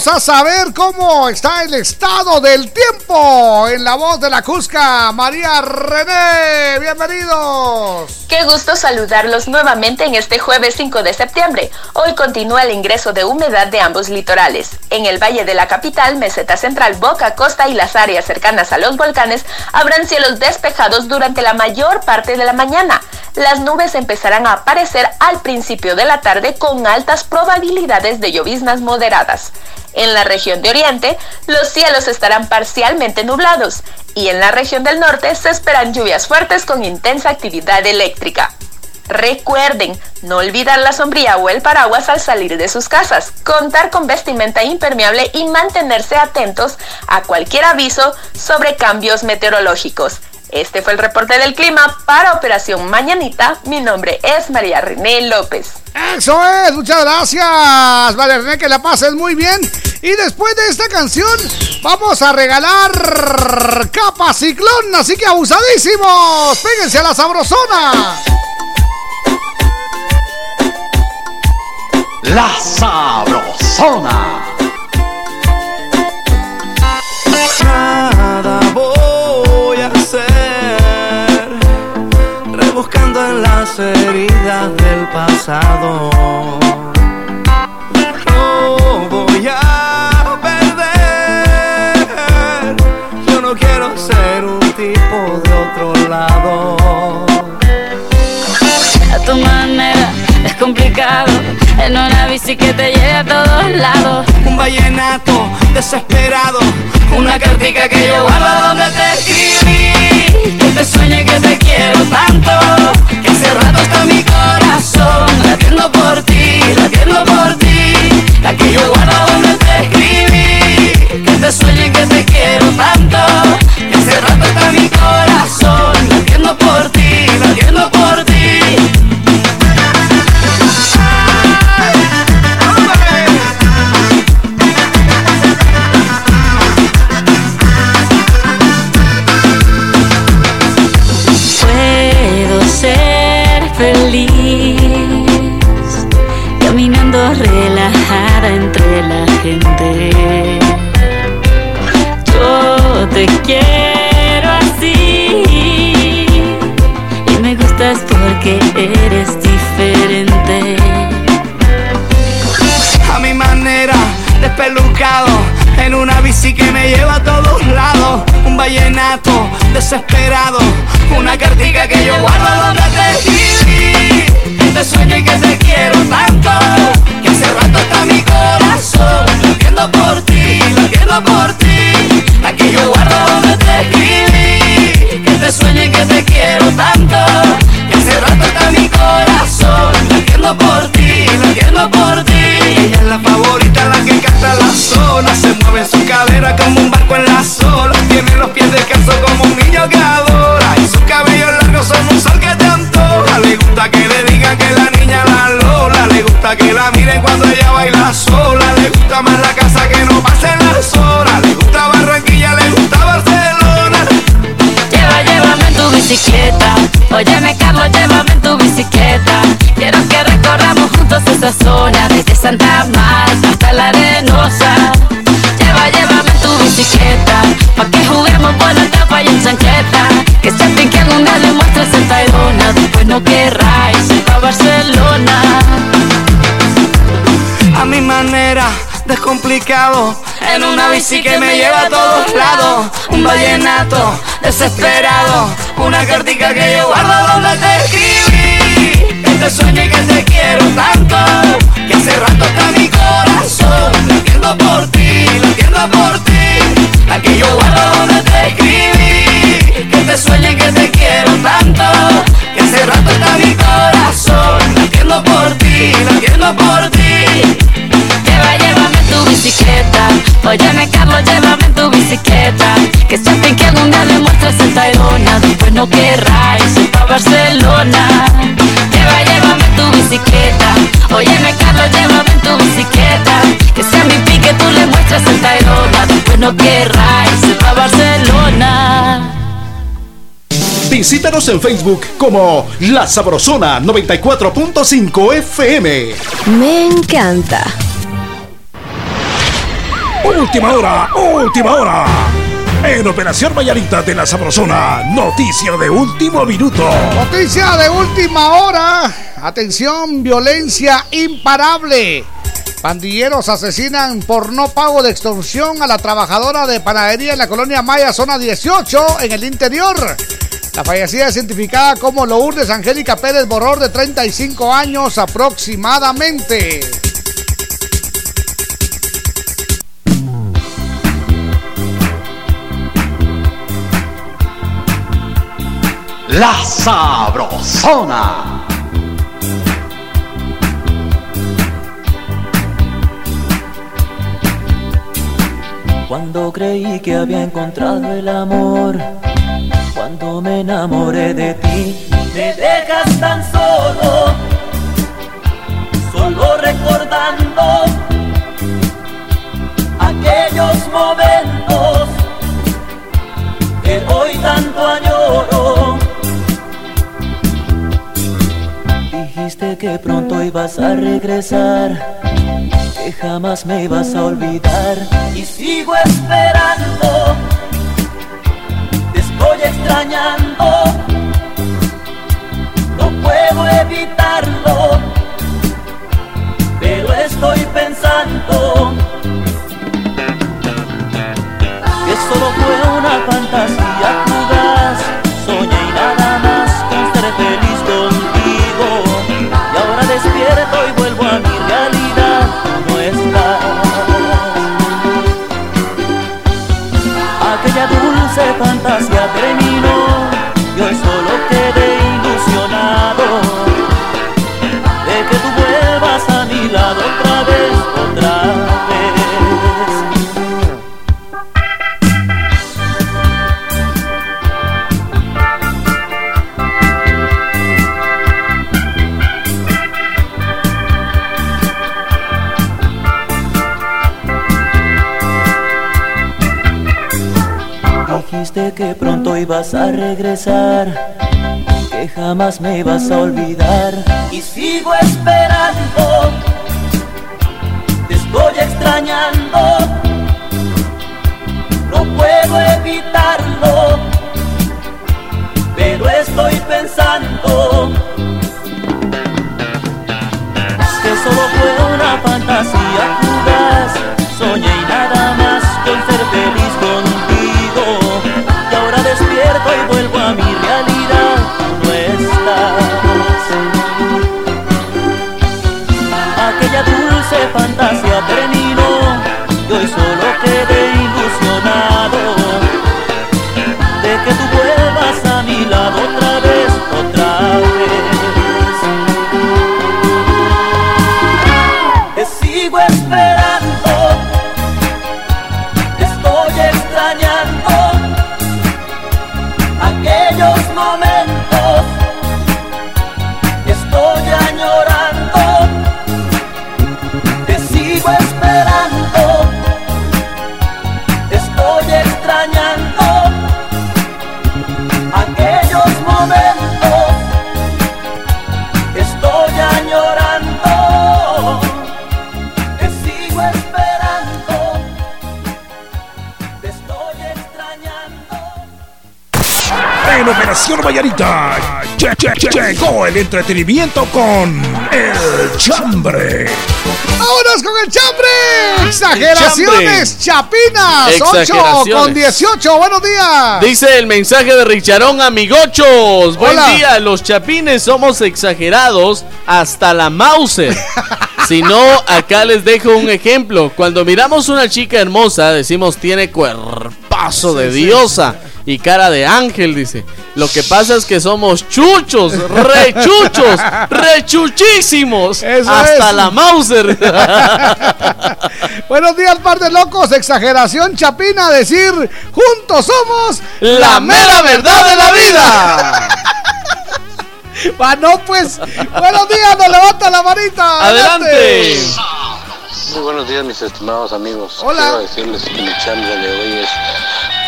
a saber cómo está el estado del tiempo en la voz de la Cusca, María René. Bienvenidos. Qué gusto saludarlos nuevamente en este jueves 5 de septiembre. Hoy continúa el ingreso de humedad de ambos litorales. En el valle de la capital, meseta central, Boca, Costa y las áreas cercanas a los volcanes habrán cielos despejados durante la mayor parte de la mañana. Las nubes empezarán a aparecer al principio de la tarde con altas probabilidades de lloviznas moderadas. En la región de Oriente, los cielos estarán parcialmente nublados y en la región del norte se esperan lluvias fuertes con intensa actividad eléctrica. Recuerden, no olvidar la sombría o el paraguas al salir de sus casas, contar con vestimenta impermeable y mantenerse atentos a cualquier aviso sobre cambios meteorológicos. Este fue el reporte del clima para Operación Mañanita. Mi nombre es María René López. Eso es, muchas gracias, María René, que la pases muy bien. Y después de esta canción, vamos a regalar capa ciclón, así que abusadísimos. Péguense a la sabrosona. La sabrosona. Nada voy a hacer, rebuscando en las heridas del pasado. En una bici que te lleve a todos lados. Un vallenato desesperado, una cartica que yo guardo donde te escribí. Que te sueñe que te quiero tanto, que hace rato está mi corazón latiendo por ti, latiendo por ti. La que yo guardo donde te escribí. Que te sueñe que te quiero tanto, que hace rato está mi corazón eres diferente. a mi manera, despelucado, en una bici que me lleva a todos lados, un vallenato desesperado, una cartica que yo guardo donde te escribí, que te sueño y que te quiero tanto, que hace rato está mi corazón, latiendo por ti, latiendo por ti, la yo guardo donde te escribí, que te sueño y que te quiero tanto, por ti, por ti. Ella es la favorita, la que canta la zona, se mueve en su cadera como un barco en la sola, tiene los pies descalzos como un niño que adora, y sus cabellos largos son un sol que te antoja, le gusta que le digan que la niña la lola, le gusta que la miren cuando ella baila sola, le gusta más la casa que no pasen las horas, le gusta Barranquilla, le gusta Barcelona. Lleva, llévame en tu bicicleta. Óyeme, Carlos, llévame en tu bicicleta. Quiero que recorramos juntos esa zona, desde Santa Marta hasta la arenosa. Lleva, llévame tu bicicleta, pa' que juguemos por la etapa y en chancleta. Que se que algún día le muestres el Tayrona, después no querráis ir pa' Barcelona. a mi manera, descomplicado. En una bici que me lleva a todos lados. Un vallenato desesperado. Una cartica que yo guardo donde te escribí. Te sueño y que te quiero tanto. Que hace rato está mi corazón. Latiendo por ti, latiendo por ti. La que yo guardo donde te escribí. Que te sueño que te quiero tanto. Que hace rato está mi corazón. Latiendo por ti, latiendo por ti. Lleva, en tu bicicleta. Óyeme, Carlos, llévame en tu bicicleta. Que sienten que algún día le muestres el Tayrona. Después no querráis ir pa' Barcelona. Lleva, llévame en tu bicicleta. Óyeme, Carlos, llévame en tu bicicleta. Que sea mi pique, tú le muestras el Tayrona. Después no querráis ir pa' Barcelona. Visítanos en Facebook como La Sabrosona 94.5 FM. Me encanta. Última hora, última hora. En Operación Vallarita de la Sabrosona, noticia de último minuto. Noticia de última hora. Atención, violencia imparable. Pandilleros asesinan por no pago de extorsión a la trabajadora de panadería en la colonia Maya, zona 18, en el interior. La fallecida es identificada como Lourdes Angélica Pérez Borror, de 35 años aproximadamente. La Sabrosona. Cuando creí que había encontrado el amor, cuando me enamoré de ti, me dejas tan solo, solo recordando aquellos momentos que hoy tanto añoro. Dijiste que pronto ibas a regresar, que jamás me ibas a olvidar. Y sigo esperando, te estoy extrañando, no puedo evitarlo, pero estoy pensando que solo fue una fantasía realidad. Que pronto ibas a regresar, que jamás me ibas a olvidar. Y sigo esperando, te estoy extrañando, no puedo evitarlo, pero estoy pensando que solo fue una fantasía. Soñé sigo entretenimiento con El Chambre. ¡Vámonos con el chambre! Exageraciones chapinas. 8 Exageraciones. con 18. Buenos días. Dice el mensaje de Richarón, amigochos. Buen Hola. día, los chapines somos exagerados hasta la Mauser. si no, acá les dejo un ejemplo. Cuando miramos una chica hermosa, decimos tiene cuerpazo de Sí, sí. diosa y cara de ángel, dice. Lo que pasa es que somos chuchos, rechuchos, rechuchísimos. hasta es. la Mauser. Buenos días, par de locos. Exageración chapina. Decir, juntos somos La mera verdad de la vida. Ah, no, pues. Buenos días, nos levanta la manita. Adelante. Muy buenos días, mis estimados amigos. Hola. Quiero decirles que mi chamba de hoy es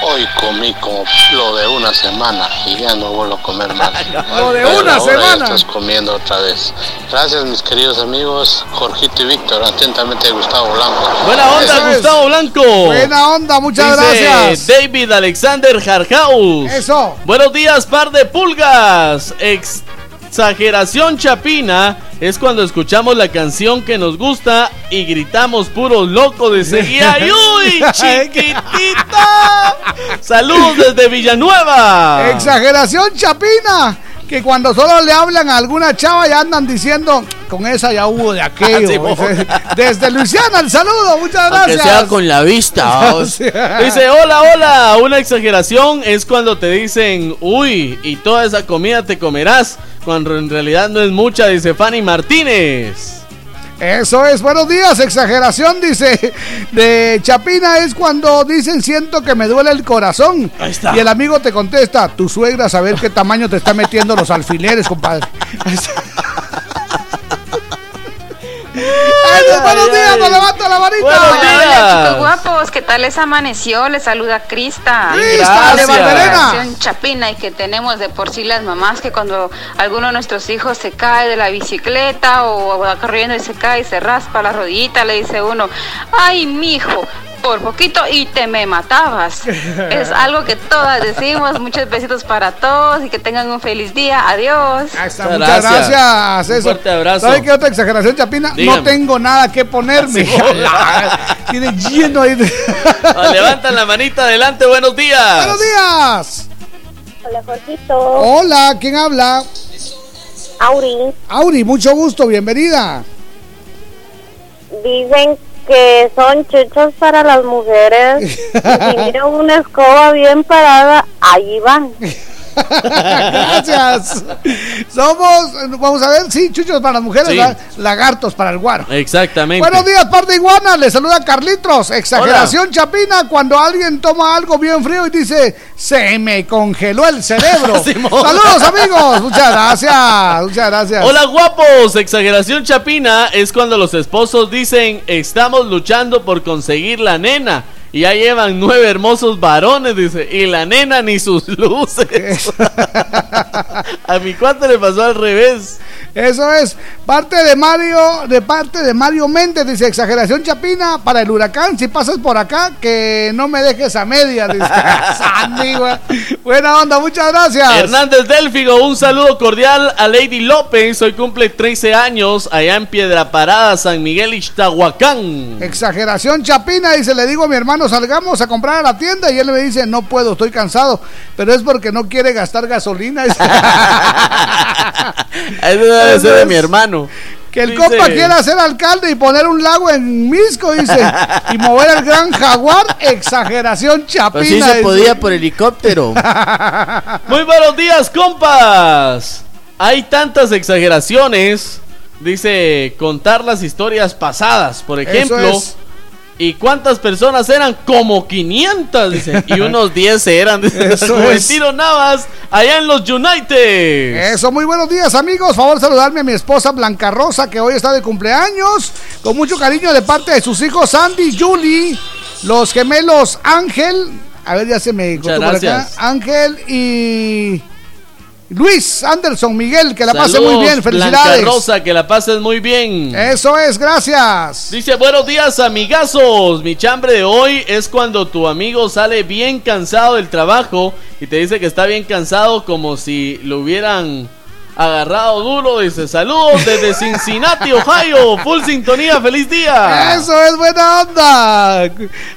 Hoy comí como lo de una semana y ya no vuelvo a comer más. Lo de Pero una ahora ya semana. estás comiendo otra vez. Gracias mis queridos amigos, Jorgito y Víctor. Atentamente Gustavo Blanco. Buena onda, Eso es. Gustavo Blanco. Buena onda, muchas Dice gracias. David Alexander Jarhaus. Eso. Buenos días, par de pulgas. Exageración chapina es cuando escuchamos la canción que nos gusta y gritamos puro loco de seguida. ¡Ay, uy, chiquitita! Saludos desde Villanueva. Exageración chapina. Que cuando solo le hablan a alguna chava ya andan diciendo, con esa ya hubo de aquello. Sí, mo. Desde Luisiana, el saludo, muchas gracias. sea con la vista. Dice, hola, hola. Una exageración es cuando te dicen, uy, y toda esa comida te comerás, cuando en realidad no es mucha, dice Fanny Martínez. Eso es, buenos días, exageración, dice, de Chapina es cuando dicen siento que me duele el corazón. Ahí está. Y el amigo te contesta, tu suegra a saber qué tamaño te está metiendo los alfileres, compadre. Eso, buenos días, me levanto la. Hola, chicos guapos, ¿qué tal les amaneció? Les saluda Crista. Crista, de. Generación Chapina y que tenemos de por sí las mamás que cuando alguno de nuestros hijos se cae de la bicicleta o va corriendo y se cae y se raspa la rodillita, le dice uno, ay, mijo, por poquito y te me matabas. es algo que todas decimos, muchos besitos para todos y que tengan un feliz día. Adiós. Muchas gracias. Un eso. fuerte abrazo. ¿Sabe qué otra exageración, Chapina? Dígame. No tengo nada que ponerme. Sí, Tiene lleno ahí de... Ah, Levantan la manita adelante, buenos días. Buenos días. Hola, Jorgito. Hola, ¿quién habla? Auri. Auri, mucho gusto, bienvenida. Dicen que son chuchos para las mujeres. y si miran una escoba bien parada, ahí van. Gracias. Somos, vamos a ver, sí, chuchos para las mujeres, lagartos para el guaro. Exactamente. Buenos días, par de iguana. Le saluda Carlitos. Exageración chapina cuando alguien toma algo bien frío y dice, se me congeló el cerebro. Saludos, amigos. Muchas gracias. Muchas gracias. Hola guapos, exageración chapina es cuando los esposos dicen estamos luchando por conseguir la nena y ya llevan nueve hermosos varones, dice, y la nena ni sus luces. A mi cuate le pasó al revés. Eso es parte de Mario, de parte de Mario Méndez, dice exageración chapina para el huracán. Si pasas por acá, que no me dejes a media. Dice. Buena onda, muchas gracias. Hernández Delfigo, un saludo cordial a Lady López. Hoy cumple 13 años allá en Piedra Parada, San Miguel Ixtahuacán. Exageración chapina, dice, le digo a mi hermano, salgamos a comprar a la tienda y él me dice, no puedo, estoy cansado, pero es porque no quiere gastar gasolina. Eso debe ser de mi hermano. Que el Dice- compa quiera ser alcalde y poner un lago en Misco, dice, y mover el gran jaguar, exageración chapina. Pues sí se dice. podía por helicóptero. Muy buenos días, compas. Hay tantas exageraciones. Dice contar las historias pasadas, por ejemplo. es. ¿Y cuántas personas eran? Como 500, dice. Y unos 10 eran. Eso Juventino Navas, allá en los United. Eso, muy buenos días amigos. Favor saludarme a mi esposa Blanca Rosa, que hoy está de cumpleaños. Con mucho cariño de parte de sus hijos Sandy y Julie, los gemelos Ángel. A ver, ya se me Muchas por acá. gracias. Ángel y Luis Anderson Miguel, que la pase muy bien. Blanca Felicidades. Rosa, que la pases muy bien. Eso es, gracias. Dice, buenos días amigazos, mi chambre de hoy es cuando tu amigo sale bien cansado del trabajo y te dice que está bien cansado como si lo hubieran agarrado duro. Dice, saludos desde Cincinnati, Ohio, full sintonía, feliz día. Eso es buena onda.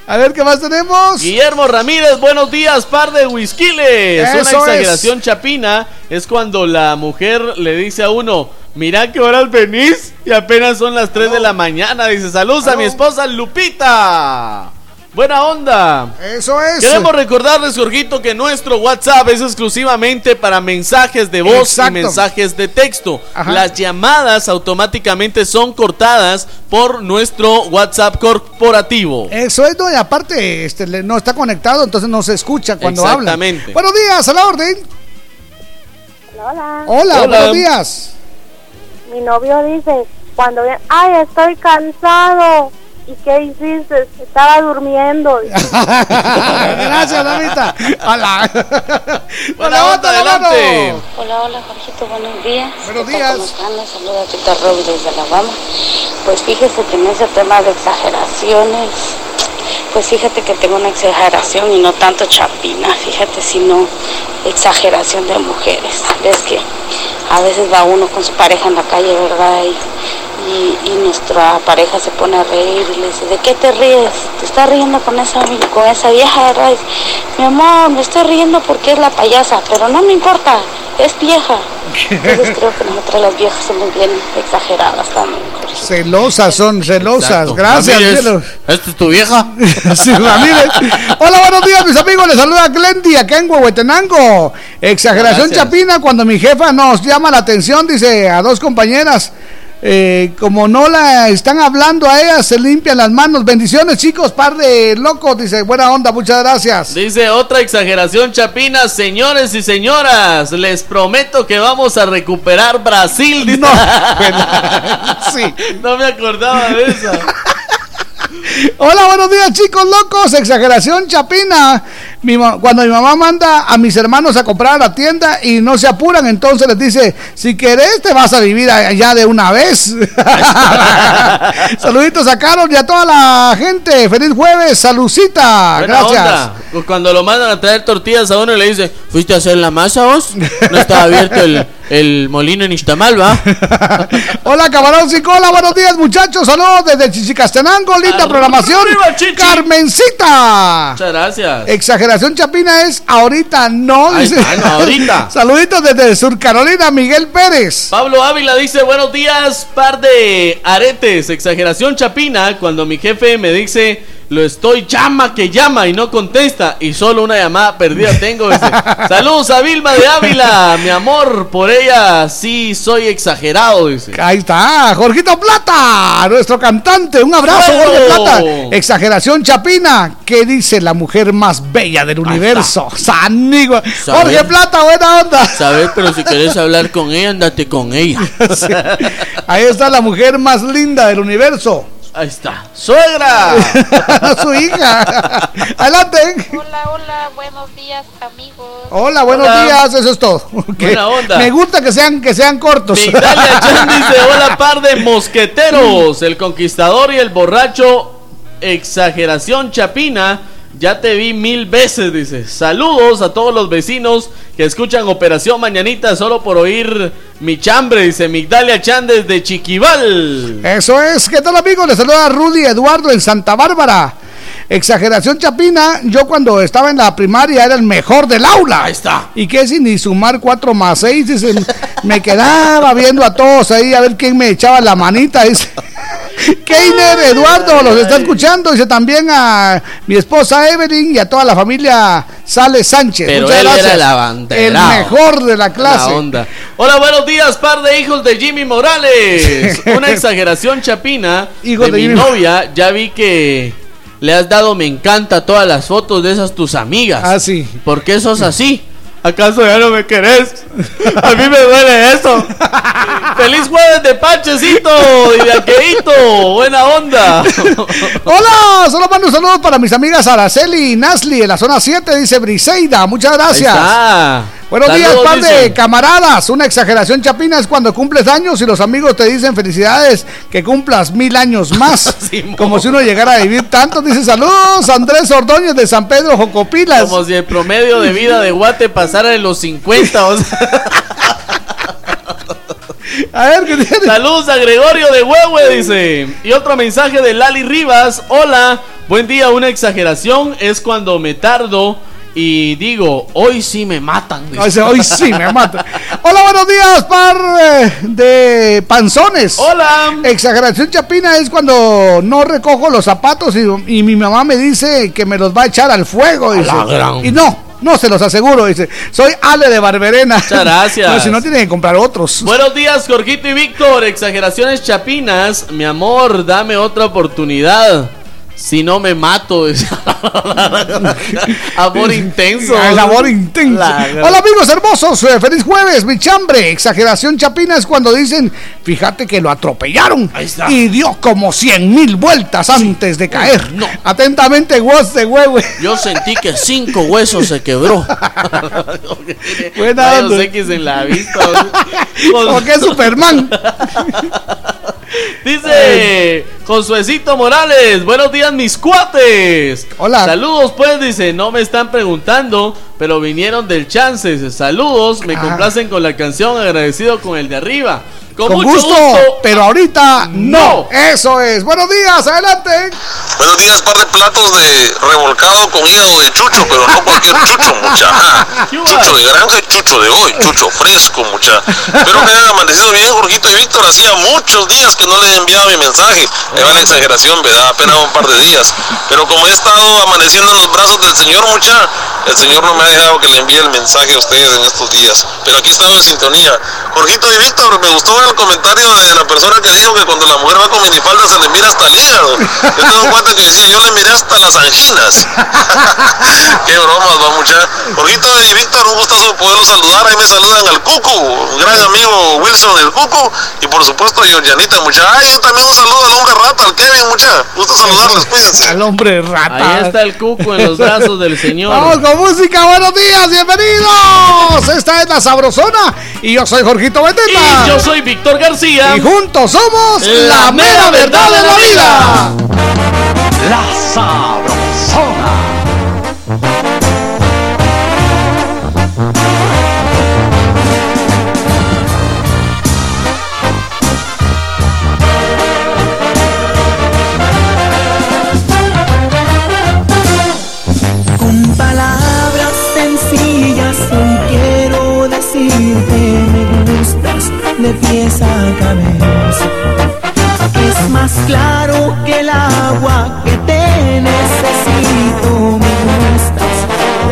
A ver qué más tenemos. Guillermo Ramírez, buenos días, par de whiskiles. Una exageración chapina es cuando la mujer le dice a uno, mira qué horas venís y apenas son las 3 de la mañana. Dice, saludos a mi esposa Lupita. Buena onda. Eso es. Queremos recordarles, Jorgito, que nuestro WhatsApp es exclusivamente para mensajes de voz Exacto. y mensajes de texto. Ajá. Las llamadas automáticamente son cortadas por nuestro WhatsApp corporativo. Eso es, no, y aparte este, le- no está conectado, entonces no se escucha cuando habla. Exactamente. Buenos días, a la orden. Hola. Hola, Hola. buenos días. Mi novio dice, cuando viene, ay, estoy cansado. ¿Y qué hiciste? Estaba durmiendo. Gracias, Damita. Hola. Buena onda, adelante. Hola, hola, Jorgito, buenos días. Buenos días. ¿Cómo están? Les saluda Tita Roby desde Alabama. Pues fíjese que en ese tema de exageraciones, pues fíjate que tengo una exageración y no tanto chapina, fíjate, sino exageración de mujeres. Ves que a veces va uno con su pareja en la calle, ¿verdad? Y, y, y nuestra pareja se pone a reír y le dice, ¿de qué te ríes? ¿Te estás riendo con esa, con esa vieja? Y dice, Mi amor, me estoy riendo porque es la payasa, pero no me importa, es vieja. Entonces creo que nosotras las viejas somos bien exageradas también. Celosas son, celosas. Exacto. Gracias, Ramírez, cielo. ¿Esta es tu vieja? Sí, Ramírez. Hola, buenos días, mis amigos. Les saluda Glendy acá en Huehuetenango. Exageración Gracias. chapina cuando mi jefa nos llama la atención, dice a dos compañeras. Eh, como no la están hablando a ellas, se limpian las manos. Bendiciones, chicos, par de locos. Dice, buena onda, muchas gracias. Dice otra exageración chapina, señores y señoras, les prometo que vamos a recuperar Brasil. dice. sí. No me acordaba de esa. Hola, buenos días, chicos locos. Exageración chapina. Mi cuando mi mamá manda a mis hermanos a comprar a la tienda y no se apuran, entonces les dice: Si querés, te vas a vivir allá de una vez. Saluditos a Carol y a toda la gente. Feliz jueves, salucita. Buena Gracias. onda. Pues Cuando lo mandan a traer tortillas a uno y le dice, ¿fuiste a hacer la masa vos? No estaba abierto el, el molino en Ixtamal, ¿va? Hola, camarón Cicola, buenos días, muchachos. Saludos desde Chichicastenango, linda programación. Carmencita. Muchas gracias. Exageración chapina es ahorita, no. Ahí dice. está, no, ahorita. Saluditos desde Sur Carolina, Miguel Pérez. Pablo Ávila dice, buenos días, par de aretes, exageración chapina, cuando mi jefe me dice, lo estoy llama que llama y no contesta, y solo una llamada perdida tengo. dice. Saludos a Vilma de Ávila, mi amor, por ella sí soy exagerado, dice. Ahí está, Jorgito Plata, nuestro cantante. Un abrazo. Jorge Plata. Exageración chapina. ¿Qué dice la mujer más bella del universo? Sanigo. Jorge ¿Sabes? Plata, buena onda. Sabes, pero si quieres hablar con ella, andate con ella. Ahí está la mujer más linda del universo. Ahí está. ¡Suegra! Su hija. Adelante. Hola, hola, buenos días, amigos. Hola, buenos Hola. días, eso es todo. Que Buena onda. Me gusta que sean, que sean cortos. Chan dice, hola par de mosqueteros, el conquistador y el borracho, exageración chapina, ya te vi mil veces, dice. Saludos a todos los vecinos que escuchan Operación Mañanita solo por oír mi chambre, dice Migdalia Chan desde Chiquival. Eso es. ¿Qué tal, amigos? Les saluda Rudy Eduardo en Santa Bárbara. Exageración chapina, yo cuando estaba en la primaria era el mejor del aula. Ahí está. Y que sin ni sumar 4 más 6, dice, me quedaba viendo a todos ahí a ver quién me echaba la manita. Dice. Keiner Eduardo los está escuchando, dice también a mi esposa Evelyn y a toda la familia Sale Sánchez. Pero Muchas él gracias. era el mejor de la clase. La onda. Hola, buenos días, par de hijos de Jimmy Morales. Una exageración chapina Hijo de, de mi Jimmy. novia. Ya vi que le has dado me encanta todas las fotos de esas tus amigas. Ah, sí. ¿Por qué sos así? ¿Acaso ya no me querés? A mí me duele eso. ¡Feliz jueves de Panchecito y de Aqueito! ¡Buena onda! Hola, solo mando un saludo para mis amigas Araceli y Nasli en la zona 7, dice Briseida. Muchas gracias. Buenos días, par de camaradas. Una exageración chapina es cuando cumples años y los amigos te dicen felicidades, que cumplas mil años más. Como si uno llegara a vivir tanto. Dice saludos, Andrés Ordóñez de San Pedro Jocopilas. Como si el promedio de vida de Guate pasara de los 50. o sea. A ver, ¿qué tiene? Saludos a Gregorio de Huehue, dice. Y otro mensaje de Lali Rivas. Hola, buen día. Una exageración es cuando me tardo y digo, hoy sí me matan. dice. Dice, Hoy sí me mata. Hola, buenos días, par eh, de panzones. Hola. Exageración chapina es cuando no recojo los zapatos y, y mi mamá me dice que me los va a echar al fuego. Dice. la gran. Y no, no se los aseguro. Dice, soy Ale de Barberena. Muchas gracias. No, si no tienen que comprar otros. Buenos días, Jorgito y Víctor. Exageraciones chapinas. Mi amor, dame otra oportunidad. Si no me mato. amor intenso. El amor intenso. La- Hola amigos hermosos, eh, feliz jueves, mi chambre. Exageración chapina es cuando dicen, fíjate que lo atropellaron y dio como cien mil vueltas antes de caer. Atentamente, Woz de huevo. Yo sentí que cinco huesos se quebró. Buena. X en la vista. Como que es Superman. Dice Josuecito Morales, buenos días mis cuates. Hola. Saludos pues, dice, no me están preguntando, pero vinieron del chance. Saludos, me Ah. complacen con la canción, agradecido con el de arriba. Con, Con mucho gusto, pero ahorita no. Eso es. Buenos días, adelante. Buenos días, par de platos de revolcado con hígado de chucho, pero no cualquier chucho, mucha. Ajá. Chucho de granja y chucho de hoy, chucho fresco, mucha. Espero que hayan amanecido bien, Jorgito y Víctor. Hacía muchos días que no les enviaba mi mensaje. Ahí va la exageración, ¿verdad? Apenas un par de días. Pero como he estado amaneciendo en los brazos del Señor, mucha, el Señor no me ha dejado que le envíe el mensaje a ustedes en estos días. Pero aquí estamos en sintonía. Jorgito y Víctor, me gustó el comentario de la persona que dijo que cuando la mujer va con minifalda se le mira hasta el hígado. Yo tengo en cuenta que decía, yo le miré hasta las anginas. Qué bromas, va mucha. Jorgito y Víctor, un gustazo poderlos saludar. Ahí me saludan al Cucu, un gran amigo Wilson el Cucu. Y por supuesto a Georgianita, mucha. Ay, yo también un saludo al hombre rata, al Kevin, mucha. Gusto saludarles, cuídense. Al hombre rata. Ahí está el cuco en los brazos del señor. Vamos música, buenos días, bienvenidos. Esta es la Sabrosona y yo soy Jorgito Beteta. Y yo soy Víctor García. Y juntos somos La mera verdad de la vida. La Sabrosona. De pies a cabeza. Es más claro que el agua que te necesito me gustas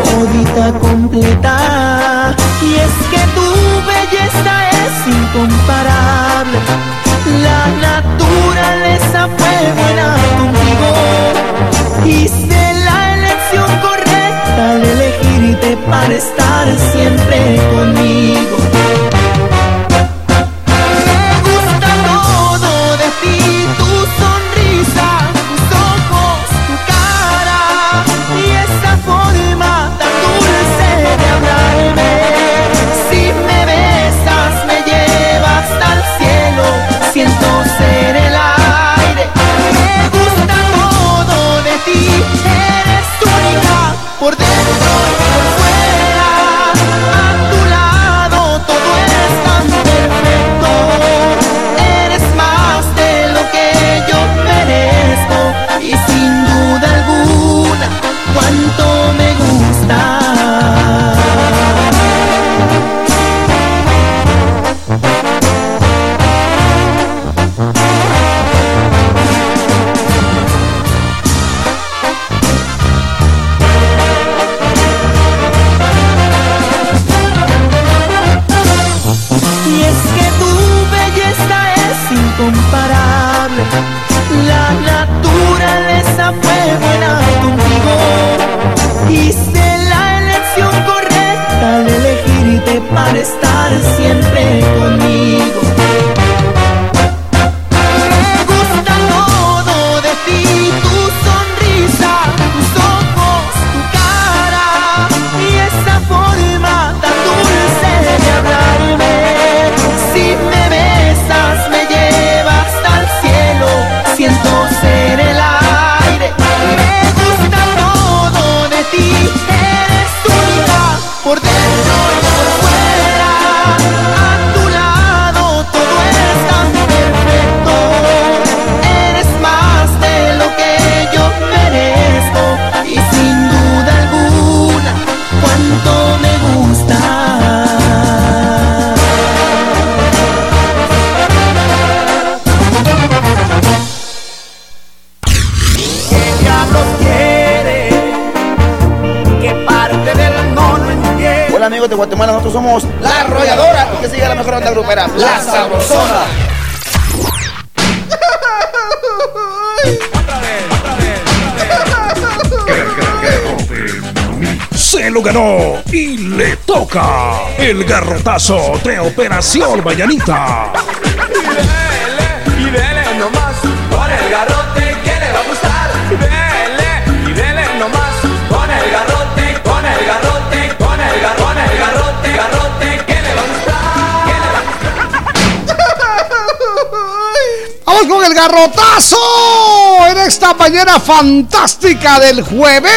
todita completa. Y es que tu belleza es incomparable. La naturaleza fue buena contigo. Hice la elección correcta al elegirte para estar siempre conmigo. El garrotazo de Operación Mañanita. El garrotazo en esta mañana fantástica del jueves.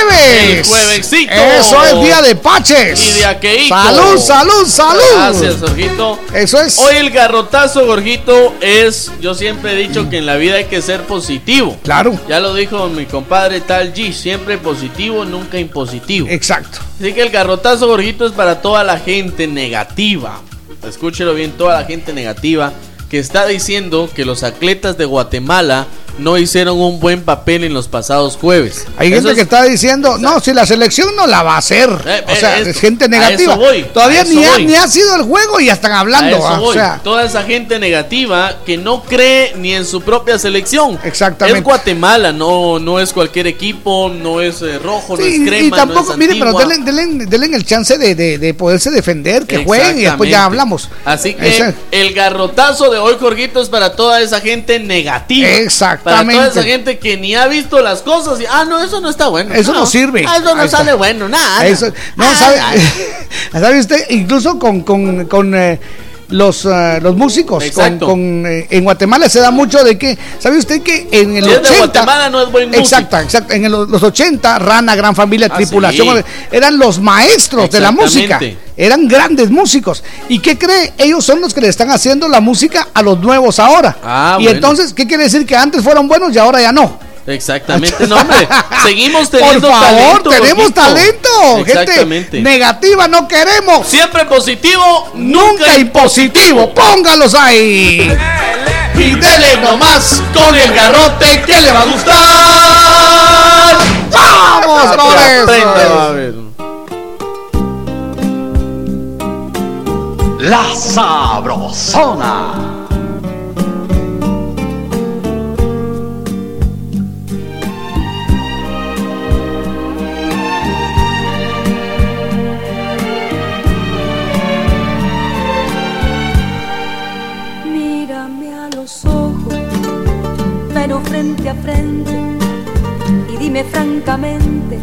El juevesito. Eso es día de paches. Y de aqueíto. Salud, salud, salud. Gracias, Jorgito. Eso es. Hoy el garrotazo, Jorgito, es. Yo siempre he dicho que en la vida hay que ser positivo. Claro. Ya lo dijo mi compadre Tal G. Siempre positivo, nunca impositivo. Exacto. Así que el garrotazo, Jorgito, es para toda la gente negativa. Escúchelo bien, toda la gente negativa que está diciendo que los atletas de Guatemala no hicieron un buen papel en los pasados jueves. Hay Eso gente es- que está diciendo, no, si la selección no la va a hacer. Eh, o sea, eh, es gente negativa. voy, Todavía ni ha, ni ha sido el juego y ya están hablando. Ah. O sea, Toda esa gente negativa que no cree ni en su propia selección. Exactamente. Es Guatemala, no, no es cualquier equipo, no es eh, rojo, no sí, es crema, y tampoco, no es mire, pero denle, denle- denle el chance de, de- de poderse defender, que jueguen y después ya hablamos. Así que el garrotazo de hoy, Jorgito, es para toda esa gente negativa. Exactamente. Para toda esa gente que ni ha visto las cosas y, ah, no, eso no está bueno. Eso no sirve. Ah, Eso no Ahí está. sale bueno, nada. Eso- no, Ah, ¿sabe, ah. ¿sabe usted? Incluso con, con, con, eh, los, eh, los músicos, con, Exacto. con, eh, en Guatemala se da mucho de que, ¿sabe usted que en el Si es de 80... Guatemala no es buen músico. Exacto, exacto. En el- los 80, Rana, Gran Familia, Ah, Tripulación, sí. eran los maestros de la música. Eran grandes músicos. ¿Y qué cree? Ellos son los que le están haciendo la música a los nuevos ahora. Ah, y bueno. entonces, ¿qué quiere decir? Que antes fueron buenos y ahora ya no. Exactamente, no, hombre. Seguimos Por teniendo favor, talento. tenemos talento. Exactamente. Gente negativa no queremos. Siempre positivo, Nunca impositivo. Póngalos ahí. Y dele nomás con el garrote que le va a gustar. ¡Vamos con eso! La Sabrosona. Frente a frente, y dime francamente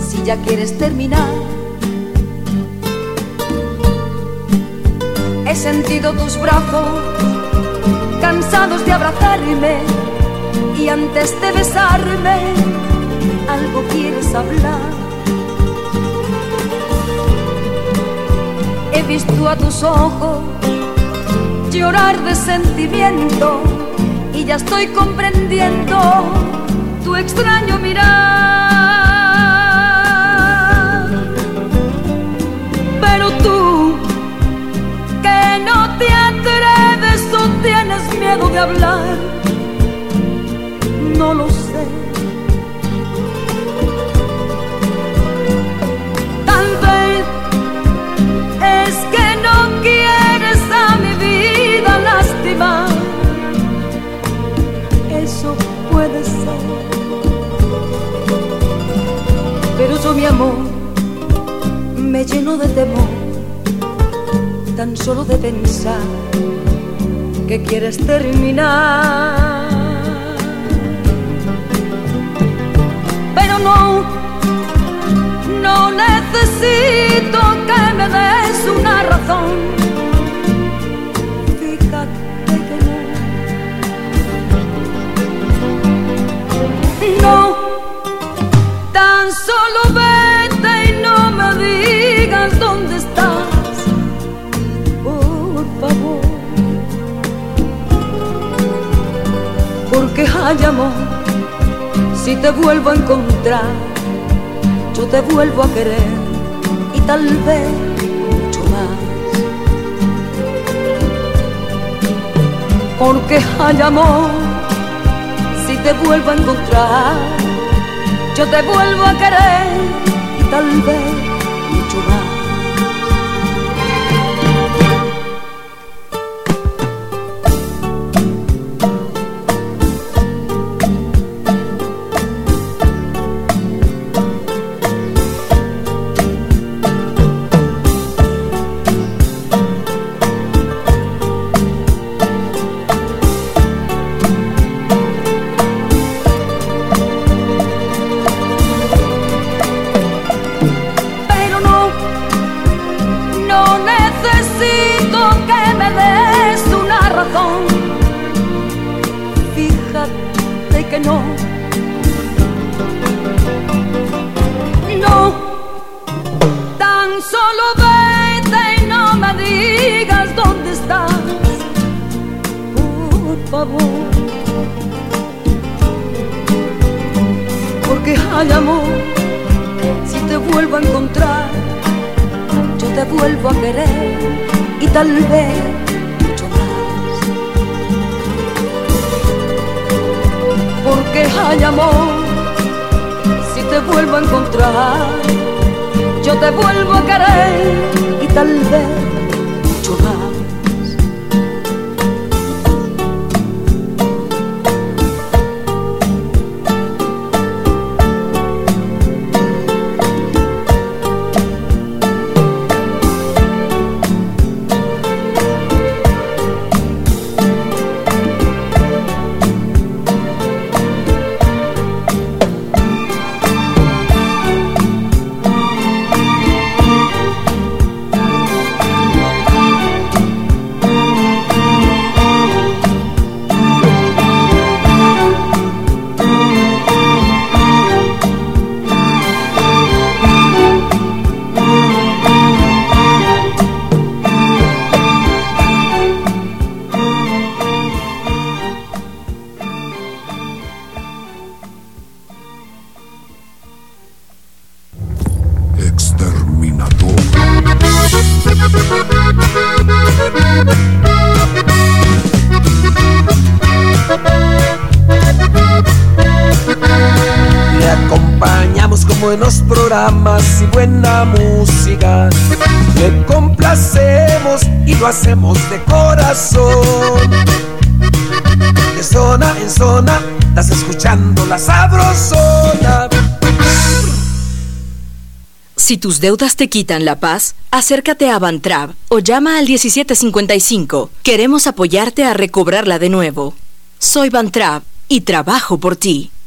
si ya quieres terminar. He sentido tus brazos cansados de abrazarme y antes de besarme algo quieres hablar. He visto a tus ojos llorar de sentimiento ya estoy comprendiendo tu extraño mirar. Pero tú, que no te atreves o tienes miedo de hablar, no lo sé. Tal vez es que puede ser. Pero yo, mi amor, me lleno de temor, tan solo de pensar que quieres terminar. Pero no, no necesito que me des una razón. No. Tan solo vete y no me digas dónde estás. Por favor. Porque hay amor, si te vuelvo a encontrar yo te vuelvo a querer y tal vez mucho más. Porque hay amor, te vuelvo a encontrar, yo te vuelvo a querer y tal vez Si tus deudas te quitan la paz, acércate a Bantrab o llama al 1755. Queremos apoyarte a recobrarla de nuevo. Soy Bantrab y trabajo por ti.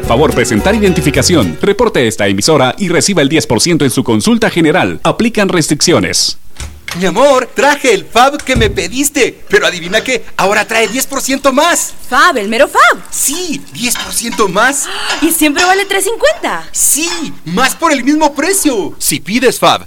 Favor presentar identificación. Reporte esta emisora y reciba el 10% en su consulta general. Aplican restricciones. Mi amor, traje el Fab que me pediste. Pero adivina qué, ahora trae 10% más. Fab, el mero Fab. Sí, 10% más. ¿Y siempre vale 3.50? Sí, más por el mismo precio. Si pides Fab,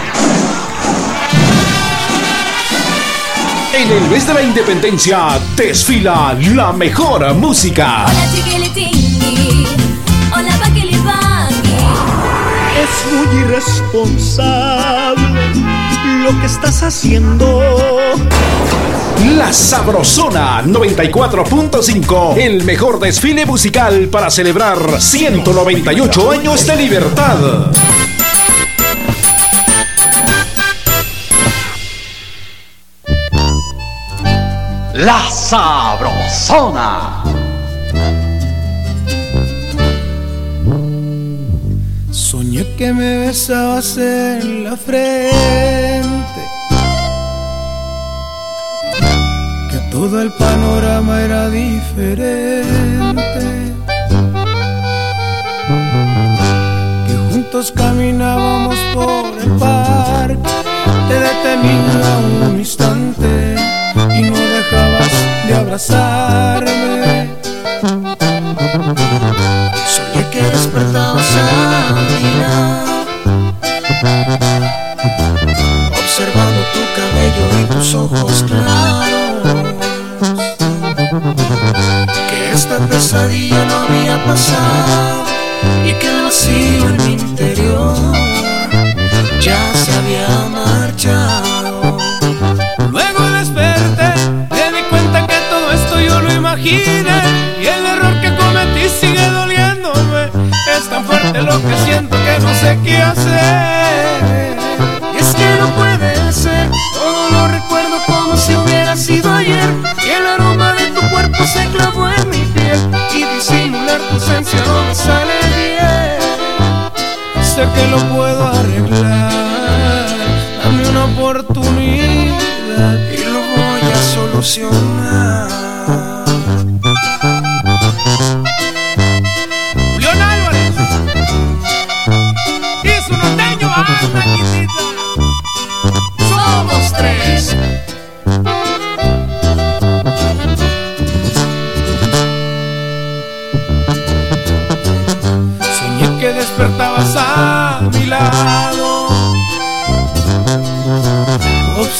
En el mes de la independencia desfila la mejor música. Hola Paquilibangui. Es muy irresponsable lo que estás haciendo. La Sabrosona 94.5, el mejor desfile musical para celebrar 198 años de libertad. La Sabrosona. Soñé que me besabas en la frente. Que todo el panorama era diferente. Que juntos caminábamos por el parque. Te detenía un instante y no dejabas de abrazarme. Soñé que despertabas a observando tu cabello y tus ojos claros. Que esta pesadilla no había pasado y que el vacío en mi interior había marchado. Y el error que cometí sigue doliéndome. Es tan fuerte lo que siento que no sé qué hacer. Y es que no puede ser, todo lo recuerdo como si hubiera sido ayer. Y el aroma de tu cuerpo se clavó en mi piel y disimular tu ausencia no me sale bien. Sé que lo puedo arreglar, dame una oportunidad y lo voy a solucionar.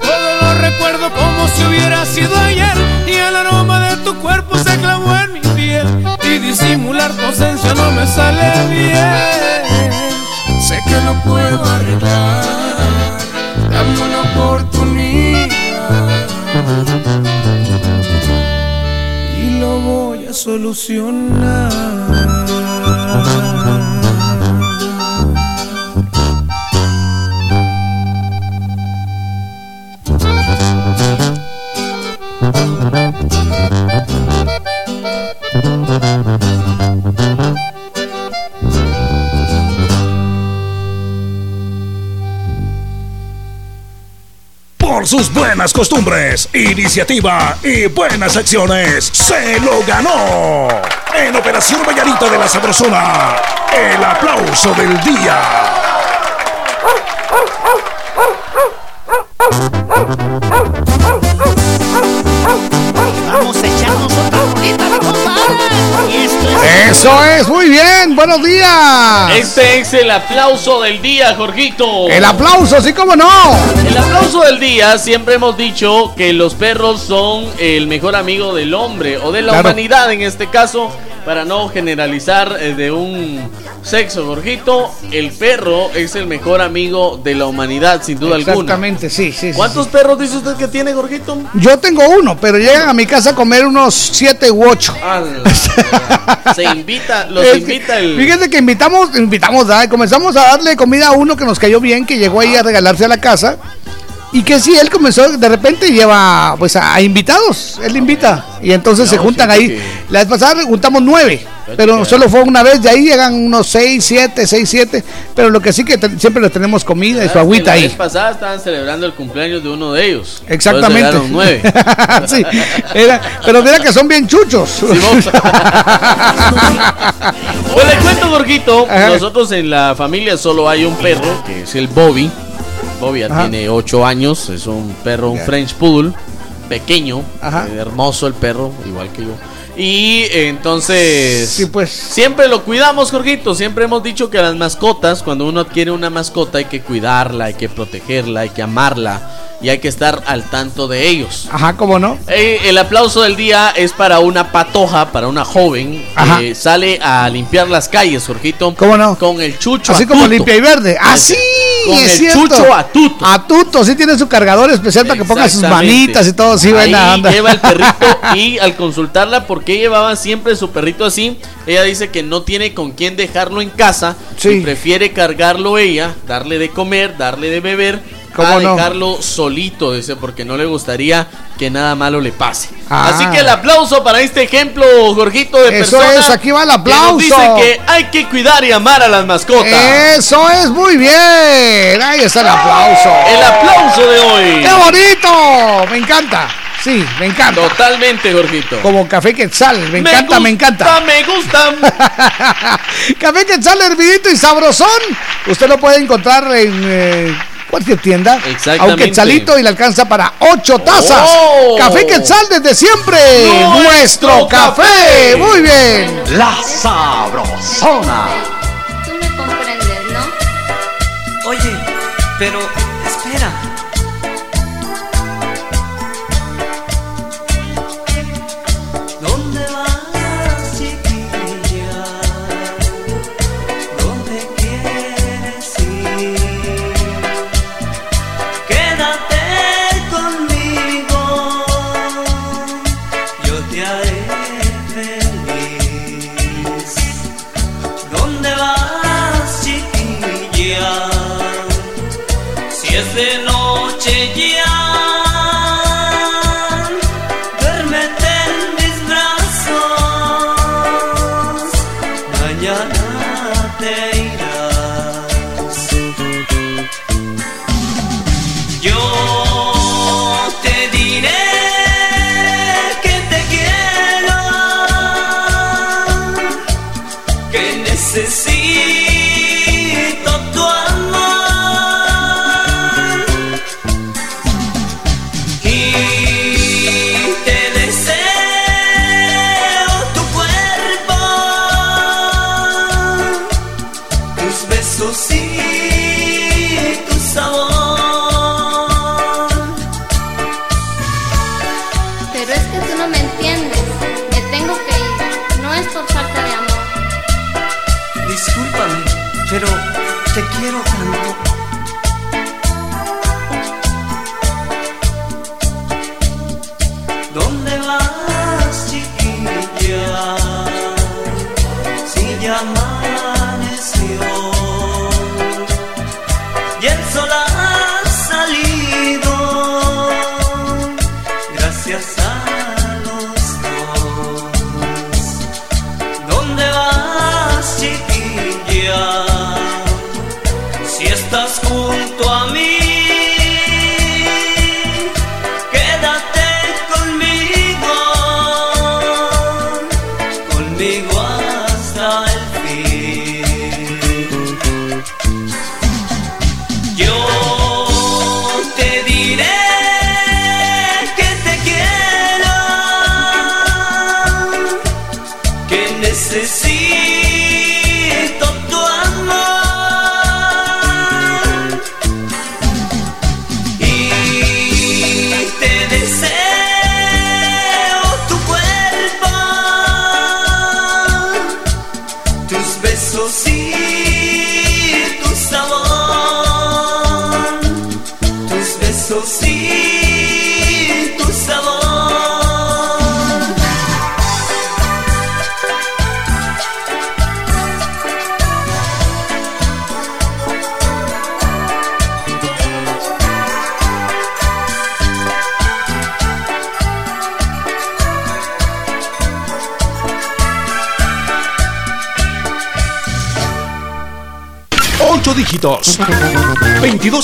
todo lo recuerdo como si hubiera sido ayer. Y el aroma de tu cuerpo se clavó en mi piel. Y disimular tu ausencia no me sale bien. Sé que lo puedo arreglar, dame una oportunidad. y lo voy a solucionar. Costumbres, iniciativa y buenas acciones, se lo ganó. En Operación Vallarita de la Sabrosona, el aplauso del día. Eso es, muy bien, buenos días. Este es el aplauso del día, Jorgito. El aplauso, sí como no. El aplauso del día, siempre hemos dicho que los perros son el mejor amigo del hombre o de la Claro. humanidad en este caso, para no generalizar eh, de un sexo, Jorgito. El perro es el mejor amigo de la humanidad, sin duda alguna. Exactamente, sí, sí. sí, ¿Cuántos perros dice usted que tiene, Jorgito? Yo tengo uno, pero llegan a mi casa a comer unos siete u ocho. Se invita, los Es invita el. Fíjate que invitamos, invitamos, ¿verdad? comenzamos a darle comida a uno que nos cayó bien, que llegó ahí a regalarse a la casa. Y que sí, él comenzó, de repente lleva pues a, a invitados, él invita. Y entonces se juntan ahí. La vez pasada juntamos nueve, pero solo fue una vez, de ahí llegan unos seis, siete, seis, siete. Pero lo que sí que siempre les tenemos comida y su agüita la ahí. vez pasada estaban celebrando el cumpleaños de uno de ellos. Exactamente. Nueve. Sí, era- pero mira que son bien chuchos. Pues le cuento, Gorguito. Nosotros en la familia solo hay un perro, que es el Bobby. Bobby ya tiene 8 años. Es un perro, un. French Poodle. Pequeño. Ajá. eh, hermoso el perro, igual que yo. Y entonces. Sí, pues. Siempre lo cuidamos, Jorgito. Siempre hemos dicho que las mascotas, cuando uno adquiere una mascota, hay que cuidarla, hay que protegerla, hay que amarla. Y hay que estar al tanto de ellos. Ajá, ¿cómo no? Eh, el aplauso del día es para una patoja, para una joven Ajá. que sale a limpiar las calles, Jorgito. ¿Cómo no? Con el chucho Así como limpia y verde. Así Con es el cierto. chucho a tuto. A tuto, sí tiene su cargador especial para que ponga sus manitas y todo, sí, Ahí buena onda. lleva el perrito y al consultarla por qué llevaba siempre su perrito así, ella dice que no tiene con quién dejarlo en casa y prefiere cargarlo ella, darle de comer, darle de beber. ¿Cómo A no? dejarlo solito, dice, porque no le gustaría que nada malo le pase. Ah. Así que el aplauso para este ejemplo, Jorgito, de Eso persona es, aquí va el que nos aplauso. dice que hay que cuidar y amar a las mascotas. Eso es muy bien. Ahí está el aplauso. El aplauso de hoy. ¡Qué bonito! Me encanta. Sí, me encanta. Totalmente, Jorgito. Como café quetzal, me encanta, me encanta. Me gusta. Café quetzal hervidito y sabrosón. Usted lo puede encontrar en eh, cualquier tienda. Exactamente. A un quetzalito y le alcanza para ocho tazas. Oh. Café quetzal desde siempre. Nuestro Nuestro café. café. Muy bien. La Sabrosona. Tú me comprendes, ¿no? Oye, pero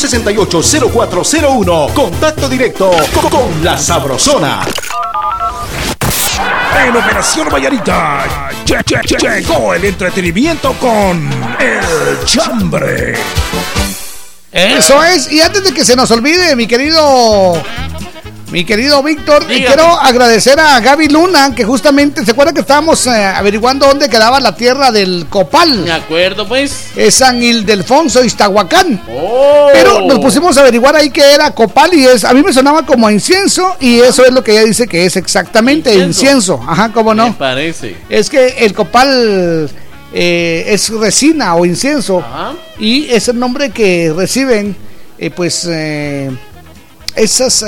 2268-0401. Contacto directo co- con la Sabrosona. En Operación Vallarita lle- lle- lle- llegó el entretenimiento con El Chambre. Eso es. Y antes de que se nos olvide, mi querido. Mi querido Víctor, quiero agradecer a Gaby Luna, que justamente, ¿se acuerda que estábamos eh, averiguando dónde quedaba la tierra del Copal? Me acuerdo, pues. Es San Ildefonso, Iztahuacán. Oh. Pero nos pusimos a averiguar ahí que era copal y es, a mí me sonaba como incienso y eso es lo que ella dice que es exactamente ¿Incienso? incienso. Ajá, cómo Me no. parece. Es que el copal eh, es resina o incienso Ajá. y es el nombre que reciben, eh, pues, eh, esas,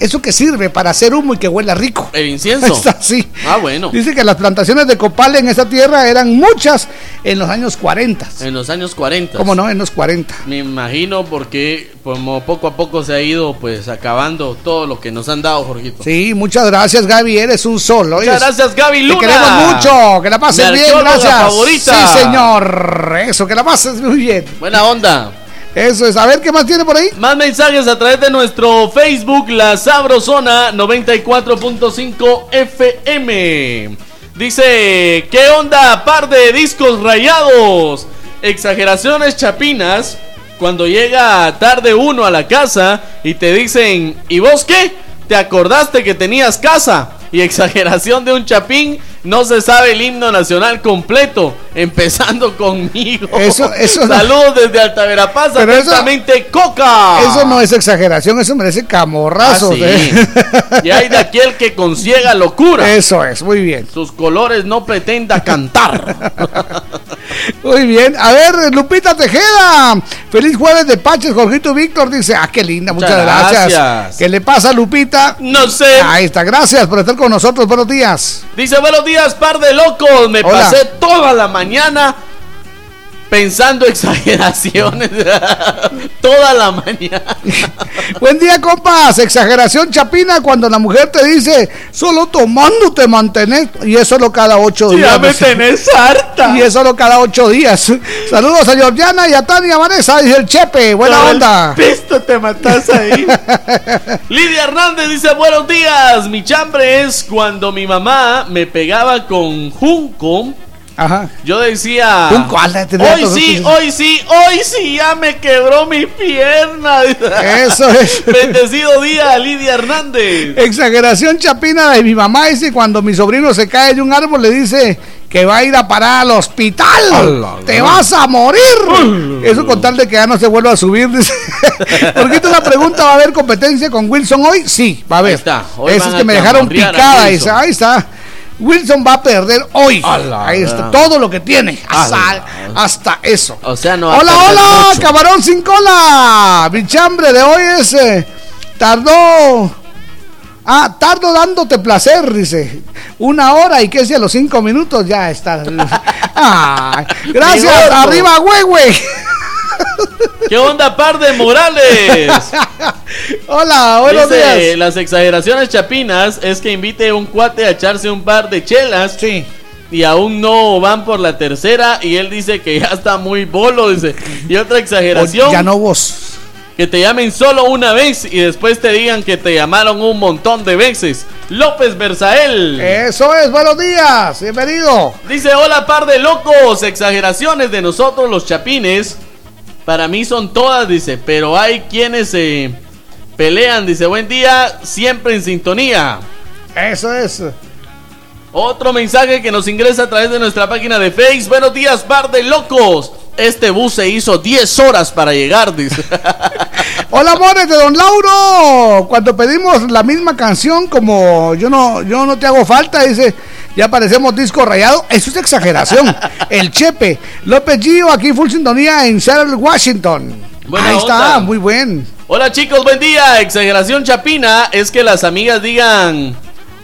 eso que sirve para hacer humo y que huela rico. El incienso. Está así. Ah, bueno. Dice que las plantaciones de copal en esa tierra eran muchas en los años 40. En los años 40. ¿Cómo no? En los 40. Me imagino porque como poco a poco se ha ido pues acabando todo lo que nos han dado, Jorgito. Sí, muchas gracias, Gaby. Eres un solo. Muchas gracias, Gaby Luna. Te queremos mucho. Que la pases bien, gracias. favorita. Sí, señor. Eso, que la pases muy bien. Buena onda. Eso es. A ver, ¿qué más tiene por ahí? Más mensajes a través de nuestro Facebook, La Sabrosona 94.5 FM. Dice, ¿qué onda, par de discos rayados? Exageraciones chapinas. Cuando llega tarde uno a la casa y te dicen, ¿y vos qué? ¿Te acordaste que tenías casa? Y exageración de un chapín, no se sabe el himno nacional completo, empezando conmigo. Eso- eso no- Saludos desde Alta Verapaz, Pero eso- atentamente Coca. Eso no es exageración, eso merece camorrazos. Ah, sí. ¿eh? Y hay de aquel que consiega locura. Eso es, muy bien. Sus colores no pretenda cantar. Muy bien. A ver, Lupita Tejeda. Feliz jueves de Paches. Jorgito Víctor dice, ah, qué linda, muchas, Muchas gracias. gracias. ¿Qué le pasa, Lupita? No sé. Ahí está, gracias por estar con nosotros. Buenos días. Dice, buenos días, par de locos. Me Hola. pasé toda la mañana pensando exageraciones. toda la mañana. Buen día, compas. Exageración chapina cuando la mujer te dice, solo tomando te mantenés. Y es solo cada ocho días. Ya me tenés harta. Y es solo cada ocho días. Saludos a Georgiana y a Tania Vanessa, dice el Chepe. Buena Todo onda. Pisto te matas ahí. Lidia Hernández dice buenos días. Mi chambre es cuando mi mamá me pegaba con junco. Ajá. Yo decía. Hoy sí, hoy sí, hoy sí, ya me quebró mi pierna. Eso es. Bendecido día, Lidia Hernández. Exageración chapina de mi mamá dice cuando mi sobrino se cae de un árbol le dice que va a ir a parar al hospital. Te vas a morir. Eso con tal de que ya no se vuelva a subir. Dice. ¿Por qué la pregunta va a haber competencia con Wilson hoy? Sí, va a haber. Ahí está. Hoy van a que me dejaron picada. Dice, ahí está. Wilson va a perder hoy. Ahí está todo lo que tiene. Hasta, eso. O sea, no Hola, hola, mucho. camarón sin cola. Mi chambre de hoy es. eh, tardó. Ah, tardo dándote placer, dice. Una hora y que si a los cinco minutos ya está. Gracias, arriba, güey, güey. ¿Qué onda, par de Morales? Hola, buenos Dice, días. las exageraciones chapinas es que invite a un cuate a echarse un par de chelas. Sí. Y aún no van por la tercera y él dice que ya está muy bolo, dice. Y otra exageración. Ya no vos. Que te llamen solo una vez y después te digan que te llamaron un montón de veces. López Berzael. Eso es, buenos días. Bienvenido. Dice, hola par de locos, exageraciones de nosotros los chapines. Para mí son todas, dice, pero hay quienes se pelean, dice, buen día, siempre en sintonía. Eso es. Otro mensaje que nos ingresa a través de nuestra página de Facebook. Buenos días, par de locos. Este bus se hizo 10 horas para llegar, dice. Hola, amores de Don Lauro. Cuando pedimos la misma canción, como yo no, yo no te hago falta, dice, ya parecemos disco rayado. Eso es exageración. El Chepe. López Gio, aquí full sintonía en Seattle, Washington. Buena Ahí onda. está, muy buen. Hola chicos, buen día. Exageración chapina es que las amigas digan,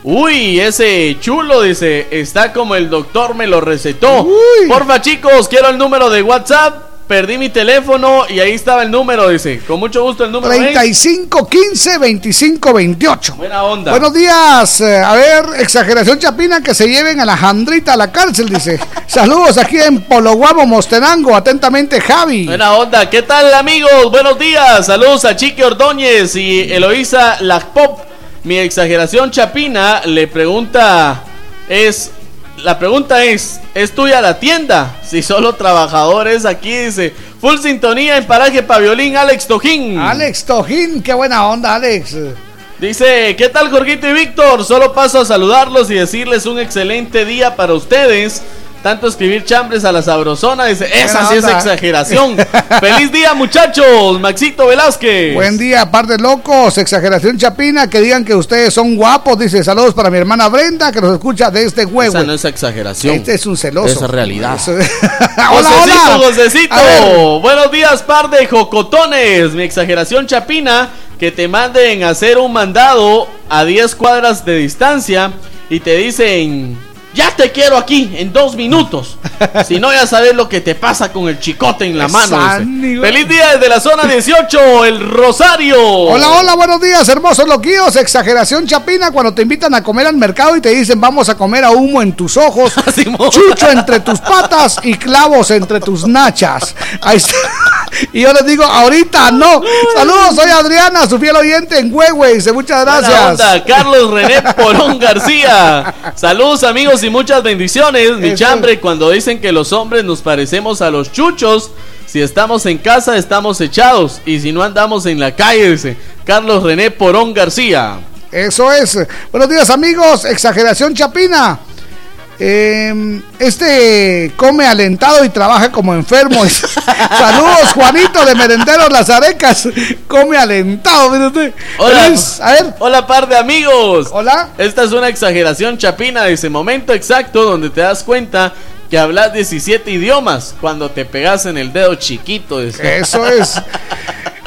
uy, ese chulo, dice, está como el doctor me lo recetó. Porfa chicos, quiero el número de WhatsApp. Perdí mi teléfono y ahí estaba el número, dice. Con mucho gusto el número es. 35 15 25 28. Buena onda. Buenos días. eh, a ver, exageración chapina que se lleven a la Jandrita a la cárcel, dice. Saludos aquí en Pologuamo, Mostenango. Atentamente, Javi. Buena onda, ¿qué tal amigos? Buenos días, saludos a Chiqui Ordóñez y Eloísa Lacpop. Mi exageración chapina le pregunta, es, la pregunta es, ¿es tuya la tienda? Si solo trabajadores aquí, dice, full sintonía en paraje Paviolín, Alex Tojín. Alex Tojín, qué buena onda, Alex. Dice, ¿qué tal Jorgito y Víctor? Solo paso a saludarlos y decirles un excelente día para ustedes. Tanto escribir chambres a la sabrosona, dice, esa sí es exageración. Feliz día muchachos, Maxito Velázquez. Buen día, par de locos, exageración chapina, que digan que ustedes son guapos, dice saludos para mi hermana Brenda, que nos escucha de este huevo. Esa no es exageración. Este es un celoso. Esa es realidad. Eso- hola. Josecito. A ver. Buenos días, par de jocotones. Mi exageración chapina, que te manden a hacer un mandado a 10 cuadras de distancia y te dicen, ya te quiero aquí en dos minutos. si no, ya sabes lo que te pasa con el chicote en la mano. Feliz día desde la zona 18, el Rosario. Hola, hola, buenos días, hermosos loquillos. Exageración chapina cuando te invitan a comer al mercado y te dicen vamos a comer a humo en tus ojos, chucho entre tus patas y clavos entre tus nachas. Ahí está. Y yo les digo, ahorita no. Saludos, soy Adriana, su fiel oyente en Huehue. Dice, muchas gracias. onda, Carlos René Porón García. Saludos amigos y muchas bendiciones. Mi chambre, cuando dicen que los hombres nos parecemos a los chuchos, si estamos en casa estamos echados y si no andamos en la calle, dice Carlos René Porón García. Eso es. Buenos días, amigos. Exageración chapina. Eh, este come alentado y trabaja como enfermo. Saludos, Juanito de Merenderos Las Arecas. Come alentado, mire usted. Hola, Feliz- a ver. hola par de amigos. Hola. Esta es una exageración chapina de ese momento exacto donde te das cuenta que hablas 17 idiomas cuando te pegas en el dedo chiquito. Eso es.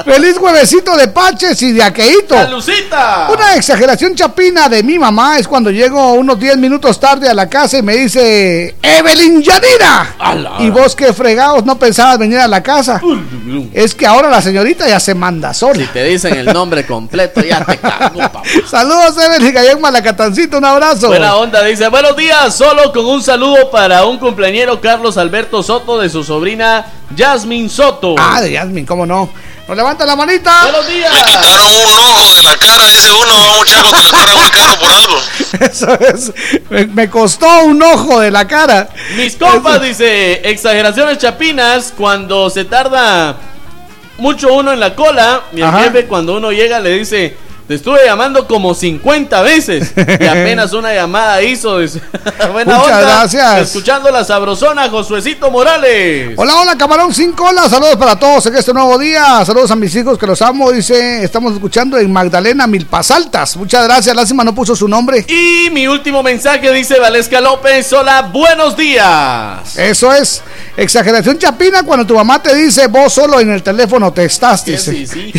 Feliz huevecito de paches y de aqueíto. ¡Salucita! Una exageración chapina de mi mamá es cuando llego unos 10 minutos tarde a la casa y me dice, Evelyn Yanira. Y vos que fregados no pensabas venir a la casa. Es que ahora la señorita ya se manda sola. Si te dicen el nombre completo, ya te cago, papá. Saludos, Evelyn Gallén Malacatancito, un abrazo. Buena onda, dice, buenos días, solo con un saludo para un cumpleañero Carlos Alberto Soto de su sobrina Jasmine Soto. Ah, de Yasmin, cómo no. Nos levanta la manita. Buenos días. quitaron un ojo de la cara, dice uno, muchacho, que le corren el carro por algo. Eso es. Me, me costó un ojo de la cara. Mis compas, dice, exageraciones chapinas, cuando se tarda mucho uno en la cola, mi Ajá. jefe cuando uno llega le dice, te estuve llamando como 50 veces y apenas una llamada hizo. Buena Muchas onda. gracias. Escuchando la sabrosona, Josuecito Morales. Hola, hola, camarón sin cola. Saludos para todos en este nuevo día. Saludos a mis hijos que los amo. Dice, estamos escuchando en Magdalena Milpas Altas. Muchas gracias. Lástima no puso su nombre. Y mi último mensaje dice Valesca López, hola, buenos días. Eso es exageración chapina cuando tu mamá te dice, vos solo en el teléfono te estás. Sí, sí, sí.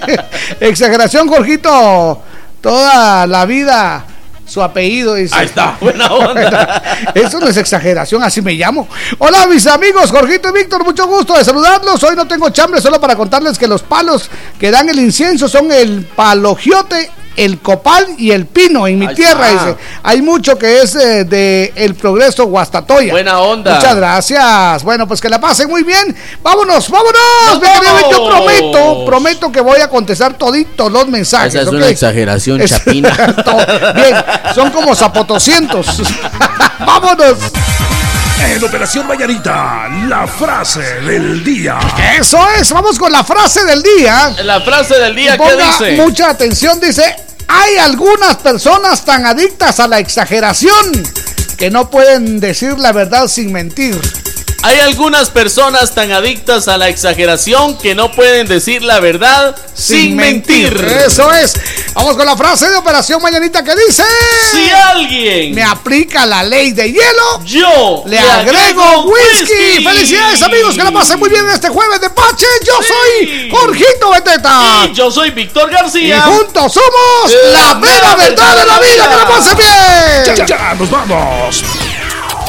exageración, Jorgito. Toda la vida. Su apellido dice. Ahí está, buena onda. Eso no es exageración, así me llamo. Hola, mis amigos, Jorgito y Víctor, mucho gusto de saludarlos. Hoy no tengo chambre, solo para contarles que los palos que dan el incienso son el palogiote, el copal y el pino en mi tierra. Dice, hay mucho que es eh, de el progreso Guastatoya. Buena onda. Muchas gracias. Bueno, pues que la pasen muy bien. Vámonos, vámonos. ¡Nos Mi querido Vic, Yo prometo, prometo que voy a contestar toditos los mensajes. Esa es una exageración Es- chapina. Bien, son como zapotoscientos. Vámonos. En Operación Mañanita, la frase del día. Eso es, vamos con la frase del día. La frase del día, ¿qué dice? mucha atención, dice, hay algunas personas tan adictas a la exageración que no pueden decir la verdad sin mentir. Hay algunas personas tan adictas a la exageración que no pueden decir la verdad sin, mentir. Eso es. Vamos con la frase de Operación Mañanita que dice... Si alguien me aplica la ley de hielo, yo le agrego whisky. Felicidades amigos, que la pasen muy bien este jueves de Pache. Yo soy Jorgito Beteta. Y yo soy Víctor Y García. juntos somos la, La mera verdad de la vida. Que la pasen bien. Ya, ya, nos vamos.